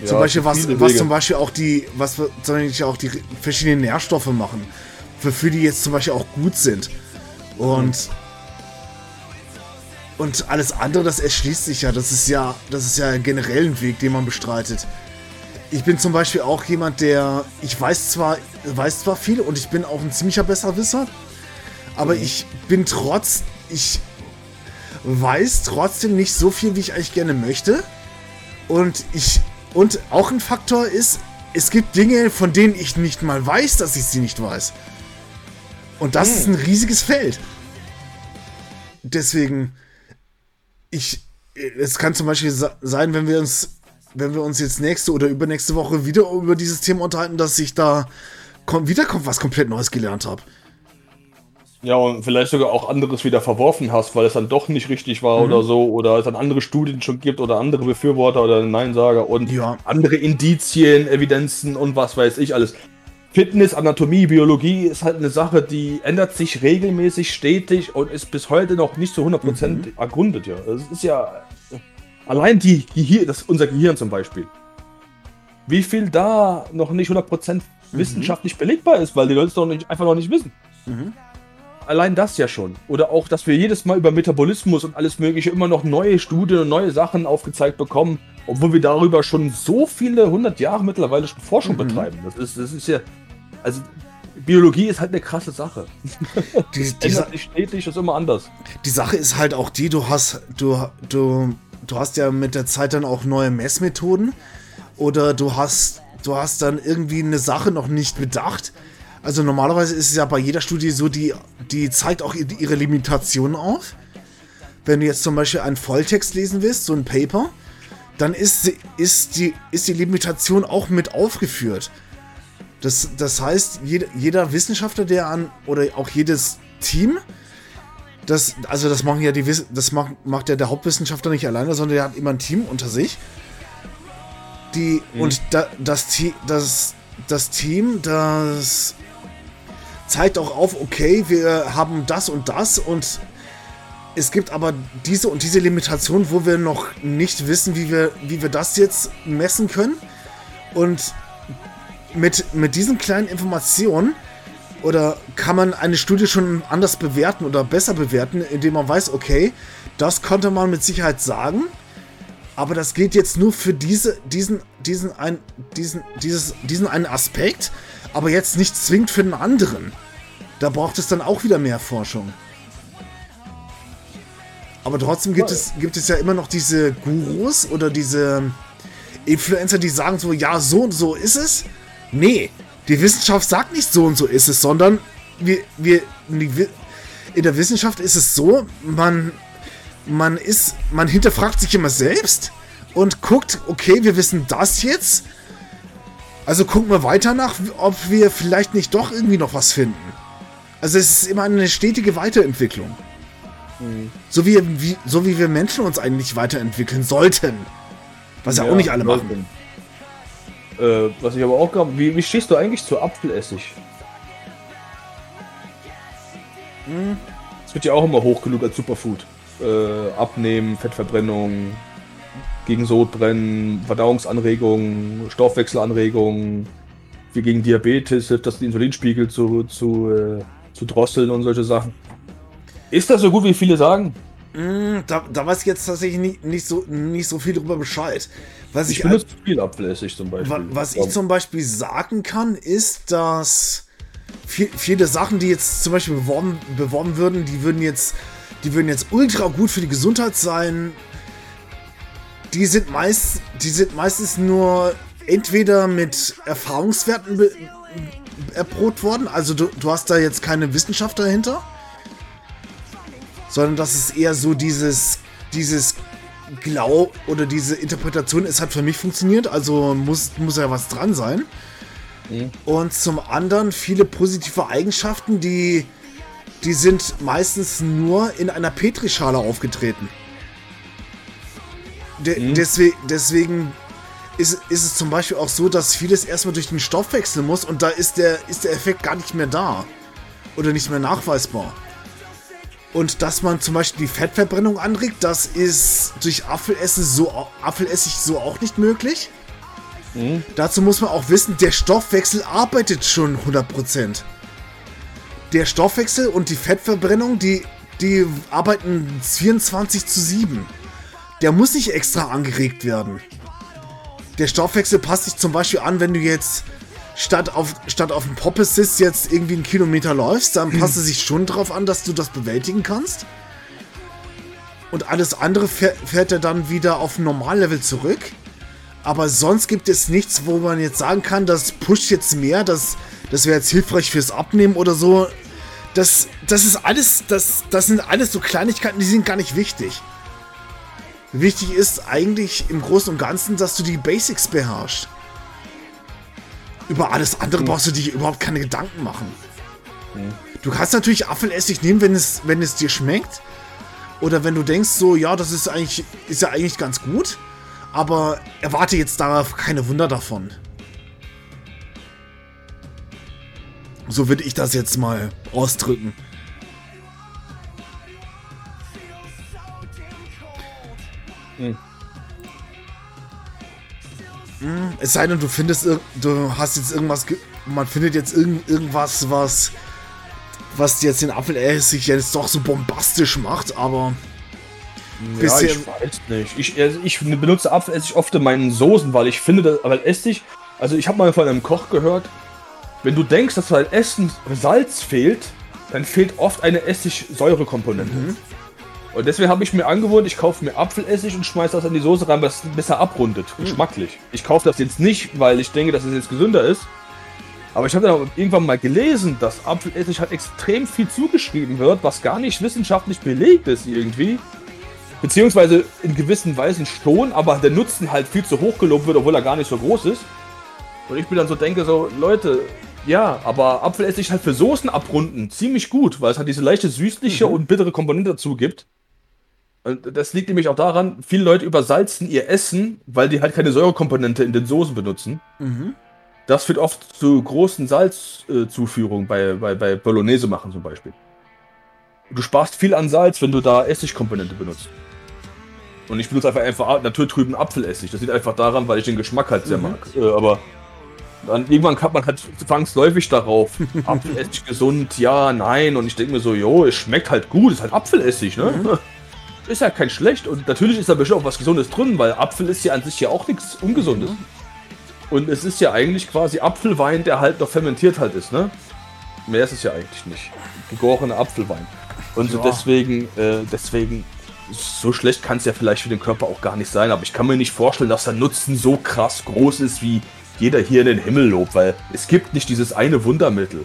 Ja, zum Beispiel, was, was zum Beispiel auch die, was zum Beispiel auch die verschiedenen Nährstoffe machen, wofür die jetzt zum Beispiel auch gut sind. Und mhm und alles andere, das erschließt sich ja. Das ist ja, das ist ja generell ein Weg, den man bestreitet. Ich bin zum Beispiel auch jemand, der, ich weiß zwar, weiß zwar viel und ich bin auch ein ziemlicher Besserwisser, aber mhm. ich bin trotz, ich weiß trotzdem nicht so viel, wie ich eigentlich gerne möchte. Und ich, und auch ein Faktor ist, es gibt Dinge, von denen ich nicht mal weiß, dass ich sie nicht weiß. Und das mhm. ist ein riesiges Feld. Deswegen, ich, es kann zum Beispiel sein, wenn wir uns, wenn wir uns jetzt nächste oder übernächste Woche wieder über dieses Thema unterhalten, dass ich da wieder was komplett Neues gelernt habe. Ja, und vielleicht sogar auch anderes wieder verworfen hast, weil es dann doch nicht richtig war mhm. oder so, oder es dann andere Studien schon gibt oder andere Befürworter oder Neinsager und ja. andere Indizien, Evidenzen und was weiß ich alles. Fitness, Anatomie, Biologie ist halt eine Sache, die ändert sich regelmäßig, stetig und ist bis heute noch nicht zu 100% mhm. ergründet. Ja. Es ist ja allein die Gehir das, unser Gehirn zum Beispiel. Wie viel da noch nicht 100% mhm. wissenschaftlich belegbar ist, weil die Leute es doch nicht, einfach noch nicht wissen. Mhm. Allein das ja schon. Oder auch, dass wir jedes Mal über Metabolismus und alles Mögliche immer noch neue Studien und neue Sachen aufgezeigt bekommen, obwohl wir darüber schon so viele hundert Jahre mittlerweile Forschung mhm. betreiben. Das ist, das ist ja. Also, Biologie ist halt eine krasse Sache. [laughs] Die, die ändert sich stetig, ist immer anders. Die Sache ist halt auch die, du hast, du, du, du hast ja mit der Zeit dann auch neue Messmethoden. Oder du hast, du hast dann irgendwie eine Sache noch nicht bedacht. Also normalerweise ist es ja bei jeder Studie so, die, die zeigt auch ihre Limitationen auf. Wenn du jetzt zum Beispiel einen Volltext lesen willst, so ein Paper, dann ist, ist, die, ist die Limitation auch mit aufgeführt. Das, das heißt, jeder, jeder Wissenschaftler, der an, oder auch jedes Team, das, also das machen ja die das macht, macht ja der Hauptwissenschaftler nicht alleine, sondern der hat immer ein Team unter sich. Die, mhm. und da, das, das, das Team, das zeigt auch auf, okay, wir haben das und das und es gibt aber diese und diese Limitation, wo wir noch nicht wissen, wie wir, wie wir das jetzt messen können. Und mit, mit diesen kleinen Informationen oder kann man eine Studie schon anders bewerten oder besser bewerten, indem man weiß, okay, das konnte man mit Sicherheit sagen, aber das gilt jetzt nur für diese, diesen, diesen, ein, diesen, dieses, diesen einen Aspekt, aber jetzt nicht zwingend für den anderen. Da braucht es dann auch wieder mehr Forschung. Aber trotzdem gibt es, gibt es ja immer noch diese Gurus oder diese Influencer, die sagen so, ja, so und so ist es. Nee, die Wissenschaft sagt nicht so und so ist es, sondern wir, wir, in der Wissenschaft ist es so, man, man ist, man hinterfragt sich immer selbst und guckt, okay, wir wissen das jetzt. Also gucken wir weiter nach, ob wir vielleicht nicht doch irgendwie noch was finden. Also es ist immer eine stetige Weiterentwicklung. Mhm. So, wie, wie, so wie wir Menschen uns eigentlich weiterentwickeln sollten. Was ja, ja auch nicht alle machen. Äh, was ich aber auch glaube, wie, wie stehst du eigentlich zu Apfelessig? Hm. Das wird ja auch immer hoch genug als Superfood. Äh, abnehmen, Fettverbrennung, gegen Sodbrennen, Verdauungsanregungen, Stoffwechselanregungen, wie gegen Diabetes hilft das, den Insulinspiegel zu, zu, äh, zu drosseln und solche Sachen. Ist das so gut, wie viele sagen? Mm, da, da, weiß ich jetzt tatsächlich nicht, nicht, so, nicht so viel darüber Bescheid. Was ich, ich benutze viel Apfelessig zum Beispiel. Was ich zum Beispiel sagen kann, ist, dass viel, viele Sachen, die jetzt zum Beispiel beworben, beworben würden, die würden jetzt, die würden jetzt ultra gut für die Gesundheit sein. die sind meist, die sind meistens nur entweder mit Erfahrungswerten erprobt worden, also du, du hast da jetzt keine Wissenschaft dahinter, sondern das ist eher so dieses, dieses Glaub oder diese Interpretation, es hat für mich funktioniert, also muss, muss ja was dran sein. Mhm. Und zum anderen viele positive Eigenschaften, die, die sind meistens nur in einer Petrischale aufgetreten. De mhm. deswegen, deswegen ist, ist es zum Beispiel auch so, dass vieles erstmal durch den Stoff wechseln muss und da ist der, ist der Effekt gar nicht mehr da. Oder nicht mehr nachweisbar. Und dass man zum Beispiel die Fettverbrennung anregt, das ist durch Apfelessig so, Apfelessig so auch nicht möglich. Mhm. Dazu muss man auch wissen, der Stoffwechsel arbeitet schon 100%. Der Stoffwechsel und die Fettverbrennung, die, die arbeiten 24 zu 7. Der muss nicht extra angeregt werden. Der Stoffwechsel passt sich zum Beispiel an, wenn du jetzt statt auf, statt auf dem Poppesist jetzt irgendwie einen Kilometer läufst, dann passt es sich schon darauf an, dass du das bewältigen kannst. Und alles andere fährt, fährt er dann wieder auf Normallevel zurück. Aber sonst gibt es nichts, wo man jetzt sagen kann, das pusht jetzt mehr, das, das wäre jetzt hilfreich fürs Abnehmen oder so. Das, das ist alles, das, das sind alles so Kleinigkeiten, die sind gar nicht wichtig. Wichtig ist eigentlich im Großen und Ganzen, dass du die Basics beherrschst. Über alles andere brauchst du dich überhaupt keine Gedanken machen. Du kannst natürlich Apfelessig nehmen, wenn es, wenn es dir schmeckt. Oder wenn du denkst, so, ja, das ist eigentlich, ist ja eigentlich ganz gut. Aber erwarte jetzt darauf keine Wunder davon. So würde ich das jetzt mal ausdrücken. Hm. Es sei denn, du findest, du hast jetzt irgendwas, man findet jetzt irgend, irgendwas, was, was jetzt den Apfelessig jetzt doch so bombastisch macht, aber ja, ich weiß nicht. Ich, also ich benutze Apfelessig oft in meinen Soßen, weil ich finde, dass, weil Essig, also ich habe mal von einem Koch gehört, wenn du denkst, dass bei Essen Salz fehlt, dann fehlt oft eine Essigsäurekomponente. Mhm. Und deswegen habe ich mir angewohnt, ich kaufe mir Apfelessig und schmeiße das in die Soße rein, was besser abrundet, mhm. geschmacklich. Ich kaufe das jetzt nicht, weil ich denke, dass es jetzt gesünder ist. Aber ich habe dann irgendwann mal gelesen, dass Apfelessig halt extrem viel zugeschrieben wird, was gar nicht wissenschaftlich belegt ist irgendwie. Beziehungsweise in gewissen Weisen schon, aber der Nutzen halt viel zu hoch gelobt wird, obwohl er gar nicht so groß ist. Und ich mir dann so denke, so, Leute, ja, aber Apfelessig halt für Soßen abrunden ziemlich gut, weil es halt diese leichte süßliche mhm. und bittere Komponente dazu gibt. Und das liegt nämlich auch daran, viele Leute übersalzen ihr Essen, weil die halt keine Säurekomponente in den Soßen benutzen. Mhm. Das führt oft zu großen Salzzuführungen äh, bei, bei, bei Bolognese machen zum Beispiel. Du sparst viel an Salz, wenn du da Essigkomponente benutzt. Und ich benutze einfach einfach naturtrüben Apfelessig. Das liegt einfach daran, weil ich den Geschmack halt sehr mhm. mag. Äh, aber dann irgendwann kommt man halt zwangsläufig darauf. [laughs] Apfelessig gesund, ja, nein. Und ich denke mir so, jo, es schmeckt halt gut, ist halt Apfelessig, ne? Mhm. [laughs] Ist ja kein schlecht. Und natürlich ist da bestimmt auch was Gesundes drin, weil Apfel ist ja an sich ja auch nichts Ungesundes. Und es ist ja eigentlich quasi Apfelwein, der halt noch fermentiert halt ist, ne? Mehr ist es ja eigentlich nicht. Gegorener Apfelwein. Und ja. deswegen, äh, deswegen so schlecht kann es ja vielleicht für den Körper auch gar nicht sein, aber ich kann mir nicht vorstellen, dass der Nutzen so krass groß ist, wie jeder hier in den Himmel lobt, weil es gibt nicht dieses eine Wundermittel.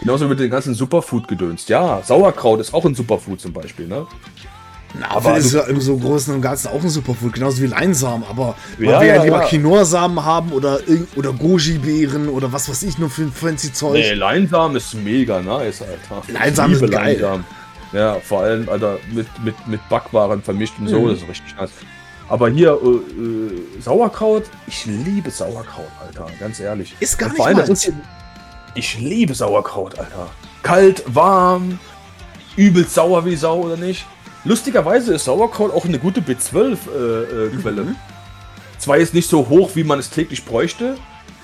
Genauso mit den ganzen Superfood-Gedönst. Ja, Sauerkraut ist auch ein Superfood zum Beispiel, ne? Na, aber ist ja im so Großen und Ganzen auch ein Superfood, genauso wie Leinsamen, aber ja, man will ja, lieber ja. Quinoa-Samen haben oder, oder Goji-Beeren oder was weiß ich nur für fancy Zeug. Nee, Leinsamen ist mega nice, Alter. Leinsamen ist geil. Leinsamen. Ja, vor allem, Alter, mit, mit, mit Backwaren vermischt und so, mhm. das ist richtig nice. Aber hier, äh, äh, Sauerkraut, ich liebe Sauerkraut, Alter, ganz ehrlich. Ist gar nicht allem, ist, Ich liebe Sauerkraut, Alter. Kalt, warm, übelst sauer wie Sau, oder nicht? Lustigerweise ist Sauerkraut auch eine gute B12-Quelle. Äh, äh, mhm. Zwar jetzt nicht so hoch, wie man es täglich bräuchte,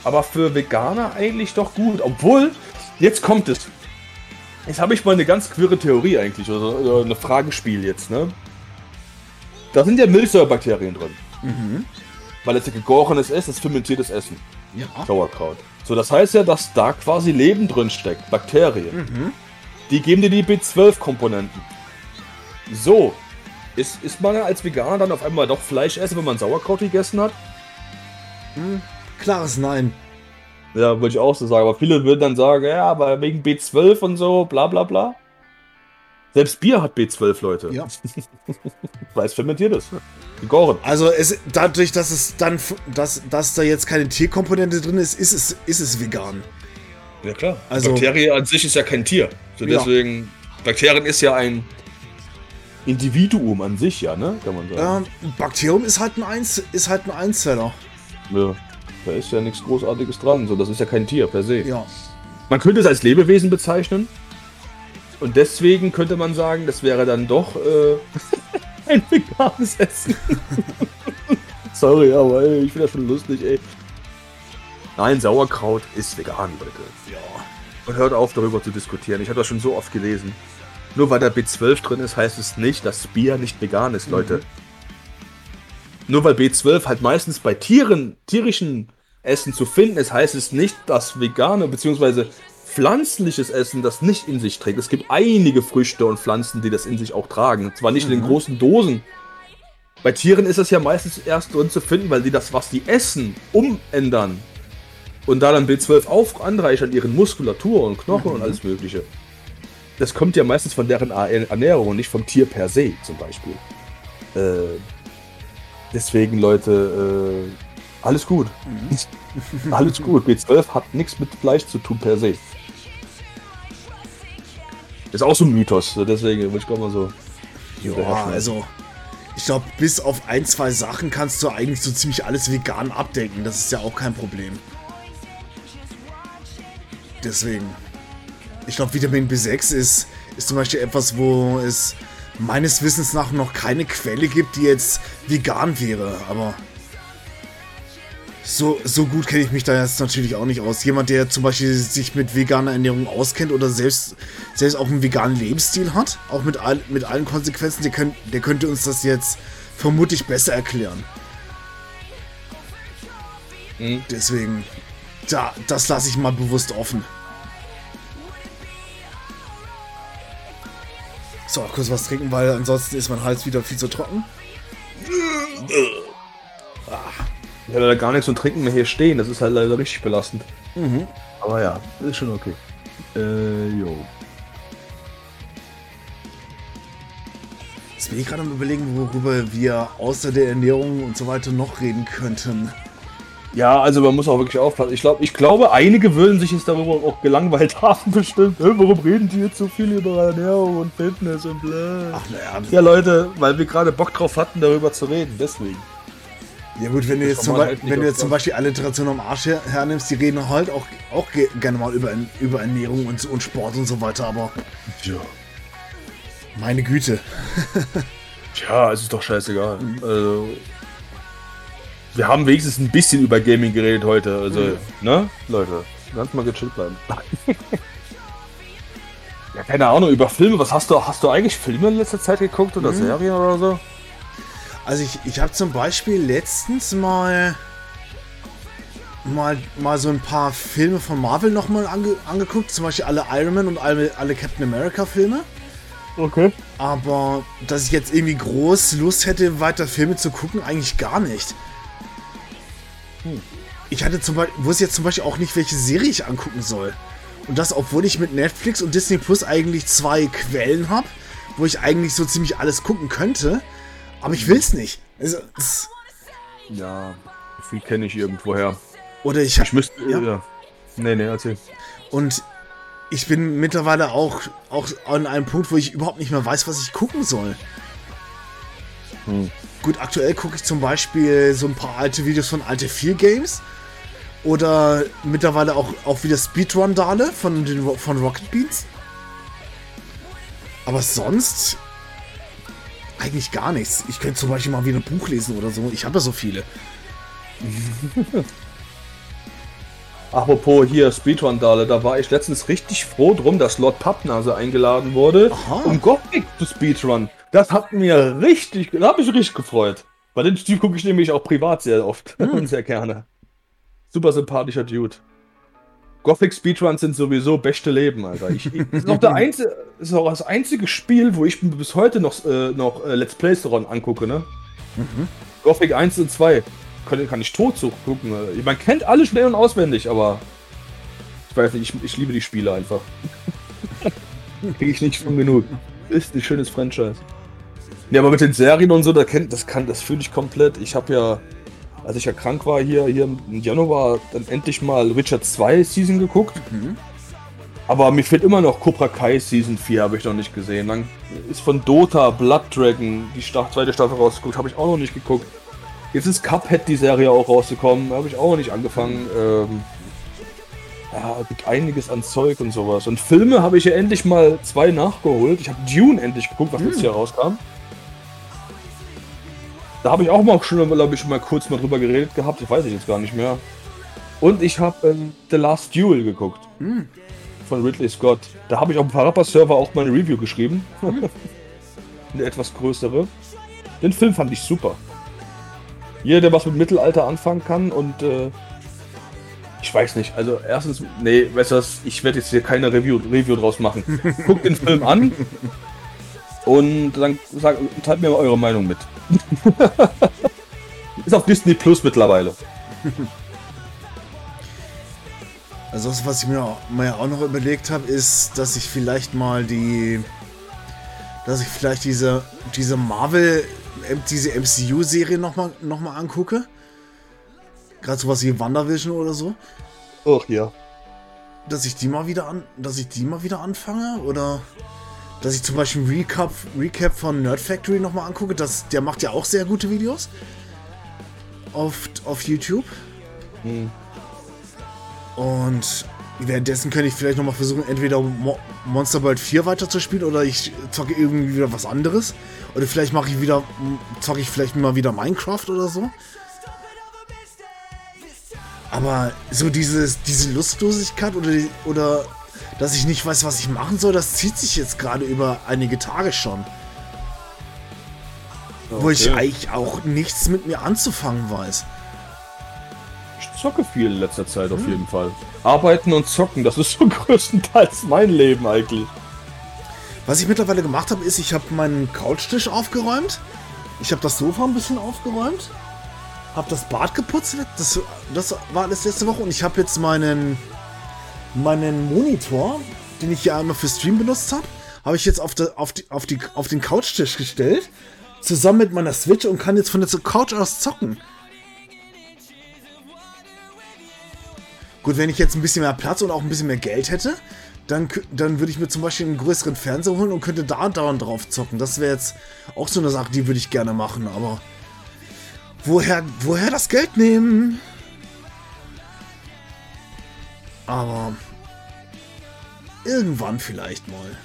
aber für Veganer eigentlich doch gut. Obwohl, jetzt kommt es. Jetzt habe ich mal eine ganz quirre Theorie eigentlich, oder, oder eine Fragespiel jetzt, ne? Da sind ja Milchsäurebakterien drin. Mhm. Weil es ja gegorenes Essen ist, fermentiertes Essen. Ja. Sauerkraut. So, das heißt ja, dass da quasi Leben drin steckt, Bakterien. Mhm. Die geben dir die B12-Komponenten. So, Ist, ist man als Veganer dann auf einmal doch Fleisch essen, wenn man Sauerkraut gegessen hat? Hm, klares Nein. Ja, würde ich auch so sagen. Aber viele würden dann sagen, ja, aber wegen B12 und so, bla bla bla. Selbst Bier hat B12, Leute. Ja. [laughs] Weil es fermentiert ist. Gegoren. Also es, dadurch, dass es dann, dass, dass da jetzt keine Tierkomponente drin ist, ist es, ist es vegan. Ja klar. Also- Bakterie an sich ist ja kein Tier. So Ja. deswegen, Bakterien ist ja ein Individuum an sich, ja, ne? Kann man sagen. Ähm, Bakterium ist halt ein Eins, ist halt ein Einzeller. Ja. Da ist ja nichts Großartiges dran. So, das ist ja kein Tier per se. Ja. Man könnte es als Lebewesen bezeichnen. Und deswegen könnte man sagen, das wäre dann doch äh, [laughs] ein veganes Essen. [laughs] Sorry, aber ey, ich finde das schon lustig, ey. Nein, Sauerkraut ist vegan, Leute. Ja. Und hört auf, darüber zu diskutieren. Ich habe das schon so oft gelesen. Nur weil da B12 drin ist, heißt es nicht, dass Bier nicht vegan ist, Leute. Nur weil B12 halt meistens bei Tieren, tierischen Essen zu finden ist, heißt es nicht, dass vegane bzw. pflanzliches Essen das nicht in sich trägt. Es gibt einige Früchte und Pflanzen, die das in sich auch tragen. Zwar nicht in den großen Dosen. Bei Tieren ist es ja meistens erst drin zu finden, weil die das, was die essen, umändern. Und da dann B12 auf anreichern, ihren Muskulatur und Knochen und alles Mögliche. Das kommt ja meistens von deren Ernährung und nicht vom Tier per se, zum Beispiel. Äh, deswegen, Leute, äh, alles gut. [laughs] alles gut. B12 hat nichts mit Fleisch zu tun per se. Ist auch so ein Mythos, deswegen würde ich gerade mal so. Ja, also ich glaube, bis auf ein, zwei Sachen kannst du eigentlich so ziemlich alles vegan abdecken. Das ist ja auch kein Problem. Deswegen. Ich glaube, Vitamin B6 ist, ist zum Beispiel etwas, wo es meines Wissens nach noch keine Quelle gibt, die jetzt vegan wäre. Aber so, so gut kenne ich mich da jetzt natürlich auch nicht aus. Jemand, der zum Beispiel sich mit veganer Ernährung auskennt oder selbst, selbst auch einen veganen Lebensstil hat, auch mit, all, mit allen Konsequenzen, der, könnt, der könnte uns das jetzt vermutlich besser erklären. Mhm. Deswegen, da, das lasse ich mal bewusst offen. So, kurz was trinken, weil ansonsten ist mein Hals wieder viel zu trocken. Ich habe leider gar nichts zum Trinken mehr hier stehen. Das ist halt leider richtig belastend. Aber ja, ist schon okay. Äh, jo. Jetzt bin ich gerade am überlegen, worüber wir außer der Ernährung und so weiter noch reden könnten. Ja, also man muss auch wirklich aufpassen. Ich glaube, ich glaube, einige würden sich jetzt darüber auch gelangweilt [laughs] haben, bestimmt. Hä, warum reden die jetzt so viel über Ernährung und Fitness und bla? Ach naja, Ja, Leute, weil wir gerade Bock drauf hatten, darüber zu reden. Deswegen. ja gut, wenn du jetzt, zum, halt wenn du jetzt zum Beispiel Alliteration am Arsch her hernimmst, die reden halt auch, auch ge gerne mal über, über Ernährung und, und Sport und so weiter, aber Ja. meine Güte. [laughs] Tja, es ist doch scheißegal. Also, wir haben wenigstens ein bisschen über Gaming geredet heute. Also, ne? Leute, ganz mal gechillt bleiben. [laughs] ja, keine Ahnung, über Filme. Was hast du, hast du eigentlich Filme in letzter Zeit geguckt oder Serien oder so? Also ich, ich habe zum Beispiel letztens mal, mal mal so ein paar Filme von Marvel nochmal ange, angeguckt, zum Beispiel alle Iron Man und alle, alle Captain America Filme. Okay. Aber dass ich jetzt irgendwie groß Lust hätte, weiter Filme zu gucken, eigentlich gar nicht. Ich hatte zum Beispiel, wusste jetzt zum Beispiel auch nicht, welche Serie ich angucken soll. Und das, obwohl ich mit Netflix und Disney Plus eigentlich zwei Quellen habe, wo ich eigentlich so ziemlich alles gucken könnte. Aber ich will's nicht. Also, Ja, viel kenne ich irgendwoher. oder ich, Ich müsste. Ja. Ja. Nee, nee, erzähl. und ich bin mittlerweile auch, auch an einem Punkt, wo ich überhaupt nicht mehr weiß, was ich gucken soll. Hm. Gut, aktuell gucke ich zum Beispiel so ein paar alte Videos von alte 4 Games. Oder mittlerweile auch, auch wieder Speedrun-Dale von, den, von Rocket Beans. Aber sonst eigentlich gar nichts. Ich könnte zum Beispiel mal wieder ein Buch lesen oder so. Ich habe ja so viele. [laughs] Apropos hier Speedrun-Dale, da war ich letztens richtig froh drum, dass Lord Pappnase eingeladen wurde, Aha. um Gothic zu Speedrun. Das hat mir richtig, da habe ich mich richtig gefreut. Weil den Typ gucke ich nämlich auch privat sehr oft und [laughs] sehr gerne. Super sympathischer Dude. Gothic Speedruns sind sowieso beste Leben, Alter. Ich, ich, [laughs] ist, noch der einzige, ist auch das einzige Spiel, wo ich bis heute noch, äh, noch äh, Let's Plays daran angucke, ne? Mhm. Gothic 1 und 2. Kann, kann ich tot gucken. Ne? Man kennt alle schnell und auswendig, aber ich weiß nicht, ich, ich liebe die Spiele einfach. [laughs] Kriege ich nicht von genug. Ist ein schönes Franchise. Ja, aber mit den Serien und so, da kennt, das kann, das fühle ich komplett. Ich habe ja als ich ja krank war hier, hier im Januar, dann endlich mal Witcher 2 Season geguckt. Mhm. Aber mir fehlt immer noch Cobra Kai Season 4, habe ich noch nicht gesehen. Dann ist von Dota, Blood Dragon, die zweite Staffel rausgeguckt, habe ich auch noch nicht geguckt. Jetzt ist Cuphead die Serie auch rausgekommen, habe ich auch noch nicht angefangen. Ähm, ja, gibt einiges an Zeug und sowas. Und Filme habe ich ja endlich mal zwei nachgeholt. Ich habe Dune endlich geguckt, was mhm. jetzt hier rauskam. Da habe ich auch mal schon, glaube ich, schon mal kurz mal drüber geredet gehabt. Ich weiß ich jetzt gar nicht mehr. Und ich habe ähm, The Last Duel geguckt. Mm. Von Ridley Scott. Da habe ich auf dem Parappa-Server auch mal eine Review geschrieben. Mm. [laughs] eine etwas größere. Den Film fand ich super. Jeder, der was mit Mittelalter anfangen kann und äh, ich weiß nicht, also erstens, nee, weißt du was, ich werde jetzt hier keine Review, Review draus machen. [laughs] Guckt den Film an und dann sagt, teilt mir eure Meinung mit. [laughs] Ist auf Disney Plus mittlerweile. Also was ich mir, mir auch noch überlegt habe, ist, dass ich vielleicht mal die, dass ich vielleicht diese, diese Marvel, diese MCU-Serie nochmal noch mal angucke. Gerade sowas wie WandaVision oder so. Ach ja. Dass ich die mal wieder an, dass ich die mal wieder anfange oder dass ich zum Beispiel Recap, Recap von Nerd Factory nochmal angucke. Das, der macht ja auch sehr gute Videos. Auf, auf YouTube. Hm. Und währenddessen könnte ich vielleicht nochmal versuchen, entweder Mo Monster World 4 weiterzuspielen oder ich zocke irgendwie wieder was anderes. Oder vielleicht mache ich wieder, zocke ich vielleicht mal wieder Minecraft oder so. Aber so dieses, diese Lustlosigkeit oder, oder dass ich nicht weiß, was ich machen soll, das zieht sich jetzt gerade über einige Tage schon. Okay. Wo ich eigentlich auch nichts mit mir anzufangen weiß. Ich zocke viel in letzter Zeit auf hm. jeden Fall. Arbeiten und zocken, das ist so [laughs] größtenteils mein Leben eigentlich. Was ich mittlerweile gemacht habe, ist, ich habe meinen Couchtisch aufgeräumt. Ich habe das Sofa ein bisschen aufgeräumt. Habe das Bad geputzt. Das, das war alles letzte Woche. Und ich habe jetzt meinen meinen Monitor, den ich ja einmal für Stream benutzt habe, habe ich jetzt auf, de, auf, die, auf, die, auf den Couchtisch gestellt, zusammen mit meiner Switch und kann jetzt von der Couch aus zocken. Gut, wenn ich jetzt ein bisschen mehr Platz und auch ein bisschen mehr Geld hätte, dann, dann würde ich mir zum Beispiel einen größeren Fernseher holen und könnte da dauernd drauf zocken. Das wäre jetzt auch so eine Sache, die würde ich gerne machen, aber woher, woher das Geld nehmen? Aber irgendwann vielleicht mal.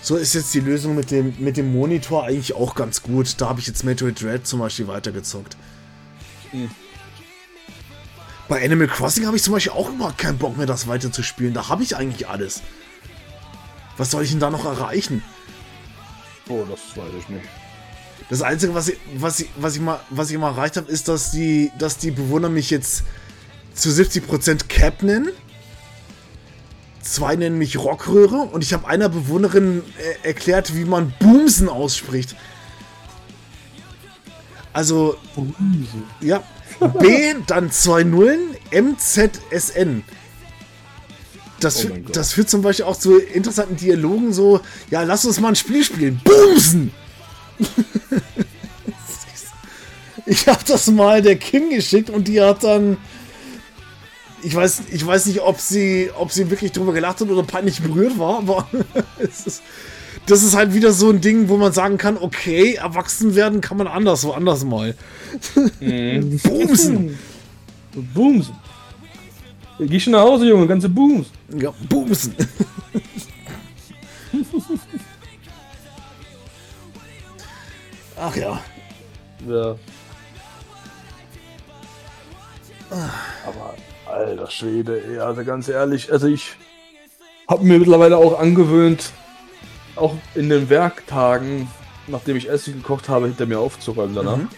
So ist jetzt die Lösung mit dem, mit dem Monitor eigentlich auch ganz gut. Da habe ich jetzt Metroid Dread zum Beispiel weitergezockt. Mhm. Bei Animal Crossing habe ich zum Beispiel auch überhaupt keinen Bock mehr, das weiterzuspielen. Da habe ich eigentlich alles. Was soll ich denn da noch erreichen? Oh, das weiß ich nicht. Das Einzige, was ich, was ich, was ich, mal, was ich mal erreicht habe, ist, dass die, dass die Bewohner mich jetzt zu 70% Cap nennen. Zwei nennen mich Rockröhre und ich habe einer Bewohnerin äh, erklärt, wie man Boomsen ausspricht. Also, Boomsen. ja. B, dann zwei Nullen, MZSN. Das, oh das führt zum Beispiel auch zu interessanten Dialogen, so, ja, lass uns mal ein Spiel spielen. Boomsen! [laughs] ich habe das mal der Kim geschickt und die hat dann ich weiß, ich weiß nicht, ob sie, ob sie wirklich drüber gelacht hat oder peinlich berührt war, aber [laughs] ist, das ist halt wieder so ein Ding, wo man sagen kann, okay, erwachsen werden kann man anders, woanders mal. Mhm. [laughs] Boomsen. Boomsen. Geh schon nach Hause, Junge, ganze Booms. Ja, Boomsen. [laughs] Ach ja. Ja. Aber Alter Schwede, ey, also ganz ehrlich, also ich habe mir mittlerweile auch angewöhnt, auch in den Werktagen, nachdem ich Essen gekocht habe, hinter mir aufzuräumen danach. Mhm.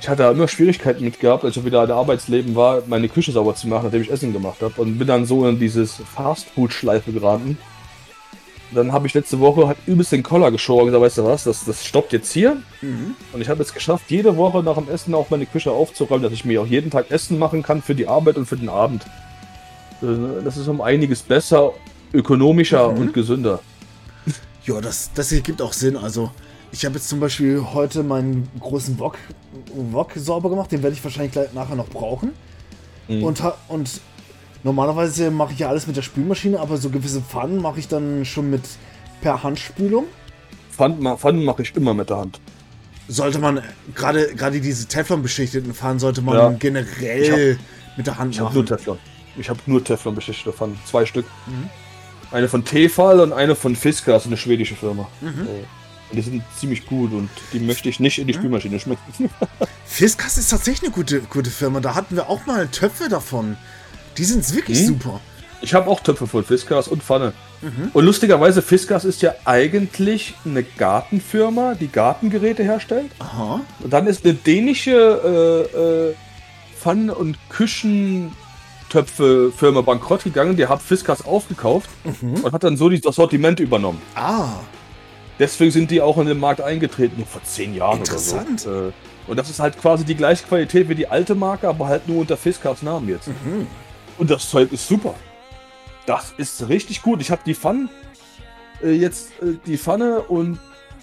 ich hatte da immer Schwierigkeiten mit gehabt, als ich wieder in der Arbeitsleben war, meine Küche sauber zu machen, nachdem ich Essen gemacht habe. Und bin dann so in dieses Fastfood-Schleife geraten. Dann habe ich letzte Woche halt übelst den Koller geschoren und gesagt, weißt du was, das, das stoppt jetzt hier. Mhm. Und ich habe es geschafft, jede Woche nach dem Essen auch meine Küche aufzuräumen, dass ich mir auch jeden Tag Essen machen kann für die Arbeit und für den Abend. Das ist um einiges besser, ökonomischer Mhm. und gesünder. [laughs] Ja, das, das ergibt auch Sinn. Also, ich habe jetzt zum Beispiel heute meinen großen Wok, Wok sauber gemacht. Den werde ich wahrscheinlich gleich nachher noch brauchen. Mhm. Und, und normalerweise mache ich ja alles mit der Spülmaschine, aber so gewisse Pfannen mache ich dann schon mit per Handspülung. Pfannen, Pfannen mache ich immer mit der Hand. Sollte man, gerade gerade diese Teflon-beschichteten Pfannen, sollte man Ja. generell mit der Hand Ich habe nur machen. Teflon. Ich habe nur Teflon beschichtete Pfannen. Zwei Stück. Mhm. Eine von Tefal und eine von Fisker, ist eine schwedische Firma. Mhm. Und die sind ziemlich gut und die möchte ich nicht in die Spülmaschine schmecken. [laughs] Fiskas ist tatsächlich eine gute, gute Firma. Da hatten wir auch mal Töpfe davon. Die sind wirklich Mhm. super. Ich habe auch Töpfe von Fiskars und Pfanne. Mhm. Und lustigerweise, Fiskars ist ja eigentlich eine Gartenfirma, die Gartengeräte herstellt. Aha. Und dann ist eine dänische äh, äh, Pfannen- und Küchentöpfe-Firma bankrott gegangen. Die hat Fiskars aufgekauft und hat dann so die- das Sortiment übernommen. Ah. Deswegen sind die auch in den Markt eingetreten, nur vor zehn Jahren Interessant. oder so. Äh, Und das ist halt quasi die gleiche Qualität wie die alte Marke, aber halt nur unter Fiskars Namen jetzt. Mhm. Und das Zeug ist super. Das ist richtig gut. Ich habe die Pfannen äh, jetzt äh, die Pfanne und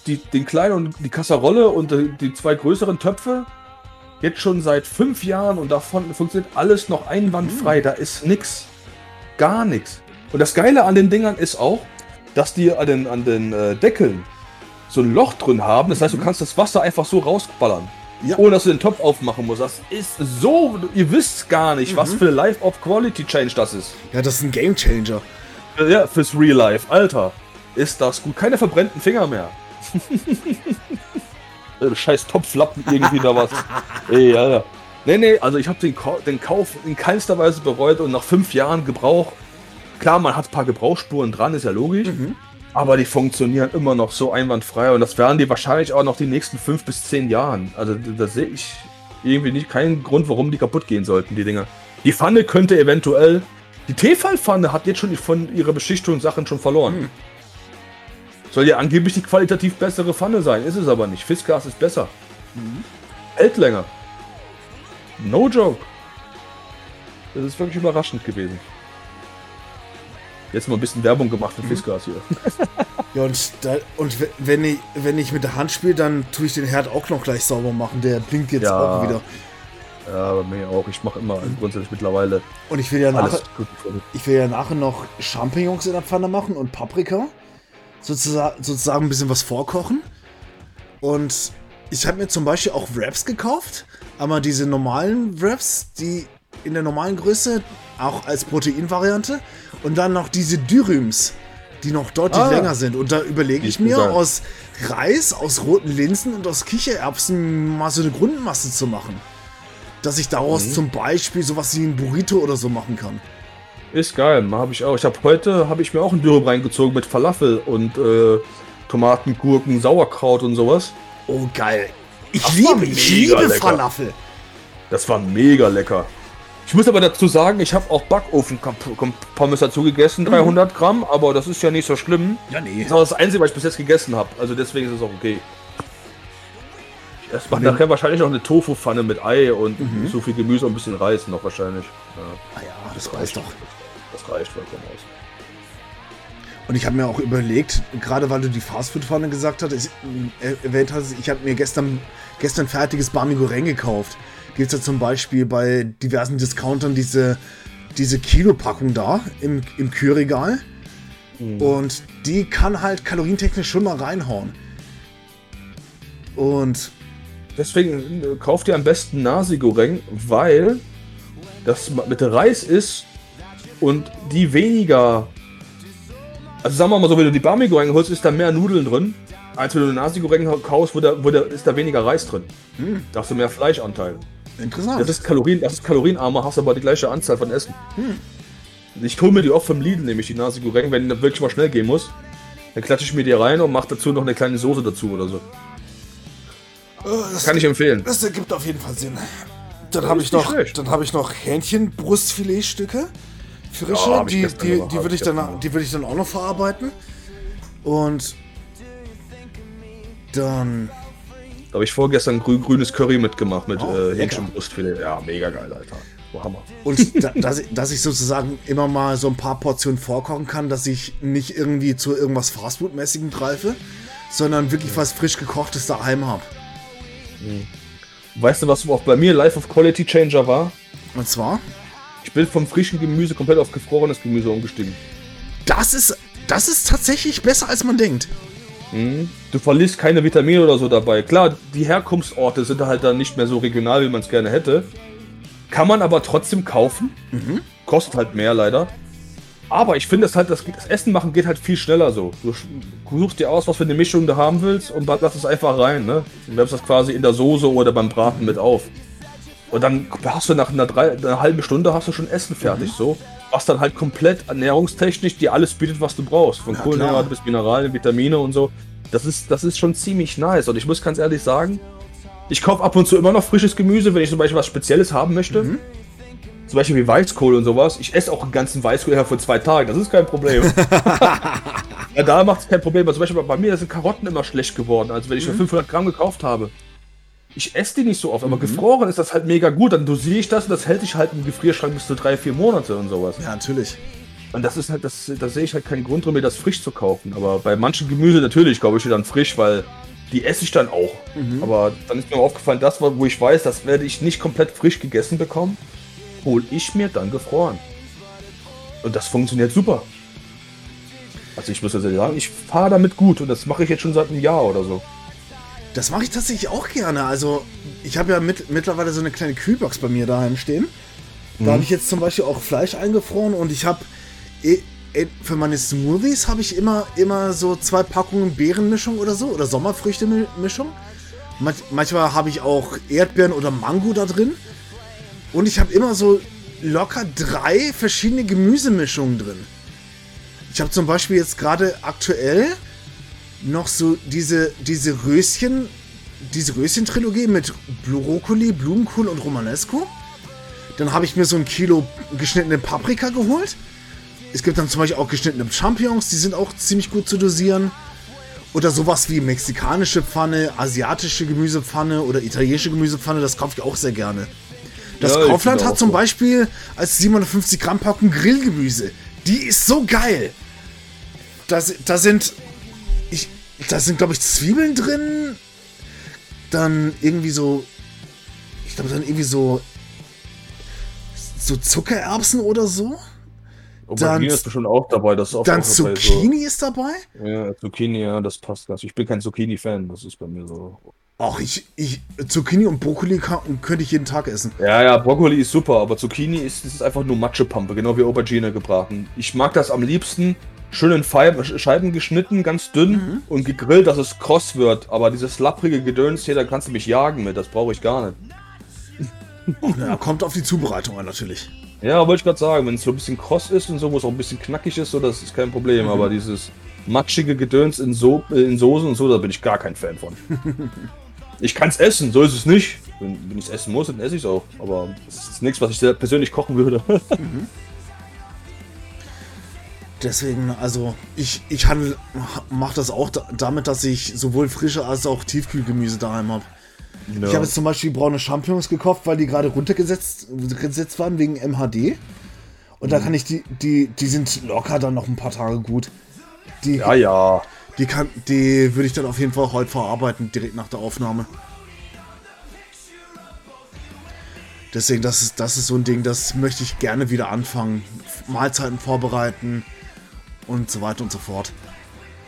die, den kleinen und die Kasserolle und äh, die zwei größeren Töpfe jetzt schon seit fünf Jahren und davon funktioniert alles noch einwandfrei. Da ist nix. Gar nichts. Und das Geile an den Dingern ist auch, dass die an den, an den äh, Deckeln so ein Loch drin haben. Das heißt, du kannst das Wasser einfach so rausballern. Ja. Ohne dass du den Topf aufmachen musst. Das ist so, ihr wisst gar nicht, was für Life of Quality Change das ist. Ja, das ist ein Game Changer. Ja, fürs Real Life. Alter, ist das gut. Keine verbrennten Finger mehr. [laughs] Äh, Scheiß Topflappen irgendwie da was. Ey, Alter. Nee, nee, also ich habe den, den Kauf in keinster Weise bereut und nach fünf Jahren Gebrauch, klar, man hat ein paar Gebrauchsspuren dran, ist ja logisch, aber die funktionieren immer noch so einwandfrei und das werden die wahrscheinlich auch noch die nächsten fünf bis zehn Jahren. Also da, sehe ich irgendwie nicht keinen Grund, warum die kaputt gehen sollten, die Dinger. Die Pfanne könnte eventuell, die Tefal-Pfanne hat jetzt schon von ihrer Beschichtung Sachen schon verloren. Soll ja angeblich die qualitativ bessere Pfanne sein, ist es aber nicht. Fiskars ist besser. Hält länger. No joke. Das ist wirklich überraschend gewesen. Jetzt mal ein bisschen Werbung gemacht für Fiskars hier. [laughs] Ja, und, da, und we- wenn ich, wenn ich mit der Hand spiele, dann tue ich den Herd auch noch gleich sauber machen. Der blinkt jetzt Ja. auch wieder. Ja, bei mir auch. Ich mache immer grundsätzlich mittlerweile Und ich will ja nachher, ich will ja nachher noch Champignons in der Pfanne machen und Paprika. Sozusagen, sozusagen ein bisschen was vorkochen. Und ich habe mir zum Beispiel auch Wraps gekauft. Aber diese normalen Wraps, die in der normalen Größe, auch als Proteinvariante. Und dann noch diese Dürüms, die noch deutlich Ah. länger sind. Und da überlege ich mir, geil. aus Reis, aus roten Linsen und aus Kichererbsen mal so eine Grundmasse zu machen. Dass ich daraus Mhm. zum Beispiel sowas wie ein Burrito oder so machen kann. Ist geil, habe ich auch. Ich habe heute habe ich mir auch ein Dürüm reingezogen mit Falafel und äh, Tomaten, Gurken, Sauerkraut und sowas. Oh, geil. Ich Das liebe, ich liebe lecker. Falafel. Das war mega lecker. Ich muss aber dazu sagen, ich habe auch Backofen-Pommes dazu gegessen, 300 Gramm, aber das ist ja nicht so schlimm. Ja, nee. Das ist auch das Einzige, was ich bis jetzt gegessen habe. Also deswegen ist es auch okay. Ich esse den- nachher wahrscheinlich noch eine Tofu-Pfanne mit Ei und so viel Gemüse und ein bisschen Reis noch wahrscheinlich. Ja, Ah ja, das reicht doch. das reicht vollkommen aus. Und ich habe mir auch überlegt, gerade weil du die Fastfood-Pfanne gesagt hast, äh, erwähnt hast, ich habe mir gestern, gestern fertiges Bami Goreng gekauft. Gibt es ja zum Beispiel bei diversen Discountern diese, diese Kilopackung da im, im Kühlregal. Und die kann halt kalorientechnisch schon mal reinhauen. Und Deswegen äh, kauft ihr am besten Nasi Goreng, weil das mit Reis ist und die weniger. Also sagen wir mal so, wenn du die Bami Goreng holst, ist da mehr Nudeln drin, als wenn du eine Nasi Goreng kaufst, wo da, wo da ist da weniger Reis drin. Da hast du mehr Fleischanteil. Interessant. Das ist Kalorien, das ist kalorienarmer, hast aber die gleiche Anzahl von Essen. Ich hole mir die oft vom Lidl, nämlich die Nasi Goreng, wenn das wirklich mal schnell gehen muss. Dann klatsche ich mir die rein und mache dazu noch eine kleine Soße dazu oder so. Das kann ich empfehlen. Das ergibt auf jeden Fall Sinn. Dann habe ich noch, dann habe ich noch Hähnchenbrustfiletstücke. Frische, Ja, hab ich die, die, die hab würde ich ich, dann, die würde ich dann auch noch verarbeiten. Und dann Da habe ich vorgestern grü grünes Curry mitgemacht mit Oh, äh. Hähnchenbrustfilet. Ja, mega geil, Alter. Oh, Hammer. Und da, dass, ich- dass ich sozusagen immer mal so ein paar Portionen vorkochen kann, dass ich nicht irgendwie zu irgendwas Fastfood-mäßigem greife, sondern wirklich was frisch gekochtes daheim habe. Weißt du, was auch bei mir Life of Quality Changer war? Und zwar, Ich bin vom frischen Gemüse komplett auf gefrorenes Gemüse umgestiegen. das ist, das ist tatsächlich besser, als man denkt. Du verlierst keine Vitamine oder so dabei. Klar, die Herkunftsorte sind halt dann nicht mehr so regional, wie man es gerne hätte. Kann man aber trotzdem kaufen. Kostet halt mehr leider. Aber ich finde es halt, das, das Essen machen geht halt viel schneller so. Du suchst dir aus, was für eine Mischung du haben willst und lass es einfach rein, ne? Du wärmst das quasi in der Soße oder beim Braten mit auf. Und dann hast du nach einer, drei, einer halben Stunde hast du schon Essen fertig, so. Was dann halt komplett ernährungstechnisch dir alles bietet, was du brauchst. Von Ja, Kohlenhydrate bis Mineralien, Vitamine und so. Das ist, das ist schon ziemlich nice. Und ich muss ganz ehrlich sagen, ich kaufe ab und zu immer noch frisches Gemüse, wenn ich zum Beispiel was Spezielles haben möchte. Zum Beispiel wie Weißkohl und sowas. Ich esse auch einen ganzen Weißkohl innerhalb von zwei Tagen. Das ist kein Problem. [laughs] ja, da macht es kein Problem. Aber zum Beispiel bei mir sind Karotten immer schlecht geworden. Also wenn ich nur 500 Gramm gekauft habe. Ich esse die nicht so oft, aber gefroren ist das halt mega gut. Dann dosiere ich das und das hält sich halt im Gefrierschrank bis zu drei, vier Monate und sowas. Ja, natürlich. Und das ist halt, das, da sehe ich halt keinen Grund drin, mir das frisch zu kaufen. Aber bei manchen Gemüse natürlich kaufe ich die dann frisch, weil die esse ich dann auch. Aber dann ist mir aufgefallen, das, wo ich weiß, das werde ich nicht komplett frisch gegessen bekommen, hole ich mir dann gefroren. Und das funktioniert super. Also ich muss ja sagen, ich fahre damit gut und das mache ich jetzt schon seit einem Jahr oder so. Das mache ich tatsächlich auch gerne. Also, ich habe ja mit, mittlerweile so eine kleine Kühlbox bei mir daheim stehen. Da habe ich jetzt zum Beispiel auch Fleisch eingefroren und ich habe eh, eh, für meine Smoothies habe ich immer, immer so zwei Packungen Beerenmischung oder so oder Sommerfrüchte-Mischung. Manch, manchmal habe ich auch Erdbeeren oder Mango da drin. Und ich habe immer so locker drei verschiedene Gemüsemischungen drin. Ich habe zum Beispiel jetzt gerade aktuell noch so diese, diese Röschen, diese Röschen-Trilogie mit Brokkoli, Blumenkohl und Romanesco. Dann habe ich mir so ein Kilo geschnittene Paprika geholt. Es gibt dann zum Beispiel auch geschnittene Champignons, die sind auch ziemlich gut zu dosieren. Oder sowas wie mexikanische Pfanne, asiatische Gemüsepfanne oder italienische Gemüsepfanne, das kaufe ich auch sehr gerne. Das Ja, Kaufland hat zum. Beispiel als 750 Gramm Packung Grillgemüse. Die ist so geil. Da, da sind, da sind glaube ich Zwiebeln drin. Dann irgendwie so, ich glaube dann irgendwie so, so Zuckererbsen oder so. Aubergine ist bestimmt auch dabei. Das ist auch Dann auch Zucchini ist dabei. So. Ja, Zucchini, ja, das passt ganz. Ich bin kein Zucchini-Fan, das ist bei mir so. Ach, ich, ich, Zucchini und Brokkoli kann, könnte ich jeden Tag essen. Ja, ja, Brokkoli ist super, aber Zucchini ist, ist einfach nur Matschepampe, genau wie Aubergine gebraten. Ich mag das am liebsten schön in Scheiben geschnitten, ganz dünn und gegrillt, dass es kross wird. Aber dieses lapprige Gedöns hier, da kannst du mich jagen mit, das brauche ich gar nicht. [laughs] Ja, kommt auf die Zubereitung an natürlich. Ja, wollte ich gerade sagen, wenn es so ein bisschen kross ist und so, wo es auch ein bisschen knackig ist, so, das ist kein Problem. Aber dieses matschige Gedöns in, so in Soßen und so, da bin ich gar kein Fan von. [laughs] ich kann es essen, so ist es nicht. Wenn, wenn ich es essen muss, dann esse ich es auch. Aber es ist nichts, was ich persönlich kochen würde. [laughs] Deswegen, also ich, ich handel, mache das auch da, damit, dass ich sowohl frische als auch Tiefkühlgemüse daheim habe. Ich habe jetzt zum Beispiel braune Champignons gekauft, weil die gerade runtergesetzt gesetzt waren wegen MHD. Und da kann ich die, die, die sind locker dann noch ein paar Tage gut. Die, ja, ja. die, kann, die würde ich dann auf jeden Fall heute verarbeiten, direkt nach der Aufnahme. Deswegen, das ist, das ist so ein Ding, das möchte ich gerne wieder anfangen. Mahlzeiten vorbereiten und so weiter und so fort.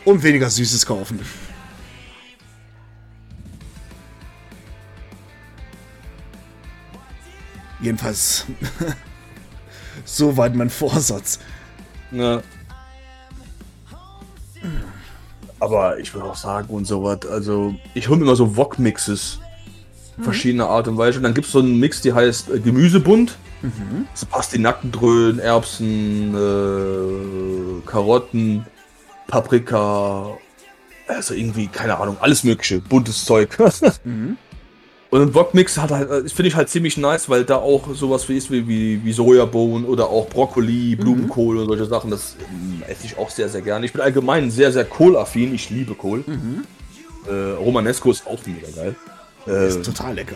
Und weniger Süßes kaufen. Jedenfalls, [laughs] soweit mein Vorsatz. Ja. Aber ich würde auch sagen und sowas, also ich hole mir immer so Wok-Mixes. Verschiedene Art und Weise. Und dann gibt es so einen Mix, die heißt äh, Gemüsebund. So Pastinackendröhnen, Erbsen, äh, Karotten, Paprika, also irgendwie, keine Ahnung, alles mögliche, buntes Zeug. [laughs] Und ein Wokmix hat halt, äh, finde ich halt ziemlich nice, weil da auch sowas wie ist wie, wie, Sojabohnen oder auch Brokkoli, Blumenkohl und solche Sachen, das ähm, esse ich auch sehr, sehr gerne. Ich bin allgemein sehr, sehr kohlaffin, ich liebe Kohl. Äh, Romanesco ist auch mega geil. Äh, Ist total lecker.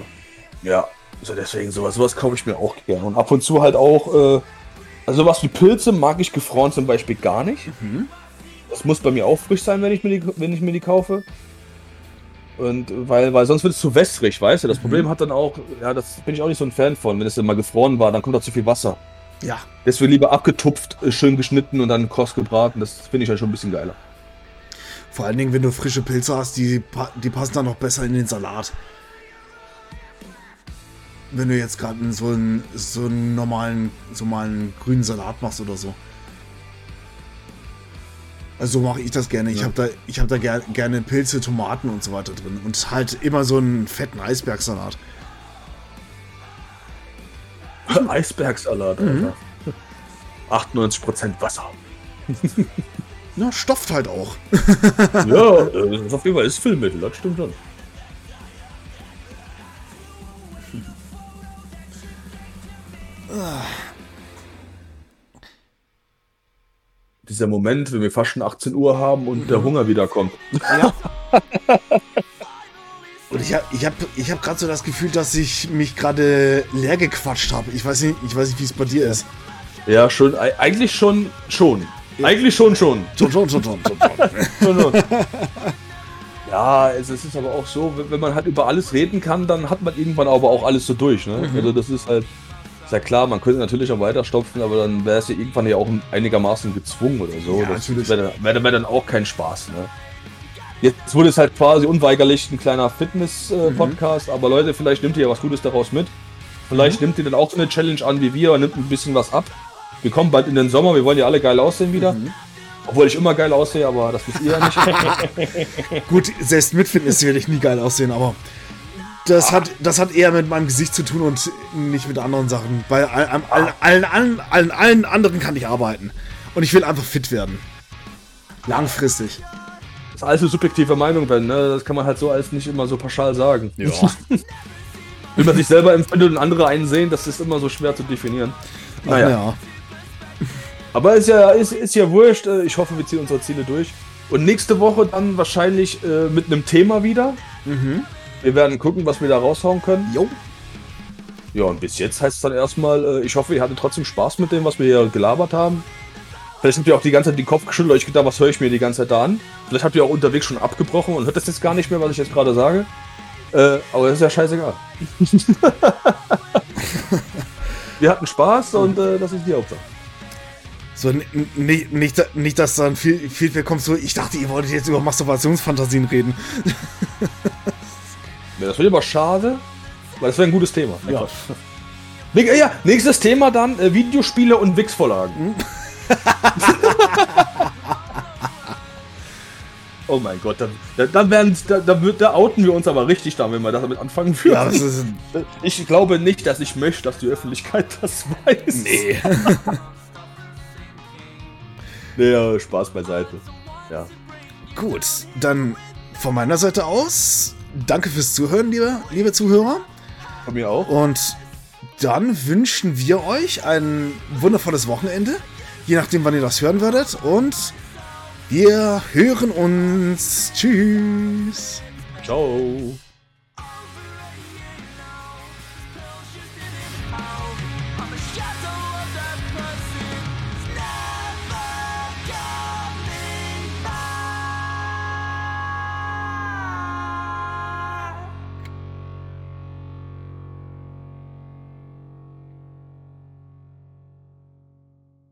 ja, so deswegen sowas, sowas kaufe ich mir auch gerne. Und ab und zu halt auch, äh, also sowas wie Pilze mag ich gefroren zum Beispiel gar nicht. Das muss bei mir auch frisch sein, wenn ich mir die, wenn ich mir die kaufe. Und weil, weil sonst wird es zu wässrig, weißt du? Das Problem hat dann auch, ja, das bin ich auch nicht so ein Fan von. Wenn es dann mal gefroren war, dann kommt da zu viel Wasser. Ja. Deswegen lieber abgetupft, äh, schön geschnitten und dann kross gebraten. Das finde ich halt schon ein bisschen geiler. Vor allen Dingen, wenn du frische Pilze hast, die, die passen dann noch besser in den Salat. Wenn du jetzt gerade so einen, so einen normalen, so mal einen grünen Salat machst oder so. Also so mache ich das gerne. Ich Ja. habe da, ich hab da ger gerne Pilze, Tomaten und so weiter drin. Und halt immer so einen fetten Eisbergsalat. Eisbergsalat, Alter. 98% Wasser. [laughs] Ja, stofft halt auch. ja, das ist auf jeden Fall ist Füllmittel, das stimmt schon. Dieser Moment, wenn wir fast schon 18 Uhr haben und der Hunger wiederkommt. [laughs] Und ich habe ich hab, ich hab gerade so das Gefühl, dass ich mich gerade leer gequatscht habe. Ich weiß nicht, ich weiß nicht, wie es bei dir ist. Ja, schon, ei- eigentlich schon, schon. Eigentlich schon, schon. Schon, schon, schon, schon, schon. [laughs] Ja, es, ist aber auch so, wenn, man halt über alles reden kann, dann hat man irgendwann aber auch alles so durch. Ne? Also das ist halt, ist ja klar, man könnte natürlich auch weiter stopfen, aber dann wäre es ja irgendwann ja auch einigermaßen gezwungen oder so. Ja, das wäre dann, wär, wär dann auch kein Spaß. Ne? Jetzt wurde es halt quasi unweigerlich ein kleiner Fitness-Podcast, aber Leute, vielleicht nimmt ihr ja was Gutes daraus mit. Vielleicht nimmt ihr dann auch so eine Challenge an wie wir und nimmt ein bisschen was ab. Wir kommen bald in den Sommer, wir wollen ja alle geil aussehen wieder. Obwohl ich immer geil aussehe, aber das wisst ihr ja nicht. [laughs] [laughs] Gut, selbst mit Fitness werde ich nie geil aussehen, aber das hat, das hat eher mit meinem Gesicht zu tun und nicht mit anderen Sachen. Bei all, all, all, allen, allen, allen, allen anderen kann ich arbeiten. Und ich will einfach fit werden. Langfristig. Das ist alles eine subjektive Meinung, Ben, ne? Das kann man halt so als nicht immer so pauschal sagen. Ja. [laughs] Wie man sich selber empfindet und andere einsehen, das ist immer so schwer zu definieren. Naja, ja. aber ist ja, ist, ist ja wurscht. Äh, Ich hoffe, wir ziehen unsere Ziele durch. Und nächste Woche dann wahrscheinlich äh, mit einem Thema wieder. Wir werden gucken, was wir da raushauen können. Jo. Ja, und bis jetzt heißt es dann erstmal, äh, ich hoffe, ihr hattet trotzdem Spaß mit dem, was wir hier gelabert haben. Vielleicht habt ihr auch die ganze Zeit den Kopf geschüttelt, euch gedacht, was höre ich mir die ganze Zeit da an? Vielleicht habt ihr auch unterwegs schon abgebrochen und hört das jetzt gar nicht mehr, was ich jetzt gerade sage. Äh, aber das ist ja scheißegal. [laughs] wir hatten Spaß und äh, das ist die Hauptsache. So, nicht, nicht, nicht, dass dann viel Feedback kommt, so, ich dachte, ihr wolltet jetzt über Masturbationsfantasien reden. [laughs] Das wird aber schade, weil das wäre ein gutes Thema. Ja. Ja. nächstes Thema dann äh, Videospiele und Wix-Vorlagen. [laughs] oh mein Gott, dann, dann, dann, werden, da, da, wird- da outen wir uns aber richtig da, wenn wir damit anfangen würden. Ja, ich glaube nicht, dass ich möchte, dass die Öffentlichkeit [laughs] das weiß. Nee. [laughs] Nee, Spaß beiseite. Ja. Gut, dann von meiner Seite aus, danke fürs Zuhören, liebe, liebe Zuhörer. Von mir auch. Und dann wünschen wir euch ein wundervolles Wochenende, je nachdem, wann ihr das hören werdet. Und wir hören uns. Tschüss. Ciao.